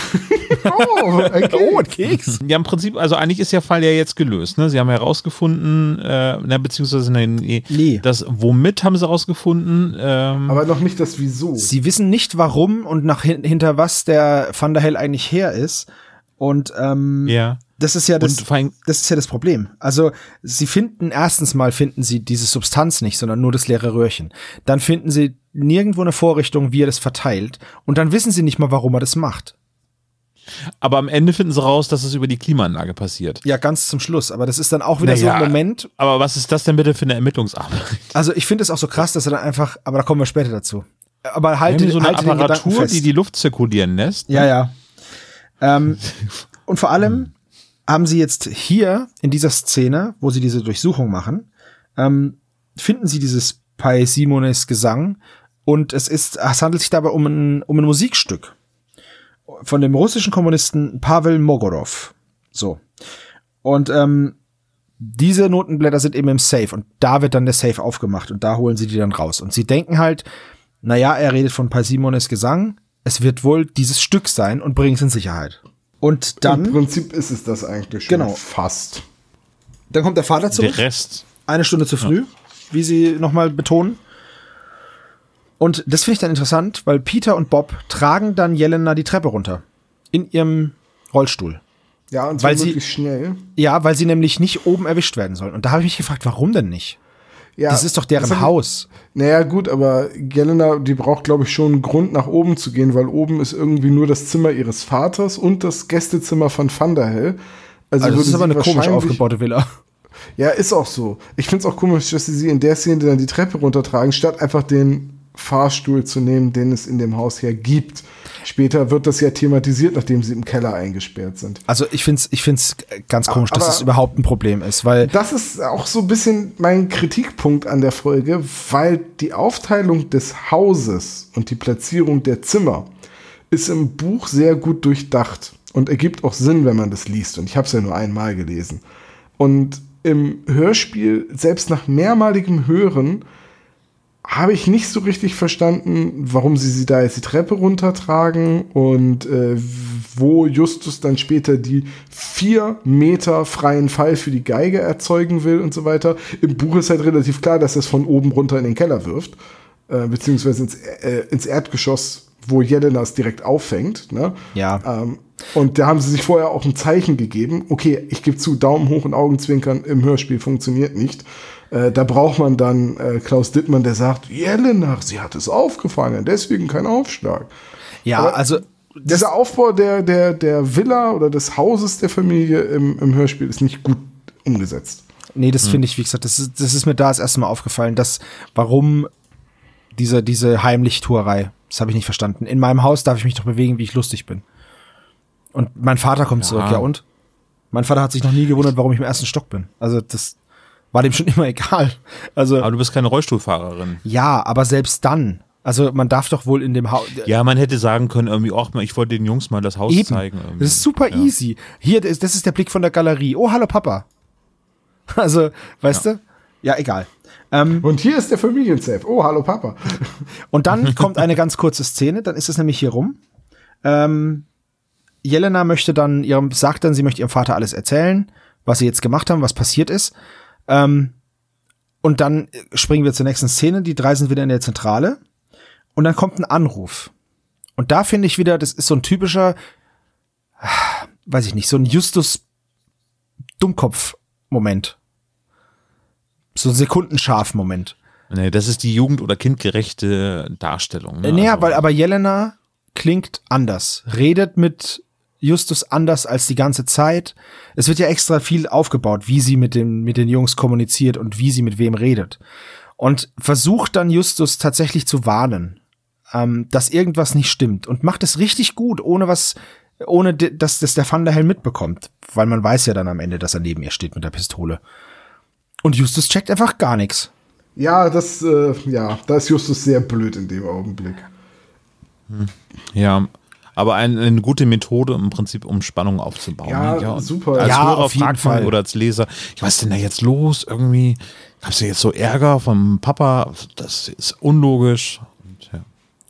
Oh, ein Keks. Oh, ein Keks. Ja, im Prinzip, also eigentlich ist der Fall ja jetzt gelöst. Ne? Sie haben herausgefunden, äh, na, beziehungsweise nee, nee, Nee. das womit haben sie herausgefunden? Ähm, Aber noch nicht das Wieso. Sie wissen nicht, warum und nach hin, hinter was der Van der Hell eigentlich her ist. Und ähm, ja. Das ist ja das, das ist ja das Problem. Also sie finden erstens mal finden sie diese Substanz nicht, sondern nur das leere Röhrchen. Dann finden sie nirgendwo eine Vorrichtung, wie er das verteilt. Und dann wissen sie nicht mal, warum er das macht. Aber am Ende finden sie raus, dass es über die Klimaanlage passiert. Ja, ganz zum Schluss. Aber das ist dann auch wieder so Naja, ein Moment. Aber was ist das denn bitte für eine Ermittlungsarbeit? Also ich finde es auch so krass, dass er dann einfach, aber da kommen wir später dazu. Aber halt, die so eine halt den Apparatur, die die Luft zirkulieren lässt? Ja, ja. Ähm, *laughs* und vor allem haben sie jetzt hier in dieser Szene, wo sie diese Durchsuchung machen, ähm, finden sie dieses Pai Simones Gesang und es ist, es handelt sich dabei um ein, um ein Musikstück von dem russischen Kommunisten Pavel Mogorov. So. Und ähm, diese Notenblätter sind eben im Safe und da wird dann der Safe aufgemacht und da holen sie die dann raus. Und sie denken halt, naja, er redet von Paisimones Gesang, es wird wohl dieses Stück sein und bringen es in Sicherheit. Und Im dann, Prinzip ist es das eigentlich schon Genau. fast. dann kommt der Vater zurück, Der Rest. eine Stunde zu früh, wie sie nochmal betonen. Und das finde ich dann interessant, weil Peter und Bob tragen dann Jelena die Treppe runter. In ihrem Rollstuhl. Ja, und zwar Weil sie- wirklich schnell. Ja, weil sie nämlich nicht oben erwischt werden sollen. Und da habe ich mich gefragt, warum denn nicht? Ja, das ist doch deren das ich- Haus. Naja, gut, aber Jelena, die braucht, glaube ich, schon einen Grund, nach oben zu gehen, weil oben ist irgendwie nur das Zimmer ihres Vaters und das Gästezimmer von Thunderhell. Also das würde ist aber eine komisch aufgebaute Villa. Ja, ist auch so. Ich finde es auch komisch, dass sie sie in der Szene dann die Treppe runtertragen, statt einfach den Fahrstuhl zu nehmen, den es in dem Haus ja gibt. Später wird das ja thematisiert, nachdem sie im Keller eingesperrt sind. Also ich finde es ich find's ganz komisch, dass Aber- das überhaupt ein Problem ist, weil Das ist auch so ein bisschen mein Kritikpunkt an der Folge, weil die Aufteilung des Hauses und die Platzierung der Zimmer ist im Buch sehr gut durchdacht und ergibt auch Sinn, wenn man das liest. Und ich habe es ja nur einmal gelesen. Und im Hörspiel, selbst nach mehrmaligem Hören, habe ich nicht so richtig verstanden, warum sie sie da jetzt die Treppe runtertragen und äh, wo Justus dann später die vier Meter freien Fall für die Geige erzeugen will und so weiter. Im Buch ist halt relativ klar, dass er es von oben runter in den Keller wirft, äh, beziehungsweise ins, äh, ins Erdgeschoss, wo Jelena es direkt auffängt. Ne? Ja. Ähm, und da haben sie sich vorher auch ein Zeichen gegeben. Okay, ich gebe zu, Daumen hoch und Augenzwinkern im Hörspiel funktioniert nicht. Äh, da braucht man dann äh, Klaus Dittmann, der sagt, Jelena, sie hat es aufgefangen, deswegen kein Aufschlag. ja, aber- also Dieser Aufbau der, der, der Villa oder des Hauses der Familie im, im Hörspiel ist nicht gut umgesetzt. Nee, das finde ich, wie gesagt, das ist, das ist mir da das erste Mal aufgefallen, dass warum diese, diese Heimlichtuerei, das habe ich nicht verstanden. In meinem Haus darf ich mich doch bewegen, wie ich lustig bin. Und mein Vater kommt zurück, ja und? Mein Vater hat sich noch nie gewundert, warum ich im ersten Stock bin. Also das war dem schon immer egal. Also Aber du bist keine Rollstuhlfahrerin. ja, aber selbst dann, also man darf doch wohl in dem Haus. Ja, man hätte sagen können, irgendwie, ach, ich wollte den Jungs mal das Haus Eben. zeigen. Irgendwie. Das ist super Ja. easy. Hier, das das ist der Blick von der Galerie. Oh, hallo Papa. *laughs* Also, weißt du? Ja, egal. Ähm, Und hier ist der Familiensafe. Oh, hallo Papa. *laughs* Und dann kommt eine ganz kurze Szene, dann ist es nämlich hier rum. Ähm, Jelena möchte dann ihrem, sagt dann, sie möchte ihrem Vater alles erzählen, was sie jetzt gemacht haben, was passiert ist. Ähm, und dann springen wir zur nächsten Szene, die drei sind wieder in der Zentrale. Und dann kommt ein Anruf. Und da finde ich wieder, das ist so ein typischer, weiß ich nicht, so ein Justus Dummkopf-Moment. So ein Sekundenscharf-Moment. Nee, das ist die jugend- oder kindgerechte Darstellung. Ne? Äh, naja, Also- weil aber Jelena klingt anders, redet mit Justus anders als die ganze Zeit. Es wird ja extra viel aufgebaut, wie sie mit, den mit den Jungs kommuniziert und wie sie mit wem redet. Und versucht dann Justus tatsächlich zu warnen, ähm, dass irgendwas nicht stimmt und macht es richtig gut, ohne was, ohne dass das der Thunderhell mitbekommt, weil man weiß ja dann am Ende, dass er neben ihr steht mit der Pistole. Und Justus checkt einfach gar nichts. Ja, das, äh, ja, da ist Justus sehr blöd in dem Augenblick. Ja, aber ein, eine gute Methode im Prinzip, um Spannung aufzubauen. Ja, und super. Als Ja, Hörer auf jeden Fall. oder als Leser, ja, was ist denn da jetzt los? Irgendwie gab's ja jetzt so Ärger vom Papa, das ist unlogisch. Und, ja.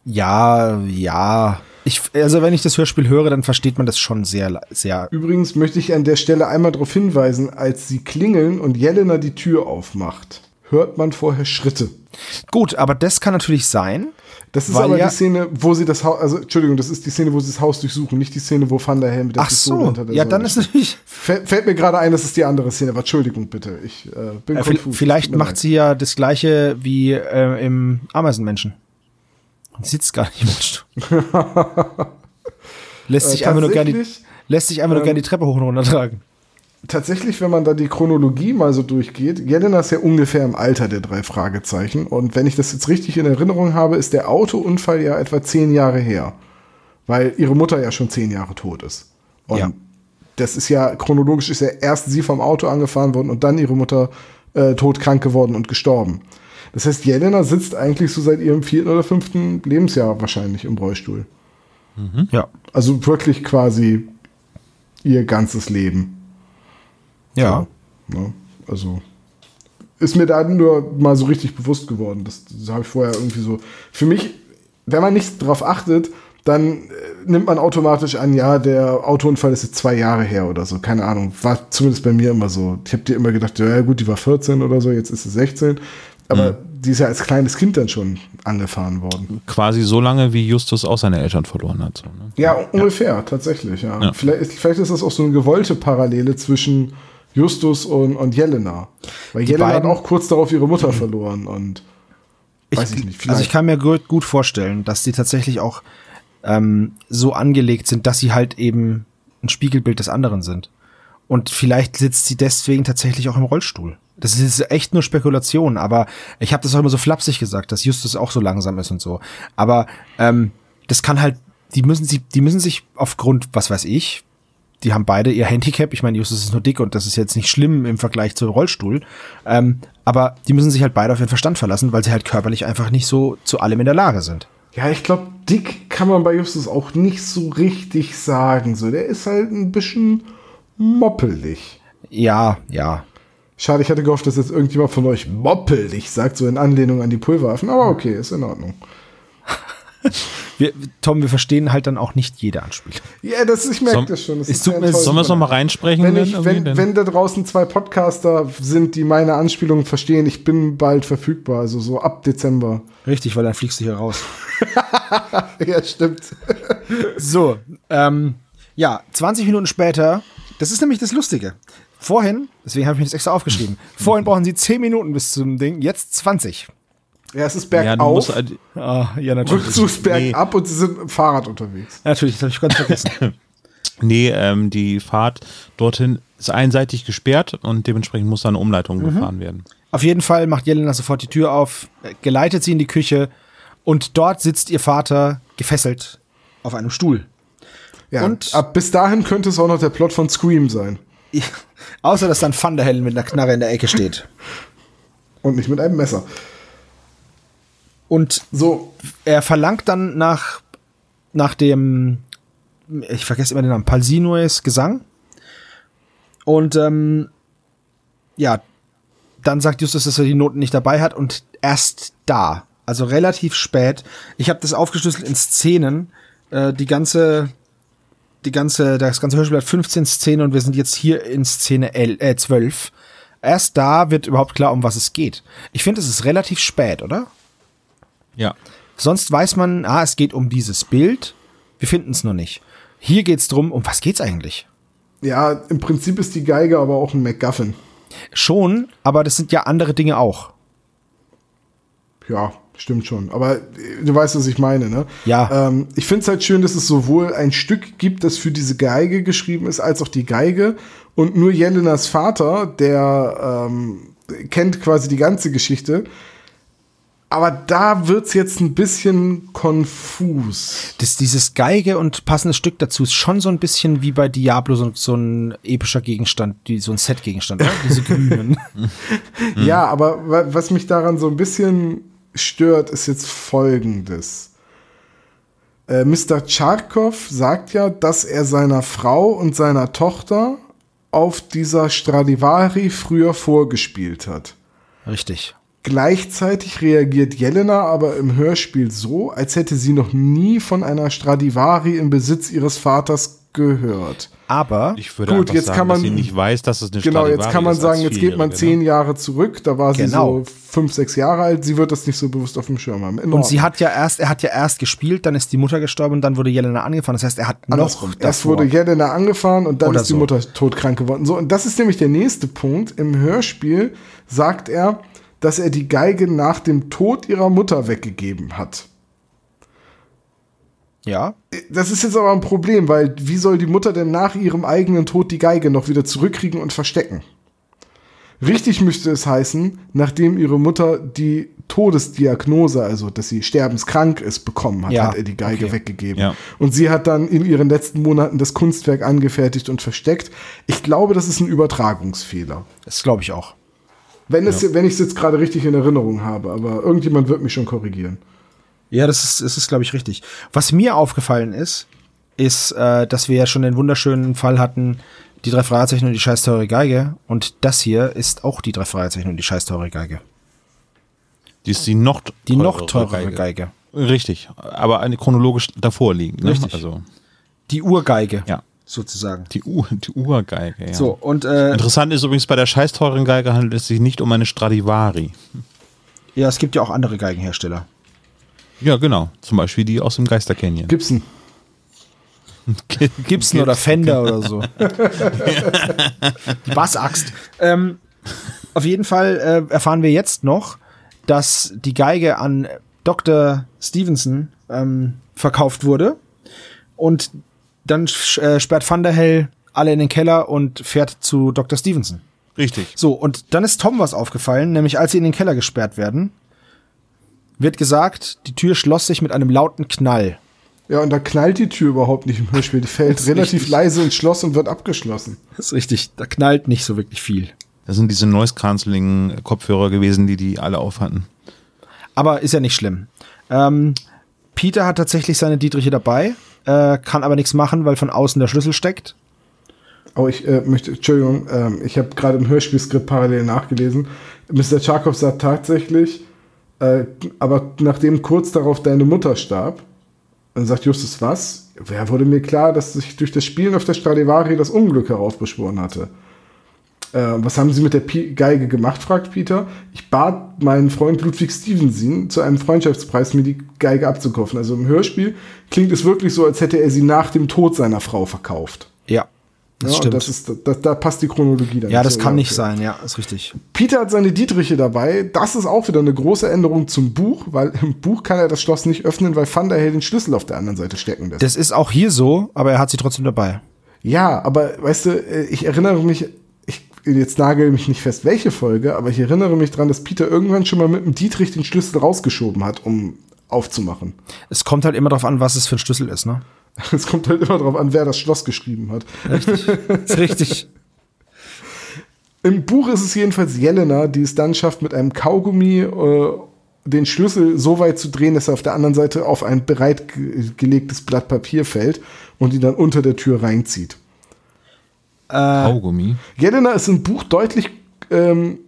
Ja, ja. Ich, also wenn ich das Hörspiel höre, dann versteht man das schon sehr, sehr. Übrigens möchte ich an der Stelle einmal darauf hinweisen, als sie klingeln und Jelena die Tür aufmacht, hört man vorher Schritte. Gut, aber das kann natürlich sein. Das ist Weil aber ja- die Szene, wo sie das Haus, also Entschuldigung, das ist die Szene, wo sie das Haus durchsuchen, nicht die Szene, wo Van der Helm mit der Ach Pistole so, hinter der ja, Säule dann ist natürlich. Fällt, fällt mir gerade ein, das ist die andere Szene, aber Entschuldigung bitte, ich äh, bin Äh, konfus. vielleicht macht sie ja das gleiche wie äh, im Ameisenmenschen. Sitzt gar nicht im Stuhl. *laughs* lässt sich Äh, einfach nur gerne tatsächlich- lässt sich einfach nur ähm, gerne die Treppe hoch und runter tragen. Tatsächlich, wenn man da die Chronologie mal so durchgeht, Jelena ist ja ungefähr im Alter der drei Fragezeichen. Und wenn ich das jetzt richtig in Erinnerung habe, ist der Autounfall ja etwa zehn Jahre her. Weil ihre Mutter ja schon zehn Jahre tot ist. Und Ja. das ist ja, chronologisch ist ja erst sie vom Auto angefahren worden und dann ihre Mutter äh, todkrank geworden und gestorben. Das heißt, Jelena sitzt eigentlich so seit ihrem vierten oder fünften Lebensjahr wahrscheinlich im Rollstuhl. Ja. Also wirklich quasi ihr ganzes Leben. Ja. Ne? Also ist mir da nur mal so richtig bewusst geworden. Das, das habe ich vorher irgendwie so. Für mich, wenn man nicht drauf achtet, dann äh, nimmt man automatisch an, ja, der Autounfall ist jetzt zwei Jahre her oder so. Keine Ahnung. War zumindest bei mir immer so. Ich habe dir immer gedacht, ja gut, die war 14 oder so, jetzt ist sie 16. Aber die ist ja als kleines Kind dann schon angefahren worden. Quasi so lange, wie Justus auch seine Eltern verloren hat. So, ne? Ja, ungefähr, tatsächlich, ja. Ja. Vielleicht, vielleicht ist das auch so eine gewollte Parallele zwischen Justus und, und Jelena. Weil Die Jelena hat auch kurz darauf ihre Mutter verloren und weiß ich nicht, also ich vielleicht. kann mir gut, gut vorstellen, dass die tatsächlich auch ähm, so angelegt sind, dass sie halt eben ein Spiegelbild des anderen sind. Und vielleicht sitzt sie deswegen tatsächlich auch im Rollstuhl. Das ist echt nur Spekulation, aber ich habe das auch immer so flapsig gesagt, dass Justus auch so langsam ist und so. Aber ähm, das kann halt, die müssen sich, die müssen sich aufgrund, was weiß ich, die haben beide ihr Handicap. Ich meine, Justus ist nur dick und das ist jetzt nicht schlimm im Vergleich zum Rollstuhl. Ähm, aber die müssen sich halt beide auf ihren Verstand verlassen, weil sie halt körperlich einfach nicht so zu allem in der Lage sind. Ja, ich glaube, dick kann man bei Justus auch nicht so richtig sagen. So, der ist halt ein bisschen moppelig. Ja, ja. Schade, ich hatte gehofft, dass jetzt irgendjemand von euch moppelig sagt, so in Anlehnung an die Pulveraffen. Aber okay, ist in Ordnung. *laughs* Wir, Tom, wir verstehen halt dann auch nicht jede Anspielung. Ja, das, ich merke das schon. Das ist tut mir-. Sollen wir es nochmal reinsprechen? wenn, ich, wenn, Denn- wenn da draußen zwei Podcaster sind, die meine Anspielungen verstehen, ich bin bald verfügbar, also so ab Dezember. Richtig, weil dann fliegst du hier raus. *laughs* ja, stimmt. So, ähm, ja, 20 Minuten später, das ist nämlich das Lustige. Vorhin, deswegen habe ich mir das extra aufgeschrieben, *laughs* vorhin brauchen sie 10 Minuten bis zum Ding, jetzt 20. Ja, es ist ja, du bergauf, musst, halt- Ah, ja, natürlich. Rückzugs bergab und sie sind mit dem Fahrrad unterwegs. Natürlich, das habe ich ganz vergessen. *laughs* nee, ähm, die Fahrt dorthin ist einseitig gesperrt und dementsprechend muss da eine Umleitung gefahren werden. Auf jeden Fall macht Jelena sofort die Tür auf, äh, geleitet sie in die Küche und dort sitzt ihr Vater gefesselt auf einem Stuhl. Ja, Und- ab bis dahin könnte es auch noch der Plot von Scream sein. Außer, dass dann Thunderhell mit einer Knarre in der Ecke steht. *laughs* Und nicht mit einem Messer. Und So, er verlangt dann nach, nach dem, ich vergesse immer den Namen, Palsinues Gesang. Und ähm, ja, dann sagt Justus, dass er die Noten nicht dabei hat und erst da, also relativ spät. Ich habe das aufgeschlüsselt in Szenen. Äh, die ganze, die ganze, das ganze Hörspiel hat 15 Szenen und wir sind jetzt hier in Szene L, äh, 12. Erst da wird überhaupt klar, um was es geht. Ich finde, es ist relativ spät, oder? Ja. Sonst weiß man, ah, es geht um dieses Bild. Wir finden es nur nicht. Hier geht es drum, um was geht's eigentlich? ja, im Prinzip ist die Geige aber auch ein MacGuffin. Schon, aber das sind ja andere Dinge auch. Ja, stimmt schon. Aber äh, du weißt, was ich meine, ne? Ja. Ähm, ich finde es halt schön, dass es sowohl ein Stück gibt, das für diese Geige geschrieben ist, als auch die Geige. Und nur Jelenas Vater, der ähm, kennt quasi die ganze Geschichte. Aber da wird's jetzt ein bisschen konfus. Das, dieses Geige und passendes Stück dazu ist schon so ein bisschen wie bei Diablo, so, so ein epischer Gegenstand, die, so ein Set-Gegenstand? Diese grünen. *laughs* Ja, aber wa- was mich daran so ein bisschen stört, ist jetzt folgendes. Äh, Mr. Tscharkow sagt ja, dass er seiner Frau und seiner Tochter auf dieser Stradivari früher vorgespielt hat. Richtig. Gleichzeitig reagiert Jelena aber im Hörspiel so, als hätte sie noch nie von einer Stradivari im Besitz ihres Vaters gehört. Aber Ich würde Gut, jetzt sagen, kann man- dass sie nicht weiß, dass es eine Genau, jetzt Stradivari kann man sagen, jetzt geht man zehn ne? Jahre zurück. Da war sie Genau. so fünf, sechs Jahre alt. Sie wird das nicht so bewusst auf dem Schirm haben. In und sie hat ja erst, er hat ja erst gespielt, dann ist die Mutter gestorben und dann wurde Jelena angefahren. Das heißt, er hat noch Andersrum. Erst davor- wurde Jelena angefahren und dann Oder ist die so. Mutter todkrank geworden. So, und das ist nämlich der nächste Punkt. Im Hörspiel sagt er, dass er die Geige nach dem Tod ihrer Mutter weggegeben hat. Ja, Das ist jetzt aber ein Problem, weil wie soll die Mutter denn nach ihrem eigenen Tod die Geige noch wieder zurückkriegen und verstecken? Richtig müsste es heißen, nachdem ihre Mutter die Todesdiagnose, also dass sie sterbenskrank ist, bekommen hat, Ja, hat er die Geige okay. weggegeben. Ja. Und sie hat dann in ihren letzten Monaten das Kunstwerk angefertigt und versteckt. Ich glaube, das ist ein Übertragungsfehler. das glaube ich auch. Wenn, es, wenn ich es jetzt gerade richtig in Erinnerung habe, aber irgendjemand wird mich schon korrigieren. Ja, das ist, das ist glaube ich, richtig. Was mir aufgefallen ist, ist, äh, dass wir ja schon den wunderschönen Fall hatten, die drei Fragezeichen und die scheiß teure Geige. Und das hier ist auch die drei Fragezeichen und die scheiß teure Geige. Die ist die noch Die noch teurere Geige. Richtig, aber eine chronologisch davor liegend. Ne? Richtig. Also Die Urgeige. Ja. Sozusagen. die, Ur, die Urgeige. Ja. So, und äh, Interessant ist übrigens, bei der scheiß teuren Geige handelt es sich nicht um eine Stradivari. Ja, es gibt ja auch andere Geigenhersteller. Ja, genau. Zum Beispiel die aus dem Geister Canyon. Gibson. Gibson oder Fender oder so. *laughs* Die Bassaxt. Ähm, auf jeden Fall äh, erfahren wir jetzt noch, dass die Geige an Dr. Stevenson ähm, verkauft wurde. Und dann äh, sperrt Van der Hell alle in den Keller und fährt zu Dr. Stevenson. Richtig. So, und dann ist Tom was aufgefallen, nämlich als sie in den Keller gesperrt werden, wird gesagt, die Tür schloss sich mit einem lauten Knall. Ja, und da knallt die Tür überhaupt nicht im Hörspiel. Die fällt *laughs* relativ richtig. leise ins Schloss und wird abgeschlossen. Das ist richtig, da knallt nicht so wirklich viel. Das sind diese Noise-Canceling-Kopfhörer gewesen, die die alle aufhatten. Aber ist ja nicht schlimm. Ähm, Peter hat tatsächlich seine Dietriche dabei, äh, kann aber nichts machen, weil von außen der Schlüssel steckt. Oh, ich äh, möchte, Entschuldigung, ähm, ich habe gerade im Hörspielskript parallel nachgelesen. Mr. Charkov sagt tatsächlich, äh, aber nachdem kurz darauf deine Mutter starb, dann sagt Justus was? Wer wurde mir klar, dass sich durch das Spielen auf der Stradivari das Unglück heraufbeschworen hatte? Äh, was haben Sie mit der Pi Geige gemacht, fragt Peter. Ich bat meinen Freund Ludwig Stevenson zu einem Freundschaftspreis, mir die Geige abzukaufen. Also im Hörspiel klingt es wirklich so, als hätte er sie nach dem Tod seiner Frau verkauft. Ja, das ja, stimmt. Das ist, da, da passt die Chronologie dann. ja, das so, kann nicht sein, ja, ist richtig. Peter hat seine Dietriche dabei. Das ist auch wieder eine große Änderung zum Buch, weil im Buch kann er das Schloss nicht öffnen, weil Van der Hell den Schlüssel auf der anderen Seite stecken lässt. Das ist auch hier so, aber er hat sie trotzdem dabei. ja, aber weißt du, äh, ich erinnere mich, ich jetzt nagel mich nicht fest, welche Folge, aber ich erinnere mich dran, dass Peter irgendwann schon mal mit dem Dietrich den Schlüssel rausgeschoben hat, um aufzumachen. Es kommt halt immer darauf an, was es für ein Schlüssel ist, ne? *laughs* Es kommt halt immer darauf an, wer das Schloss geschrieben hat. Ist richtig. *laughs* Im Buch ist es jedenfalls Jelena, die es dann schafft, mit einem Kaugummi äh, den Schlüssel so weit zu drehen, dass er auf der anderen Seite auf ein bereitgelegtes Blatt Papier fällt und ihn dann unter der Tür reinzieht. Kaugummi. Jelena ist im Buch deutlich, ähm,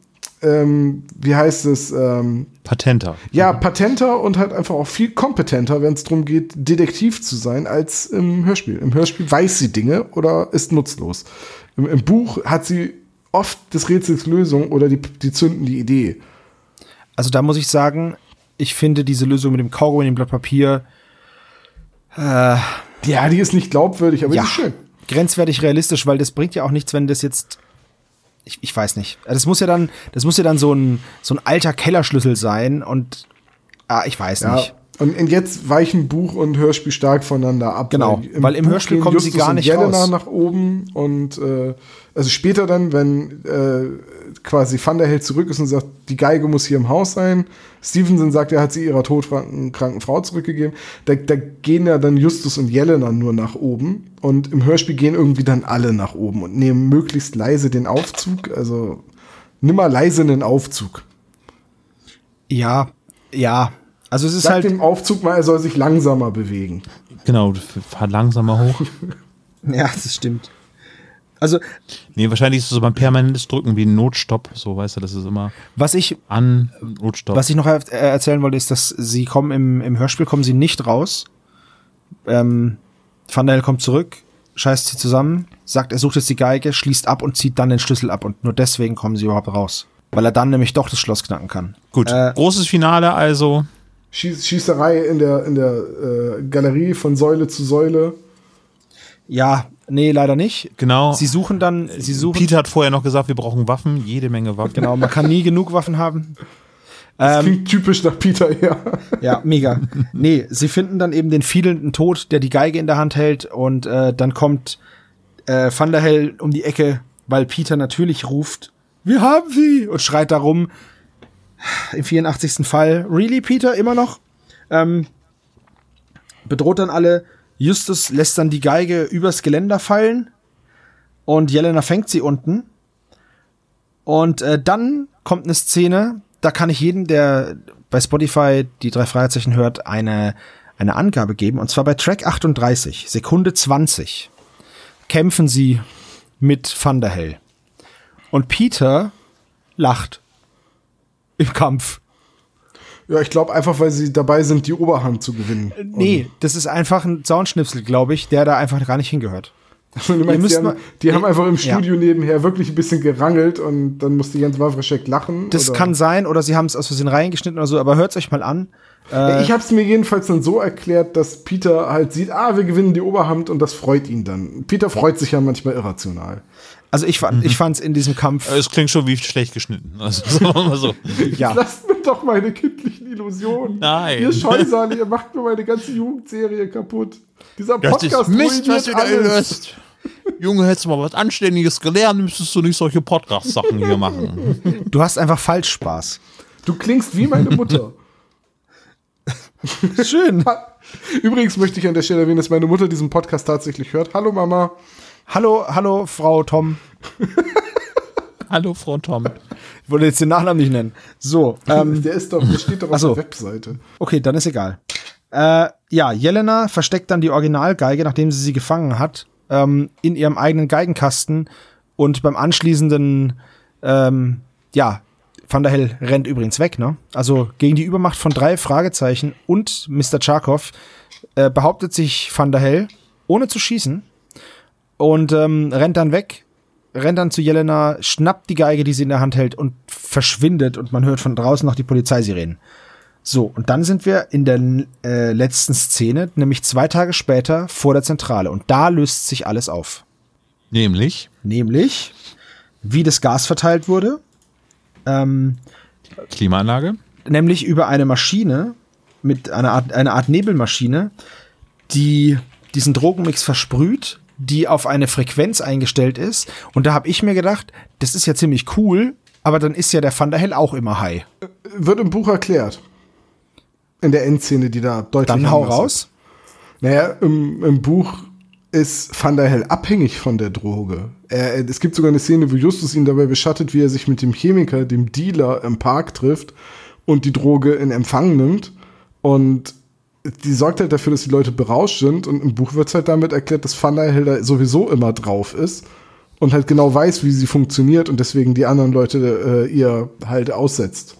ähm, wie heißt es, ähm, Patenter. ja, patenter und halt einfach auch viel kompetenter, wenn es darum geht, Detektiv zu sein, als im Hörspiel. Im Hörspiel weiß sie Dinge oder ist nutzlos. Im, im Buch hat sie oft des Rätsels Lösung oder die, die zündende Idee. Also da muss ich sagen, ich finde diese Lösung mit dem Kaugummi in dem Blatt Papier Ja, die ist nicht glaubwürdig, aber ja, die ist schön. Grenzwertig realistisch, weil das bringt ja auch nichts, wenn das jetzt ich, ich weiß nicht. Das muss ja dann, das muss ja dann so ein, so ein alter Kellerschlüssel sein und ah, ich weiß Ja. nicht. Und, und jetzt weichen Buch und Hörspiel stark voneinander ab. Genau, weil im Buch Hörspiel gehen kommen sie gar und nicht Jelena raus. nach oben und äh, also später dann, wenn äh, quasi Van der Held zurück ist und sagt, die Geige muss hier im Haus sein. Stevenson sagt, er hat sie ihrer todkranken kranken Frau zurückgegeben. Da, da gehen ja dann Justus und Jelena nur nach oben und im Hörspiel gehen irgendwie dann alle nach oben und nehmen möglichst leise den Aufzug, also nimmer leise einen Aufzug. Ja, ja. Also es ist Sag halt, dem Aufzug mal, er soll sich langsamer bewegen. Genau, fahr langsamer hoch. *laughs* ja, das stimmt. Also Nee, wahrscheinlich ist es so beim permanentes Drücken wie ein Notstopp. So, weißt du, das ist immer was ich, an, Notstopp. was ich noch äh, erzählen wollte, ist, dass sie kommen im, im Hörspiel kommen sie nicht raus. Ähm, Van der Hel kommt zurück, scheißt sie zusammen, sagt, er sucht jetzt die Geige, schließt ab und zieht dann den Schlüssel ab und nur deswegen kommen sie überhaupt raus. Weil er dann nämlich doch das Schloss knacken kann. Gut, Äh, großes Finale also. Schieß, Schießerei in der, in der äh, Galerie von Säule zu Säule. Ja, nee, leider nicht. Genau. Sie suchen dann, sie suchen, Peter hat vorher noch gesagt, wir brauchen Waffen, jede Menge Waffen. genau, man kann nie genug Waffen haben. Das Ähm, klingt typisch nach Peter her. Ja, mega. Nee, sie finden dann eben den fielenden Tod, der die Geige in der Hand hält und äh, dann kommt äh, Van der Hell um die Ecke, weil Peter natürlich ruft, wir haben sie und schreit darum. Im 84. Fall, really Peter, immer noch? Ähm, bedroht dann alle. Justus lässt dann die Geige übers Geländer fallen und Jelena fängt sie unten. Und äh, dann kommt eine Szene, da kann ich jeden, der bei Spotify die drei Freizeichen hört, eine, eine Angabe geben. Und zwar bei Track 38, Sekunde 20, kämpfen sie mit Van der Hell. Und Peter lacht. Im Kampf. Ja, ich glaube einfach, weil sie dabei sind, die Oberhand zu gewinnen. Nee, das ist einfach ein Soundschnipsel, glaube ich, der da einfach gar nicht hingehört. Und meinst, die haben, mal- die haben einfach im Ja. Studio nebenher wirklich ein bisschen gerangelt und dann musste Jens Wawrschek lachen. Das oder? kann sein, oder sie haben es aus Versehen reingeschnitten oder so, aber hört's euch mal an. Ja, ich habe es mir jedenfalls dann so erklärt, dass Peter halt sieht, ah, wir gewinnen die Oberhand und das freut ihn dann. Peter freut sich ja manchmal irrational. Also ich fand, ich fand's in diesem Kampf. Es klingt schon wie schlecht geschnitten. *laughs* Also, sagen wir mal so. ja. Lasst mir doch meine kindlichen Illusionen. Nein. Ihr Scheusal, ihr macht mir meine ganze Jugendserie kaputt. Dieser Das Podcast ist Mist, was ruiniert du da alles. hörst. Junge, hättest du mal was Anständiges gelernt, müsstest du nicht solche Podcast-Sachen hier machen. Du hast einfach falsch Spaß. Du klingst wie meine Mutter. Schön. Übrigens möchte ich an der Stelle erwähnen, dass meine Mutter diesen Podcast tatsächlich hört. Hallo Mama. Hallo, hallo, Frau Tom. Hallo, Frau Tom. Ich wollte jetzt den Nachnamen nicht nennen. So, ähm, *laughs* der ist doch, der steht doch auf so. der Webseite. okay, dann ist egal. Äh, ja, Jelena versteckt dann die Originalgeige, nachdem sie sie gefangen hat, ähm, in ihrem eigenen Geigenkasten und beim anschließenden, ähm, ja, Van der Hell rennt übrigens weg, ne? Also gegen die Übermacht von drei Fragezeichen und Mr. Charkov äh, behauptet sich Van der Hell, ohne zu schießen, und ähm, rennt dann weg, rennt dann zu Jelena, schnappt die Geige, die sie in der Hand hält und verschwindet und man hört von draußen noch die Polizeisirenen. So, und dann sind wir in der äh, letzten Szene, nämlich zwei Tage später vor der Zentrale. Und da löst sich alles auf. Nämlich, Nämlich, wie das Gas verteilt wurde, ähm, Klimaanlage. nämlich über eine Maschine, mit einer Art, einer Art Nebelmaschine, die diesen Drogenmix versprüht, die auf eine Frequenz eingestellt ist. Und da habe ich mir gedacht, das ist ja ziemlich cool, aber dann ist ja der Van der Hell auch immer high. Wird im Buch erklärt. In der Endszene, die da deutlich Dann hau raus. Ist. Naja, im, im Buch ist Van der Hell abhängig von der Droge. Er, es gibt sogar eine Szene, wo Justus ihn dabei beschattet, wie er sich mit dem Chemiker, dem Dealer im Park trifft und die Droge in Empfang nimmt. Und die sorgt halt dafür, dass die Leute berauscht sind. Und im Buch wird halt damit erklärt, dass Van der Hell da sowieso immer drauf ist und halt genau weiß, wie sie funktioniert und deswegen die anderen Leute äh, ihr halt aussetzt.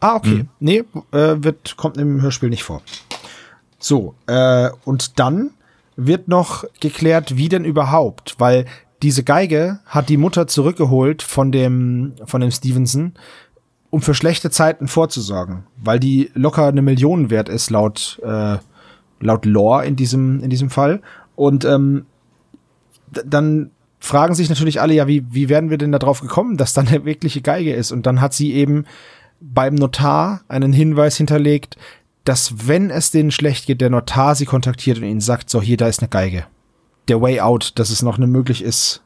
Ah, okay. Nee, äh, wird, kommt im Hörspiel nicht vor. So, äh, und dann wird noch geklärt, wie denn überhaupt, weil diese Geige hat die Mutter zurückgeholt von dem, von dem Stevenson, um für schlechte Zeiten vorzusorgen, weil die locker eine Million wert ist, laut, äh, laut Lore in diesem, in diesem Fall. Und ähm, dann fragen sich natürlich alle, ja, wie, wie werden wir denn darauf gekommen, dass dann eine wirkliche Geige ist? Und dann hat sie eben beim Notar einen Hinweis hinterlegt, dass wenn es denen schlecht geht, der Notar sie kontaktiert und ihnen sagt, so hier, da ist eine Geige. Der Way out, dass es noch eine möglich ist,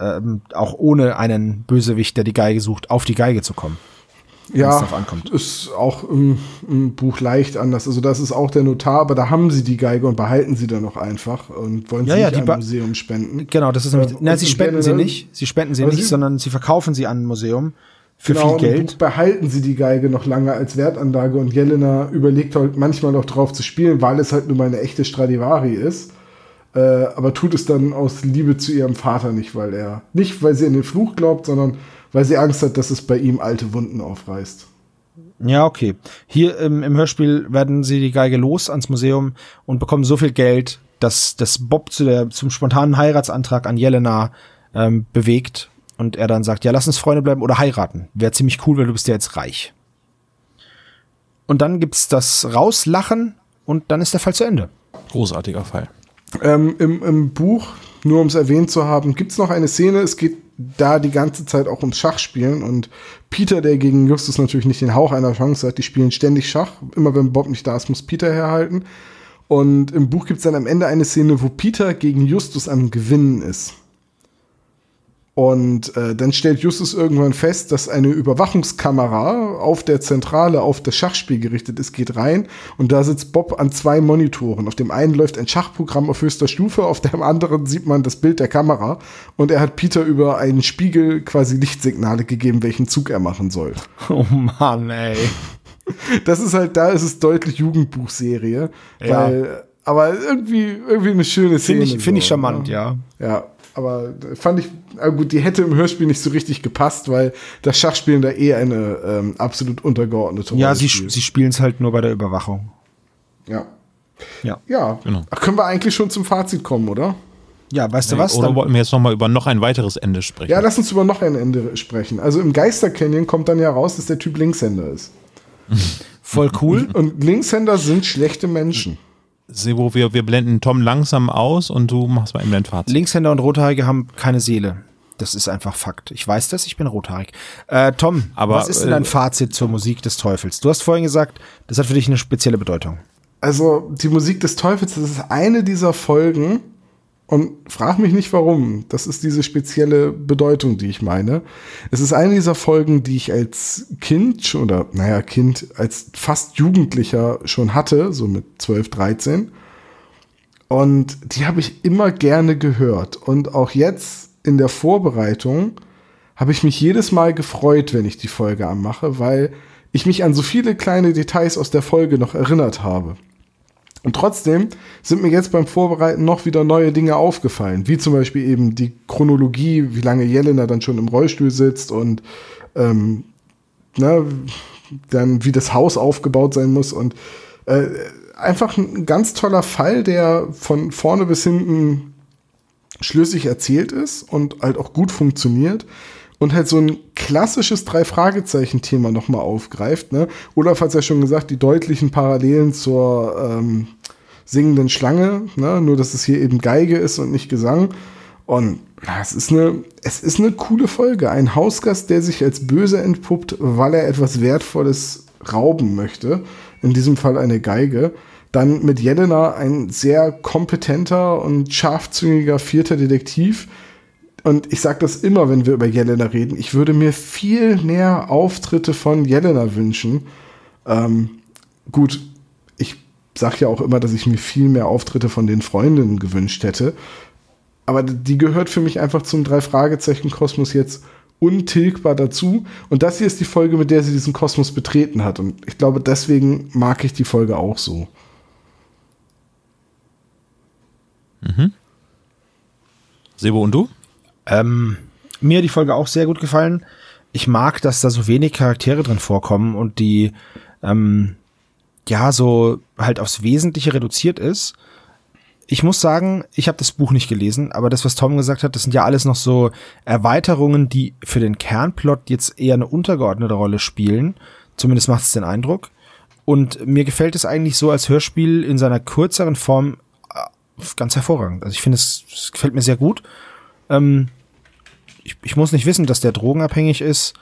ähm, auch ohne einen Bösewicht, der die Geige sucht, auf die Geige zu kommen. Ja, es ankommt. ist auch im, im Buch leicht anders. Also das ist auch der Notar, aber da haben sie die Geige und behalten sie dann noch einfach und wollen Ja, sie ja, nicht die an ba- ein Museum spenden. Genau, das ist nämlich, Ja, na, und sie spenden sie nicht, sie spenden sie nicht, sie- sondern sie verkaufen sie an ein Museum für Genau, viel und Geld. Buch behalten sie die Geige noch lange als Wertanlage und Jelena überlegt halt manchmal noch drauf zu spielen, weil es halt nur mal eine echte Stradivari ist. Äh, aber tut es dann aus Liebe zu ihrem Vater nicht, weil er, nicht weil sie an den Fluch glaubt, sondern weil sie Angst hat, dass es bei ihm alte Wunden aufreißt. Ja, okay. Hier ähm, im Hörspiel werden sie die Geige los ans Museum und bekommen so viel Geld, dass das Bob zu der, zum spontanen Heiratsantrag an Jelena ähm, bewegt und er dann sagt, ja, lass uns Freunde bleiben oder heiraten. Wäre ziemlich cool, weil du bist ja jetzt reich. Und dann gibt's das Rauslachen und dann ist der Fall zu Ende. Großartiger Fall. Ähm, im, Im Buch, nur um es erwähnt zu haben, gibt es noch eine Szene, es geht da die ganze Zeit auch ums Schachspielen und Peter, der gegen Justus natürlich nicht den Hauch einer Chance hat, die spielen ständig Schach. Immer wenn Bob nicht da ist, muss Peter herhalten. Und im Buch gibt es dann am Ende eine Szene, wo Peter gegen Justus am Gewinnen ist. Und äh, dann stellt Justus irgendwann fest, dass eine Überwachungskamera auf der Zentrale auf das Schachspiel gerichtet ist, geht rein und da sitzt Bob an zwei Monitoren. Auf dem einen läuft ein Schachprogramm auf höchster Stufe, auf dem anderen sieht man das Bild der Kamera und er hat Peter über einen Spiegel quasi Lichtsignale gegeben, welchen Zug er machen soll. *laughs* Oh Mann, ey. Das ist halt, da ist es deutlich Jugendbuchserie, Ja. weil, aber irgendwie, irgendwie eine schöne Szene. Finde ich, find ich so, charmant, ne? ja. Ja, aber fand ich, ah gut, die hätte im Hörspiel nicht so richtig gepasst, weil das Schachspielen da eh eine ähm, absolut untergeordnete Rolle Ja, sie, spielt. sie spielen es halt nur bei der Überwachung. ja. Ja. Ja, Genau. Ach, können wir eigentlich schon zum Fazit kommen, oder? Ja, weißt du was? Oder Dann, wollten wir jetzt nochmal über noch ein weiteres Ende sprechen? Ja, lass uns über noch ein Ende sprechen. Also im Geister Canyon kommt dann ja raus, dass der Typ Linkshänder ist. voll cool. Und Linkshänder sind schlechte Menschen. Sebo, wir, wir blenden Tom langsam aus und du machst mal eben dein Fazit. Linkshänder und Rothaarige haben keine Seele. Das ist einfach Fakt. Ich weiß das, ich bin rothaarig. Äh, Tom, Aber, was ist denn äh, dein Fazit zur Musik des Teufels? Du hast vorhin gesagt, das hat für dich eine spezielle Bedeutung. Also die Musik des Teufels, das ist eine dieser Folgen und frag mich nicht warum. Das ist diese spezielle Bedeutung, die ich meine. Es ist eine dieser Folgen, die ich als Kind oder naja, Kind, als fast Jugendlicher schon hatte, so mit 12, 13. Und die habe ich immer gerne gehört. Und auch jetzt in der Vorbereitung habe ich mich jedes Mal gefreut, wenn ich die Folge anmache, weil ich mich an so viele kleine Details aus der Folge noch erinnert habe. Und trotzdem sind mir jetzt beim Vorbereiten noch wieder neue Dinge aufgefallen, wie zum Beispiel eben die Chronologie, wie lange Jelena dann schon im Rollstuhl sitzt und ähm, ne, dann wie das Haus aufgebaut sein muss und äh, einfach ein ganz toller Fall, der von vorne bis hinten schlüssig erzählt ist und halt auch gut funktioniert und halt so ein klassisches Drei-Fragezeichen-Thema nochmal aufgreift. Ne? Olaf hat ja schon gesagt, die deutlichen Parallelen zur ähm, singenden Schlange, ne? nur dass es hier eben Geige ist und nicht Gesang. Und na, es ist eine, es ist eine coole Folge. Ein Hausgast, der sich als böse entpuppt, weil er etwas Wertvolles rauben möchte. In diesem Fall eine Geige. Dann mit Jelena ein sehr kompetenter und scharfzüngiger vierter Detektiv. Und ich sage das immer, wenn wir über Jelena reden. Ich würde mir viel mehr Auftritte von Jelena wünschen. Ähm, gut, ich sage ja auch immer, dass ich mir viel mehr Auftritte von den Freundinnen gewünscht hätte. Aber die gehört für mich einfach zum Drei-Fragezeichen-Kosmos jetzt untilgbar dazu. Und das hier ist die Folge, mit der sie diesen Kosmos betreten hat. Und ich glaube, deswegen mag ich die Folge auch so. Sebo und du? Ähm, mir hat die Folge auch sehr gut gefallen. Ich mag, dass da so wenig Charaktere drin vorkommen und die ähm, ja so halt aufs Wesentliche reduziert ist. Ich muss sagen, ich habe das Buch nicht gelesen, aber das, was Tom gesagt hat, das sind ja alles noch so Erweiterungen, die für den Kernplot jetzt eher eine untergeordnete Rolle spielen. Zumindest macht es den Eindruck. Und mir gefällt es eigentlich so als Hörspiel in seiner kürzeren Form äh, ganz hervorragend. Also ich finde, es, es gefällt mir sehr gut. Ähm, ich, ich muss nicht wissen, dass der drogenabhängig ist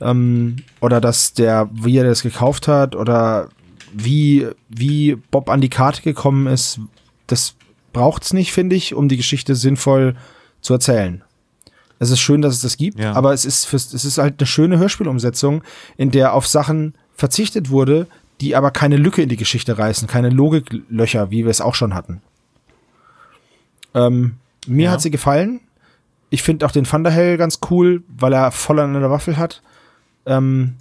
ähm, oder dass der, wie er das gekauft hat oder wie, wie Bob an die Karte gekommen ist. Das braucht's nicht, finde ich, um die Geschichte sinnvoll zu erzählen. Es ist schön, dass es das gibt, Ja. aber es ist, fürs, es ist halt eine schöne Hörspielumsetzung, in der auf Sachen verzichtet wurde, die aber keine Lücke in die Geschichte reißen, keine Logiklöcher, wie wir es auch schon hatten. Ähm, mir Ja. hat sie gefallen. Ich finde auch den Thunderhell ganz cool, weil er voll an der Waffel hat. Ähm,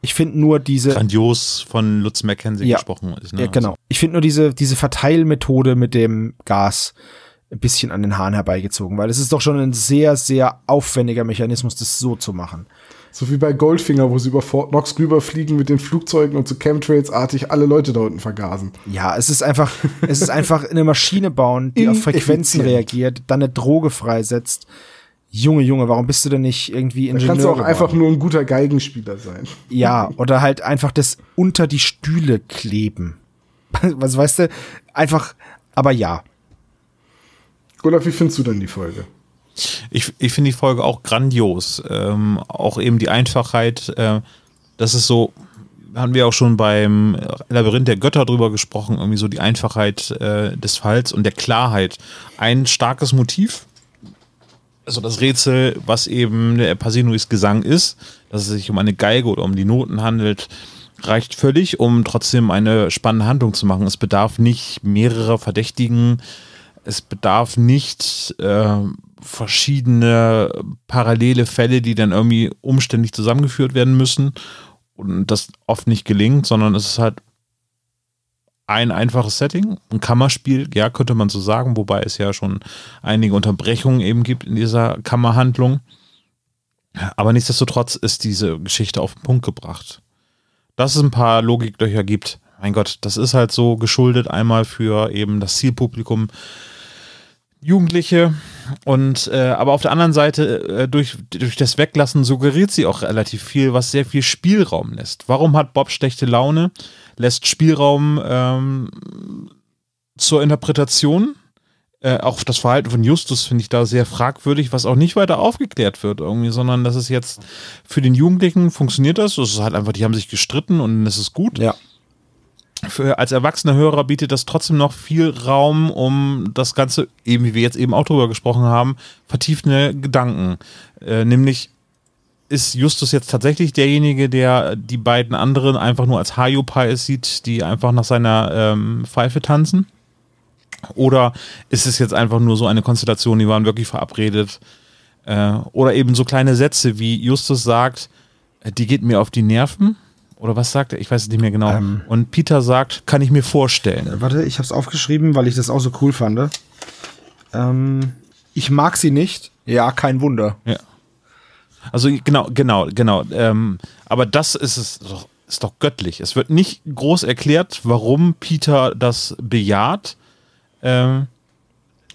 ich finde nur diese. Grandios von Lutz Mackenzie Ja. gesprochen ist. Ne? Ja, genau. Ich finde nur diese, diese Verteilmethode mit dem Gas ein bisschen an den Haaren herbeigezogen, weil es ist doch schon ein sehr, sehr aufwendiger Mechanismus, das so zu machen. So wie bei Goldfinger, wo sie über Fort Knox rüberfliegen mit den Flugzeugen und so Chemtrails-artig alle Leute da unten vergasen. Ja, es ist einfach, es ist *laughs* einfach eine Maschine bauen, die auf Frequenzen reagiert, dann eine Droge freisetzt. Junge, Junge, warum bist du denn nicht irgendwie Da Ingenieur kannst du auch geworden? einfach nur ein guter Geigenspieler sein. Ja, *laughs* oder halt einfach das unter die Stühle kleben. *laughs* Was weißt du? Einfach, aber ja. Olaf, wie findest du denn die Folge? Ich, ich finde die Folge auch grandios. Ähm, auch eben die Einfachheit. Äh, das ist so, haben wir auch schon beim Labyrinth der Götter drüber gesprochen, irgendwie so die Einfachheit äh, des Falls und der Klarheit. Ein starkes Motiv, also das Rätsel, was eben der Pasinuis Gesang ist, dass es sich um eine Geige oder um die Noten handelt, reicht völlig, um trotzdem eine spannende Handlung zu machen. Es bedarf nicht mehrerer Verdächtigen, es bedarf nicht äh, verschiedene parallele Fälle, die dann irgendwie umständlich zusammengeführt werden müssen und das oft nicht gelingt, sondern es ist halt ein einfaches Setting, ein Kammerspiel, ja, könnte man so sagen, wobei es ja schon einige Unterbrechungen eben gibt in dieser Kammerhandlung. Aber nichtsdestotrotz ist diese Geschichte auf den Punkt gebracht. Dass es ein paar Logiklöcher gibt, mein Gott, das ist halt so geschuldet einmal für eben das Zielpublikum, Jugendliche und äh, aber auf der anderen Seite äh, durch, durch das Weglassen suggeriert sie auch relativ viel, was sehr viel Spielraum lässt. Warum hat Bob schlechte Laune? Lässt Spielraum ähm, zur Interpretation. Äh, auch das Verhalten von Justus finde ich da sehr fragwürdig, was auch nicht weiter aufgeklärt wird irgendwie, sondern das ist jetzt für den Jugendlichen funktioniert das. Das ist halt einfach, die haben sich gestritten und es ist gut. Ja. Für, als erwachsener Hörer bietet das trotzdem noch viel Raum, um das Ganze, eben wie wir jetzt eben auch drüber gesprochen haben, vertiefende Gedanken. Äh, nämlich, ist Justus jetzt tatsächlich derjenige, der die beiden anderen einfach nur als Hayopies sieht, die einfach nach seiner ähm, Pfeife tanzen? Oder ist es jetzt einfach nur so eine Konstellation, die waren wirklich verabredet? Äh, oder eben so kleine Sätze, wie Justus sagt, äh, die geht mir auf die Nerven. Oder was sagt er? Ich weiß es nicht mehr genau. Ähm. Und Peter sagt, kann ich mir vorstellen. Warte, ich habe es aufgeschrieben, weil ich das auch so cool fand. Ähm, ich mag sie nicht. Ja, kein Wunder. Ja. Also genau, genau, genau. Ähm, aber das ist es doch, ist doch göttlich. Es wird nicht groß erklärt, warum Peter das bejaht. Ähm,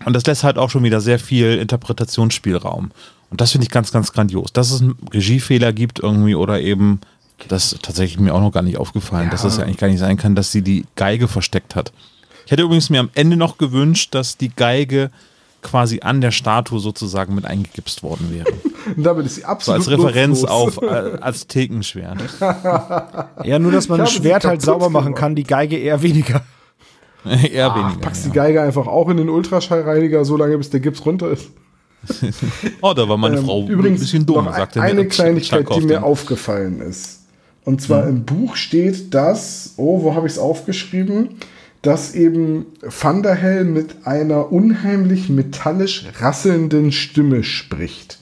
und das lässt halt auch schon wieder sehr viel Interpretationsspielraum. Und das finde ich ganz, ganz grandios. Dass es einen Regiefehler gibt irgendwie oder eben, das ist tatsächlich mir auch noch gar nicht aufgefallen, dass es ja eigentlich gar nicht sein kann, dass sie die Geige versteckt hat. Ich hätte übrigens mir am Ende noch gewünscht, dass die Geige quasi an der Statue sozusagen mit eingegipst worden wäre. *laughs* Und damit ist sie So absolut als Referenz auf äh, Aztekenschwert. *laughs* Ja, nur, dass man ein Schwert halt sauber machen kann, die Geige eher weniger. *laughs* Eher Ach, weniger. packst Ja. die Geige einfach auch in den Ultraschallreiniger, so lange bis der Gips runter ist. Oh, da war meine Ähm, Frau Übrigens ein bisschen dumm, noch sagte eine mir Kleinigkeit, die mir aufgefallen ist. Und zwar Hm. im Buch steht, dass, oh, wo habe ich es aufgeschrieben? Dass eben Van der Hell mit einer unheimlich metallisch rasselnden Stimme spricht.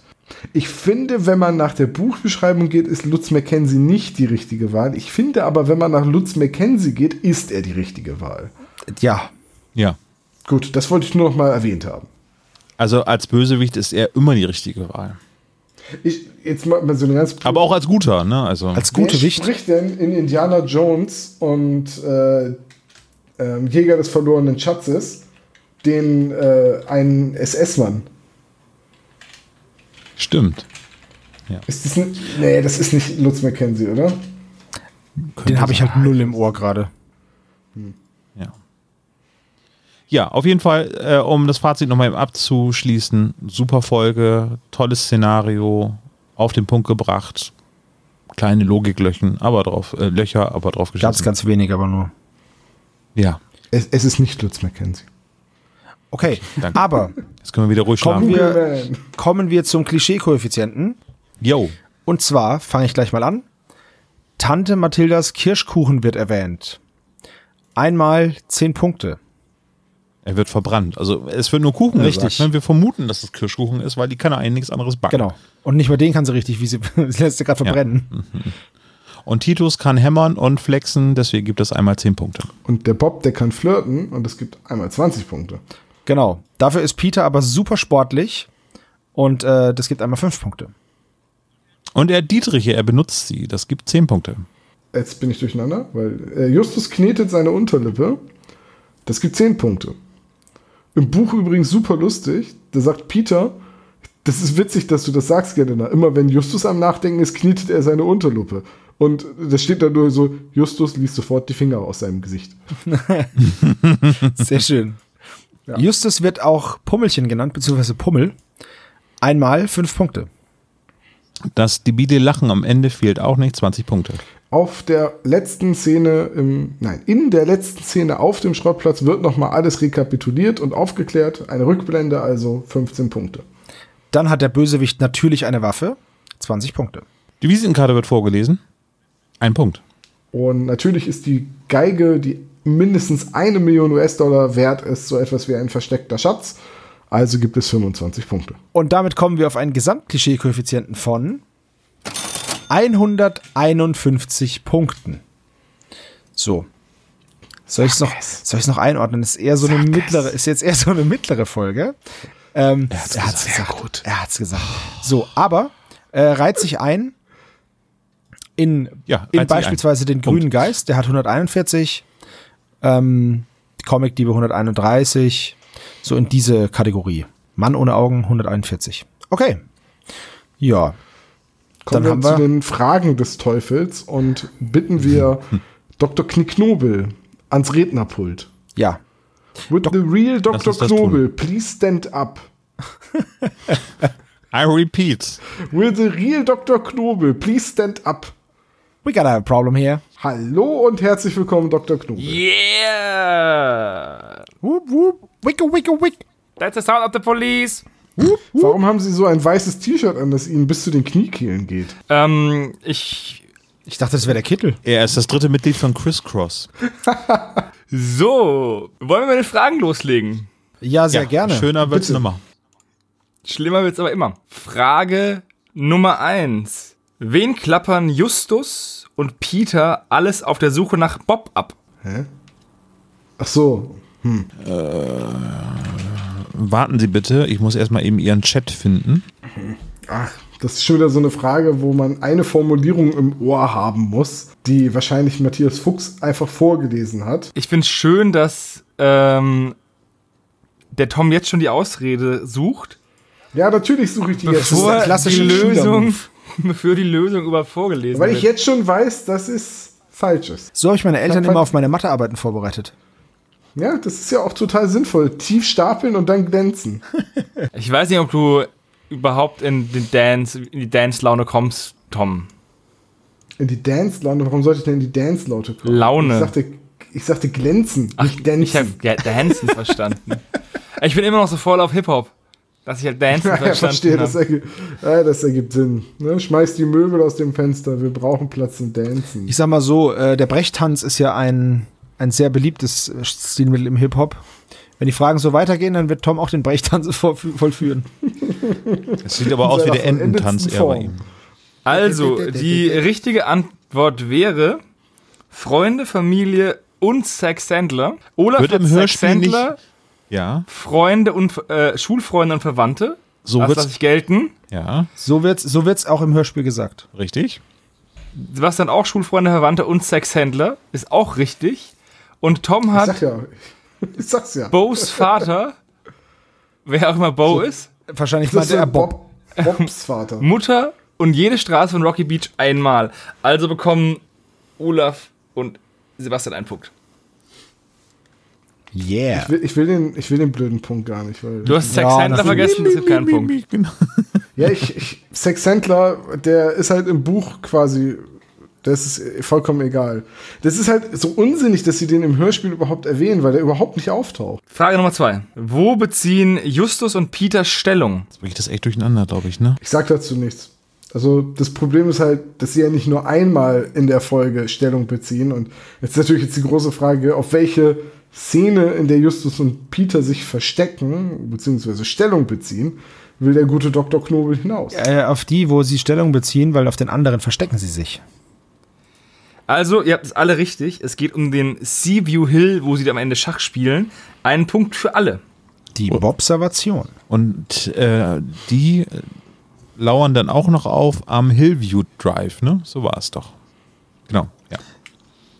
Ich finde, wenn man nach der Buchbeschreibung geht, ist Lutz Mackenzie nicht die richtige Wahl. Ich finde aber, wenn man nach Lutz Mackenzie geht, ist er die richtige Wahl. Ja. Ja. Gut, das wollte ich nur noch mal erwähnt haben. Also als Bösewicht ist er immer die richtige Wahl. Ich, jetzt mal mal so eine ganz Aber auch als guter, ne? Also Als gute Wer Wicht. spricht denn in Indiana Jones und äh, ähm, Jäger des verlorenen Schatzes den äh, einen SS-Mann? stimmt. Ist das nicht, nee, das ist nicht Lutz Mackenzie, oder? Den habe ich halt null im Ohr gerade. Ja. Ja, auf jeden Fall, äh, um das Fazit nochmal abzuschließen, super Folge, tolles Szenario, auf den Punkt gebracht, kleine Logiklöchen, aber drauf, äh, Löcher, aber drauf Gab es geschossen. ganz wenig, aber nur. Ja, Es, es ist nicht Lutz Mackenzie. Okay, Danke. aber jetzt können wir wieder ruhig Kommen schlafen. wir- kommen wir zum Klischee-Koeffizienten. Yo, Und zwar fange ich gleich mal an. Tante Mathildas Kirschkuchen wird erwähnt. Einmal 10 Punkte. er wird verbrannt. Also es wird nur Kuchen Richtig. gesagt. Ne? Wir vermuten, dass es Kirschkuchen ist, weil die kann eigentlich nichts anderes backen. Genau. Und nicht mal den kann sie richtig, wie sie, *laughs* sie lässt sie gerade verbrennen. Und Titus kann hämmern und flexen, deswegen gibt es einmal 10 Punkte. Und der Bob, der kann flirten und es gibt einmal 20 Punkte. Genau. Dafür ist Peter aber super sportlich und äh, das gibt einmal 5 Punkte. Und er Dietriche, er benutzt sie, das gibt 10 Punkte. Jetzt bin ich durcheinander, weil äh, Justus knetet seine Unterlippe. Das gibt 10 Punkte. Im Buch übrigens super lustig. Da sagt Peter, das ist witzig, dass du das sagst, Gelena. Immer wenn Justus am Nachdenken ist, knetet er seine Unterlippe. Und das steht da nur so, Justus liest sofort die Finger aus seinem Gesicht. *laughs* Sehr schön. Justus wird auch Pummelchen genannt, beziehungsweise Pummel. Einmal 5 Punkte. Das debile Lachen am Ende fehlt auch nicht, 20 Punkte. Auf der letzten Szene, im, nein, in der letzten Szene auf dem Schrottplatz wird nochmal alles rekapituliert und aufgeklärt. Eine Rückblende, also 15 Punkte. Dann hat der Bösewicht natürlich eine Waffe. 20 Punkte. Die Visitenkarte wird vorgelesen. Ein Punkt. Und natürlich ist die Geige, die mindestens eine Million US-Dollar wert ist, so etwas wie ein versteckter Schatz. Also gibt es 25 Punkte. Und damit kommen wir auf einen Gesamtklischee-Koeffizienten von 151 Punkten. So. Soll ich es noch, soll noch einordnen? Das ist eher so eine mittlere, ist jetzt eher so eine mittlere Folge. Ähm, er hat's gesagt. Er hat's gesagt. So, aber äh, reiht sich ein in, Ja, in beispielsweise den Punkt. grünen Geist, der hat 141, ähm, Comic-Diebe 131, So in diese Kategorie. Mann ohne Augen 141. Okay. Ja. Kommen Dann wir haben zu wir- den Fragen des Teufels und bitten wir *laughs* Dr. Knicknobel ans Rednerpult. Ja. With the real Dr. Knobel, please stand up. *laughs* I repeat. Will the real Dr. Knobel, please stand up. We gotta have a problem here. Hallo und herzlich willkommen, Dr. Knobel. Yeah! Whoop, whoop. Wicke, wicke, wick. That's the sound of the police. Warum haben Sie so ein weißes T-Shirt an, das Ihnen bis zu den Kniekehlen geht? Ähm, ich. Ich dachte, das wäre der Kittel. Er ist das dritte Mitglied von Crisscross. *laughs* So, wollen wir mit den Fragen loslegen? Ja, sehr gerne. Schöner wird's Bitte. nimmer. Schlimmer wird's aber immer. Frage Nummer eins. Wen klappern Justus und Peter alles auf der Suche nach Bob ab? Ach so, Warten Sie bitte, ich muss erstmal eben Ihren Chat finden. ach, das ist schon wieder so eine Frage, wo man eine Formulierung im Ohr haben muss, die wahrscheinlich Matthias Fuchs einfach vorgelesen hat. Ich find's schön, dass ähm, der Tom jetzt schon die Ausrede sucht, Ja, natürlich suche ich die jetzt. ist bevor der die klassische Lösung, Schülermove. *laughs* bevor die Lösung überhaupt vorgelesen Weil ich wird. jetzt schon weiß, dass es falsch ist. So habe ich meine Eltern immer auf meine Mathearbeiten vorbereitet. Ja, das ist ja auch total sinnvoll. Tief stapeln und dann glänzen. *laughs* Ich weiß nicht, ob du überhaupt in den Dance, in die Dance-Laune kommst, Tom. In die Dance-Laune. Warum sollte ich denn in die Dance-Laute kommen? Laune. Ich sagte, ich sagte glänzen, nicht Ich dancen. habe ja, Dancen verstanden. *laughs* Ich bin immer noch so voll auf Hip-Hop, dass ich halt Dancen *laughs* Ja, verstehe, das ergibt, ja, das ergibt Sinn. Ne? Schmeiß die Möbel aus dem Fenster, wir brauchen Platz zum Dancen. Ich sag mal so, äh, der Brechtanz ist ja ein, ein sehr beliebtes äh, Stilmittel im Hip-Hop. Wenn die Fragen so weitergehen, dann wird Tom auch den Brechtanz *laughs* vollfü- vollführen. Es sieht aber aus wie der Ententanz eher bei ihm. Also, die richtige Antwort wäre Freunde, Familie und Sex Sandler. Olaf Wird im Sex Hörspiel Sandler, Ja, Freunde und äh, Schulfreunde und Verwandte. so das wird's. lasse ich gelten. Ja, So wird's, so wird's auch im Hörspiel gesagt. richtig. Sebastian auch Schulfreunde, Verwandte und Sexhändler. Ist auch richtig. Und Tom Ich hat sag ja, *laughs* ich sag's ja. Bo's Vater, wer auch immer Bo ist, Wahrscheinlich meinte er so Bob. Bob, Bobs Vater. *laughs* Mutter und jede Straße von Rocky Beach einmal. Also bekommen Olaf und Sebastian einen Punkt. Yeah. Ich will, ich, will den, ich will den blöden Punkt gar nicht. Weil Du hast Ja, Sexhändler das- vergessen, das gibt keinen Punkt. Genau. ja, ich, ich, Sex Sandler, der ist halt im Buch quasi, das ist vollkommen egal. Das ist halt so unsinnig, dass sie den im Hörspiel überhaupt erwähnen, weil der überhaupt nicht auftaucht. Frage Nummer zwei. Wo beziehen Justus und Peter Stellung? Jetzt bringe ich das echt durcheinander, glaube ich, ne? Ich sag dazu nichts. Also das Problem ist halt, dass sie ja nicht nur einmal in der Folge Stellung beziehen. Und jetzt ist natürlich jetzt die große Frage, auf welche Szene, in der Justus und Peter sich verstecken, beziehungsweise Stellung beziehen, will der gute Dr. Knobel hinaus. Äh, auf die, wo sie Stellung beziehen, weil auf den anderen verstecken sie sich. Also, ihr habt es alle richtig. Es geht um den Seaview Hill, wo sie am Ende Schach spielen. Einen Punkt für alle. Die Observation. Und äh, die lauern dann auch noch auf am Hillview Drive, ne? So war es doch. Genau, ja.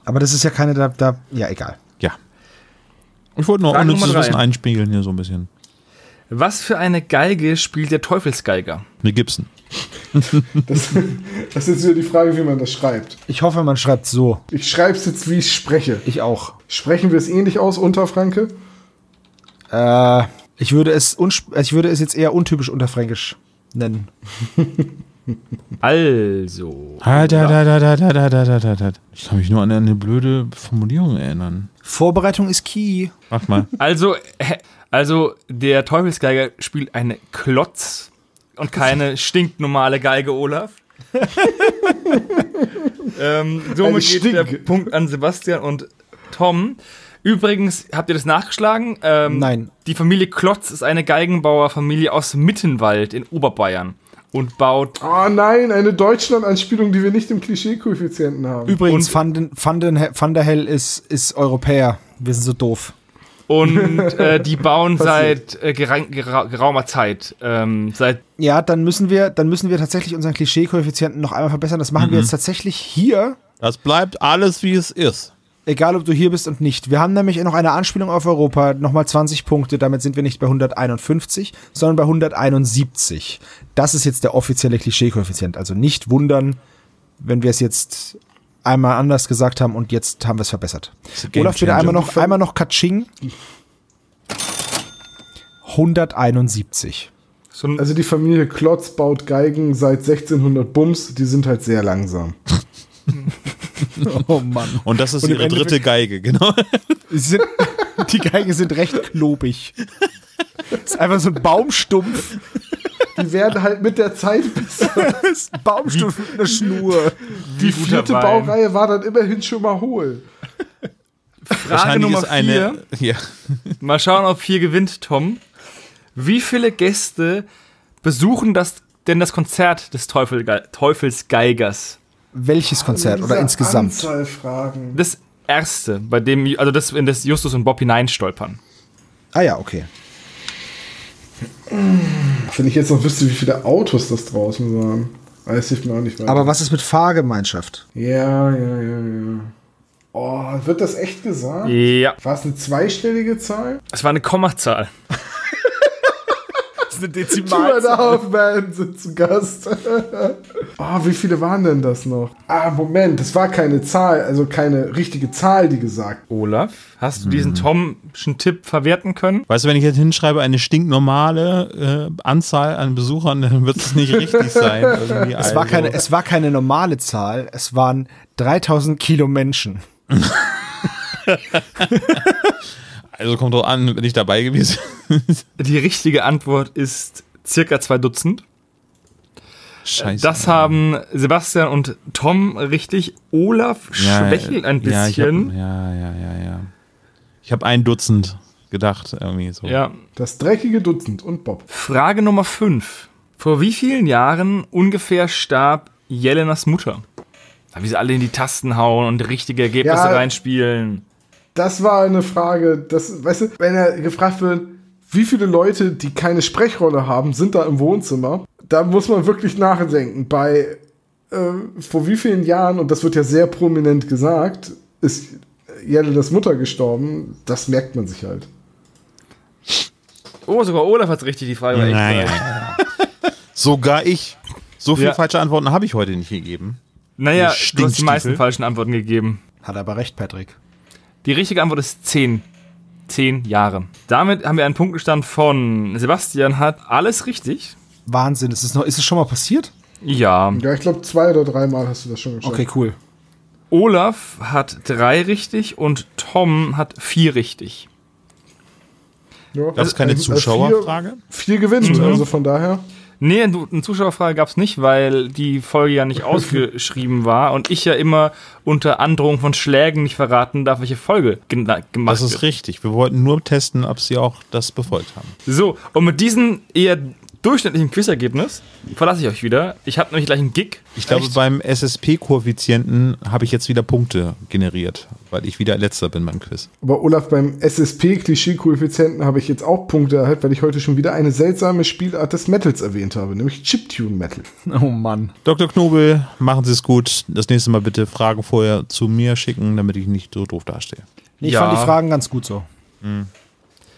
Aber das ist ja keine, da, da ja, egal. Ja. Ich wollte nur Frage unnützes. Wissen einspiegeln hier so ein bisschen. Was für eine Geige spielt der Teufelsgeiger? Eine Gibson. *laughs* Das, das ist jetzt wieder die Frage, wie man das schreibt. Ich hoffe, man schreibt so. Ich schreibe es jetzt, wie ich spreche. Ich auch. Sprechen wir es ähnlich aus, Unterfranke? Äh, ich würde es, ich würde es jetzt eher untypisch unterfränkisch nennen. *laughs* also. Ich kann mich nur an eine blöde Formulierung erinnern. Vorbereitung ist key. Mach mal. Also, also der Teufelsgeiger spielt eine Klotz und keine stinknormale Geige, Olaf. *laughs* ähm, somit geht der Punkt an Sebastian und Tom. Übrigens, habt ihr das nachgeschlagen? Ähm, Nein. Die Familie Klotz ist eine Geigenbauerfamilie aus Mittenwald in Oberbayern und baut Oh nein, eine Deutschland-Anspielung, die wir nicht im Klischee-Koeffizienten haben. Übrigens, Van, den, Van, den, Van der Hell ist, ist Europäer. Wir sind so doof. und *laughs* äh, die bauen seit äh, gerang- gera geraumer Zeit, ähm, seit Ja, dann müssen wir, dann müssen wir tatsächlich unseren Klischee-Koeffizienten noch einmal verbessern. Das machen wir jetzt tatsächlich hier. Das bleibt alles, wie es ist. Egal, ob du hier bist und nicht. Wir haben nämlich noch eine Anspielung auf Europa, nochmal 20 Punkte. Damit sind wir nicht bei 151, sondern bei 171. Das ist jetzt der offizielle Klischee-Koeffizient. Also nicht wundern, wenn wir es jetzt einmal anders gesagt haben und jetzt haben wir es verbessert. Olaf, bitte einmal noch, einmal noch Katsching. 171. So ein, Also die Familie Klotz baut Geigen seit 1600 Bums, die sind halt sehr langsam. *laughs* *laughs* Oh Mann. Und das ist Und ihre dritte Endeffekt- Geige, genau. Sind, *laughs* die Geigen sind recht klobig. Das ist einfach so ein Baumstumpf. Die werden halt mit der Zeit besser. Das ist ein Baumstumpf mit einer Schnur. Die vierte Wein. Baureihe war dann immerhin schon mal hohl. Frage Nummer ist eine. vier. Ja. Mal schauen, ob vier gewinnt, Tom. Wie viele Gäste besuchen das denn das Konzert des Teufel, Teufelsgeigers? Welches Konzert oder insgesamt? Anzahl Fragen. Das erste, bei dem, also das in das Justus und Bob hineinstolpern. Ah ja, okay. Wenn ich jetzt noch wüsste, wie viele Autos das draußen waren, weiß ich mir auch nicht weiter. Aber was ist mit Fahrgemeinschaft? Ja, ja, ja, ja. Oh, wird das echt gesagt? Ja, War es eine zweistellige Zahl? es war eine Kommazahl. Ist eine Two and a half Men sind zu Gast. oh, *laughs* wie viele waren denn das noch? Ah, Moment, das war keine Zahl, also keine richtige Zahl, die gesagt. Olaf, hast du diesen Tomschen Tipp verwerten können? Weißt du, wenn ich jetzt hinschreibe, eine stinknormale äh, Anzahl an Besuchern, dann wird es nicht richtig sein. *laughs* Irgendwie Es war, also. keine, es war keine normale Zahl, es waren 3000 Kilo Menschen. *laughs* *laughs* also kommt doch an, wenn ich dabei gewesen Die richtige Antwort ist circa zwei Dutzend. Scheiße. Das haben Sebastian und Tom richtig. Olaf Ja, schwächelt ein Ja, ich hab, bisschen. ja, ja, ja, ja. Ich habe ein Dutzend gedacht, irgendwie so. Ja. Das dreckige Dutzend und Bob. Frage Nummer 5. Vor wie vielen Jahren ungefähr starb Jelenas Mutter? Wie sie alle in die Tasten hauen und richtige Ergebnisse Ja. reinspielen. Das war eine Frage, das, weißt du, wenn er gefragt wird, wie viele Leute, die keine Sprechrolle haben, sind da im Wohnzimmer, da muss man wirklich nachdenken. Bei äh, vor wie vielen Jahren, und das wird ja sehr prominent gesagt, ist Jelenas Mutter gestorben, das merkt man sich halt. Oh, sogar Olaf hat richtig die Frage. Naja. *laughs* Sogar ich. So viele Ja. falsche Antworten habe ich heute nicht gegeben. Naja, du hast die meisten falschen Antworten gegeben. Hat aber recht, Patrick. Die richtige Antwort ist 10. 10 Jahre. Damit haben wir einen Punktestand von Sebastian hat alles richtig. Wahnsinn, ist es, noch, ist es schon mal passiert? Ja. Ja, ich glaube, zwei oder dreimal hast du das schon geschafft. Okay, cool. Olaf hat drei richtig und Tom hat vier richtig. Ja. Das ist keine Also, äh, Zuschauerfrage. Vier, vier gewinnt, also von daher. Nee, eine Zuschauerfrage gab es nicht, weil die Folge ja nicht *laughs* ausgeschrieben war und ich ja immer unter Androhung von Schlägen nicht verraten darf, welche Folge gemacht Das ist wird. richtig. Wir wollten nur testen, ob sie auch das befolgt haben. So, und mit diesem eher durchschnittlichen Quizergebnis verlasse ich euch wieder. Ich habe nämlich gleich einen Gig. Ich glaube, Echt? beim SSP-Koeffizienten habe ich jetzt wieder Punkte generiert, weil ich wieder letzter bin beim Quiz. Aber Olaf, beim SSP-Klischee-Koeffizienten habe ich jetzt auch Punkte erhalten, weil ich heute schon wieder eine seltsame Spielart des Metals erwähnt habe, nämlich Chiptune-Metal. *laughs* Oh Mann. Dr. Knobel, machen Sie es gut. Das nächste Mal bitte Fragen vorher zu mir schicken, damit ich nicht so doof dastehe. Ich Ja. fand die Fragen ganz gut so.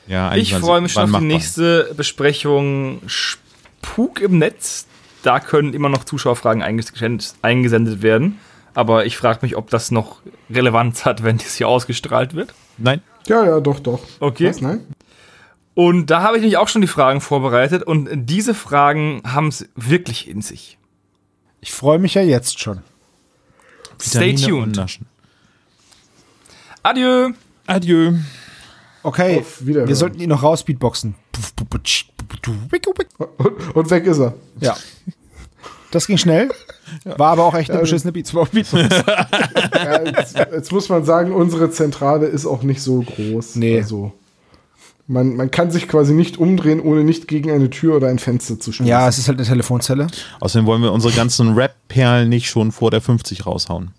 Ja, Ich freue mich schon auf die nächste Besprechung Spuk im Netz. Da können immer noch Zuschauerfragen eingesendet, eingesendet werden. Aber ich frage mich, ob das noch Relevanz hat, wenn das hier ausgestrahlt wird. Nein, Ja, ja, doch, doch. Okay. Was, nein? Und da habe ich nämlich auch schon die Fragen vorbereitet. Und diese Fragen haben es wirklich in sich. Ich freue mich ja jetzt schon. Stay Vitamine tuned. Adieu. Adieu. Okay, wir sollten ihn noch rausbeatboxen. Und, und weg ist er. Ja. Das ging schnell. War aber auch echt eine beschissene Beats. Beatbox. *laughs* Ja, jetzt, jetzt muss man sagen, unsere Zentrale ist auch nicht so groß. Nee. Also, man, man kann sich quasi nicht umdrehen, ohne nicht gegen eine Tür oder ein Fenster zu schmeißen. Ja, es ist halt eine Telefonzelle. Außerdem wollen wir unsere ganzen Rap-Perlen nicht schon vor der 50 raushauen.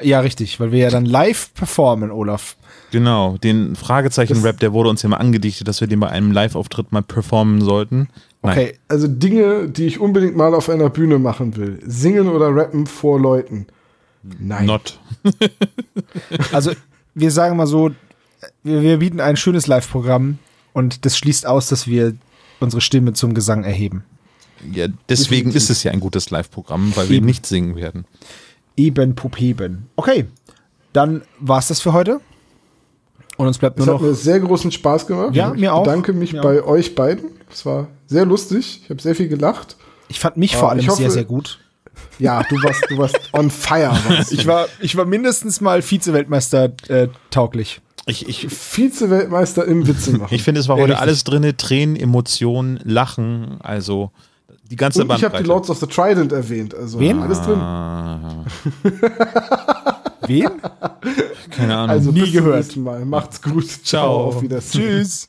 Ja, richtig, weil wir ja dann live performen, Olaf. Genau, den Fragezeichen-Rap, der wurde uns ja mal angedichtet, dass wir den bei einem Live-Auftritt mal performen sollten. Nein. Okay, Also Dinge, die ich unbedingt mal auf einer Bühne machen will. Singen oder rappen vor Leuten. Nein. Not. *laughs* Also, wir sagen mal so, wir, wir bieten ein schönes Live-Programm und das schließt aus, dass wir unsere Stimme zum Gesang erheben. Ja, deswegen ist es ja ein gutes Live-Programm, weil wir Eben. nicht singen werden. Eben Pupeben. Okay, dann war's das für heute. Und uns bleibt Es nur hat noch. mir sehr großen Spaß gemacht. Ja, ich mir auch. bedanke mich Mir bei euch beiden. Es war sehr lustig. Ich habe sehr viel gelacht. Ich fand mich Ah, vor allem ich hoffe- sehr, sehr gut. Ja, du warst, du warst on fire. Warst. Ich war, ich war mindestens mal Vize-Weltmeister äh, tauglich. Ich, ich, Vize-Weltmeister im Witze machen. ich finde, es war heute richtig. alles drin: Tränen, Emotionen, Lachen, also die ganze Und ich habe die. Lords of the Trident erwähnt. Also Wen? alles drin. *laughs* Ah, Wen? keine Ahnung. Also Nie bis zum gehört. nächsten Mal. Macht's gut. Ciao. Auf Wiedersehen. Tschüss.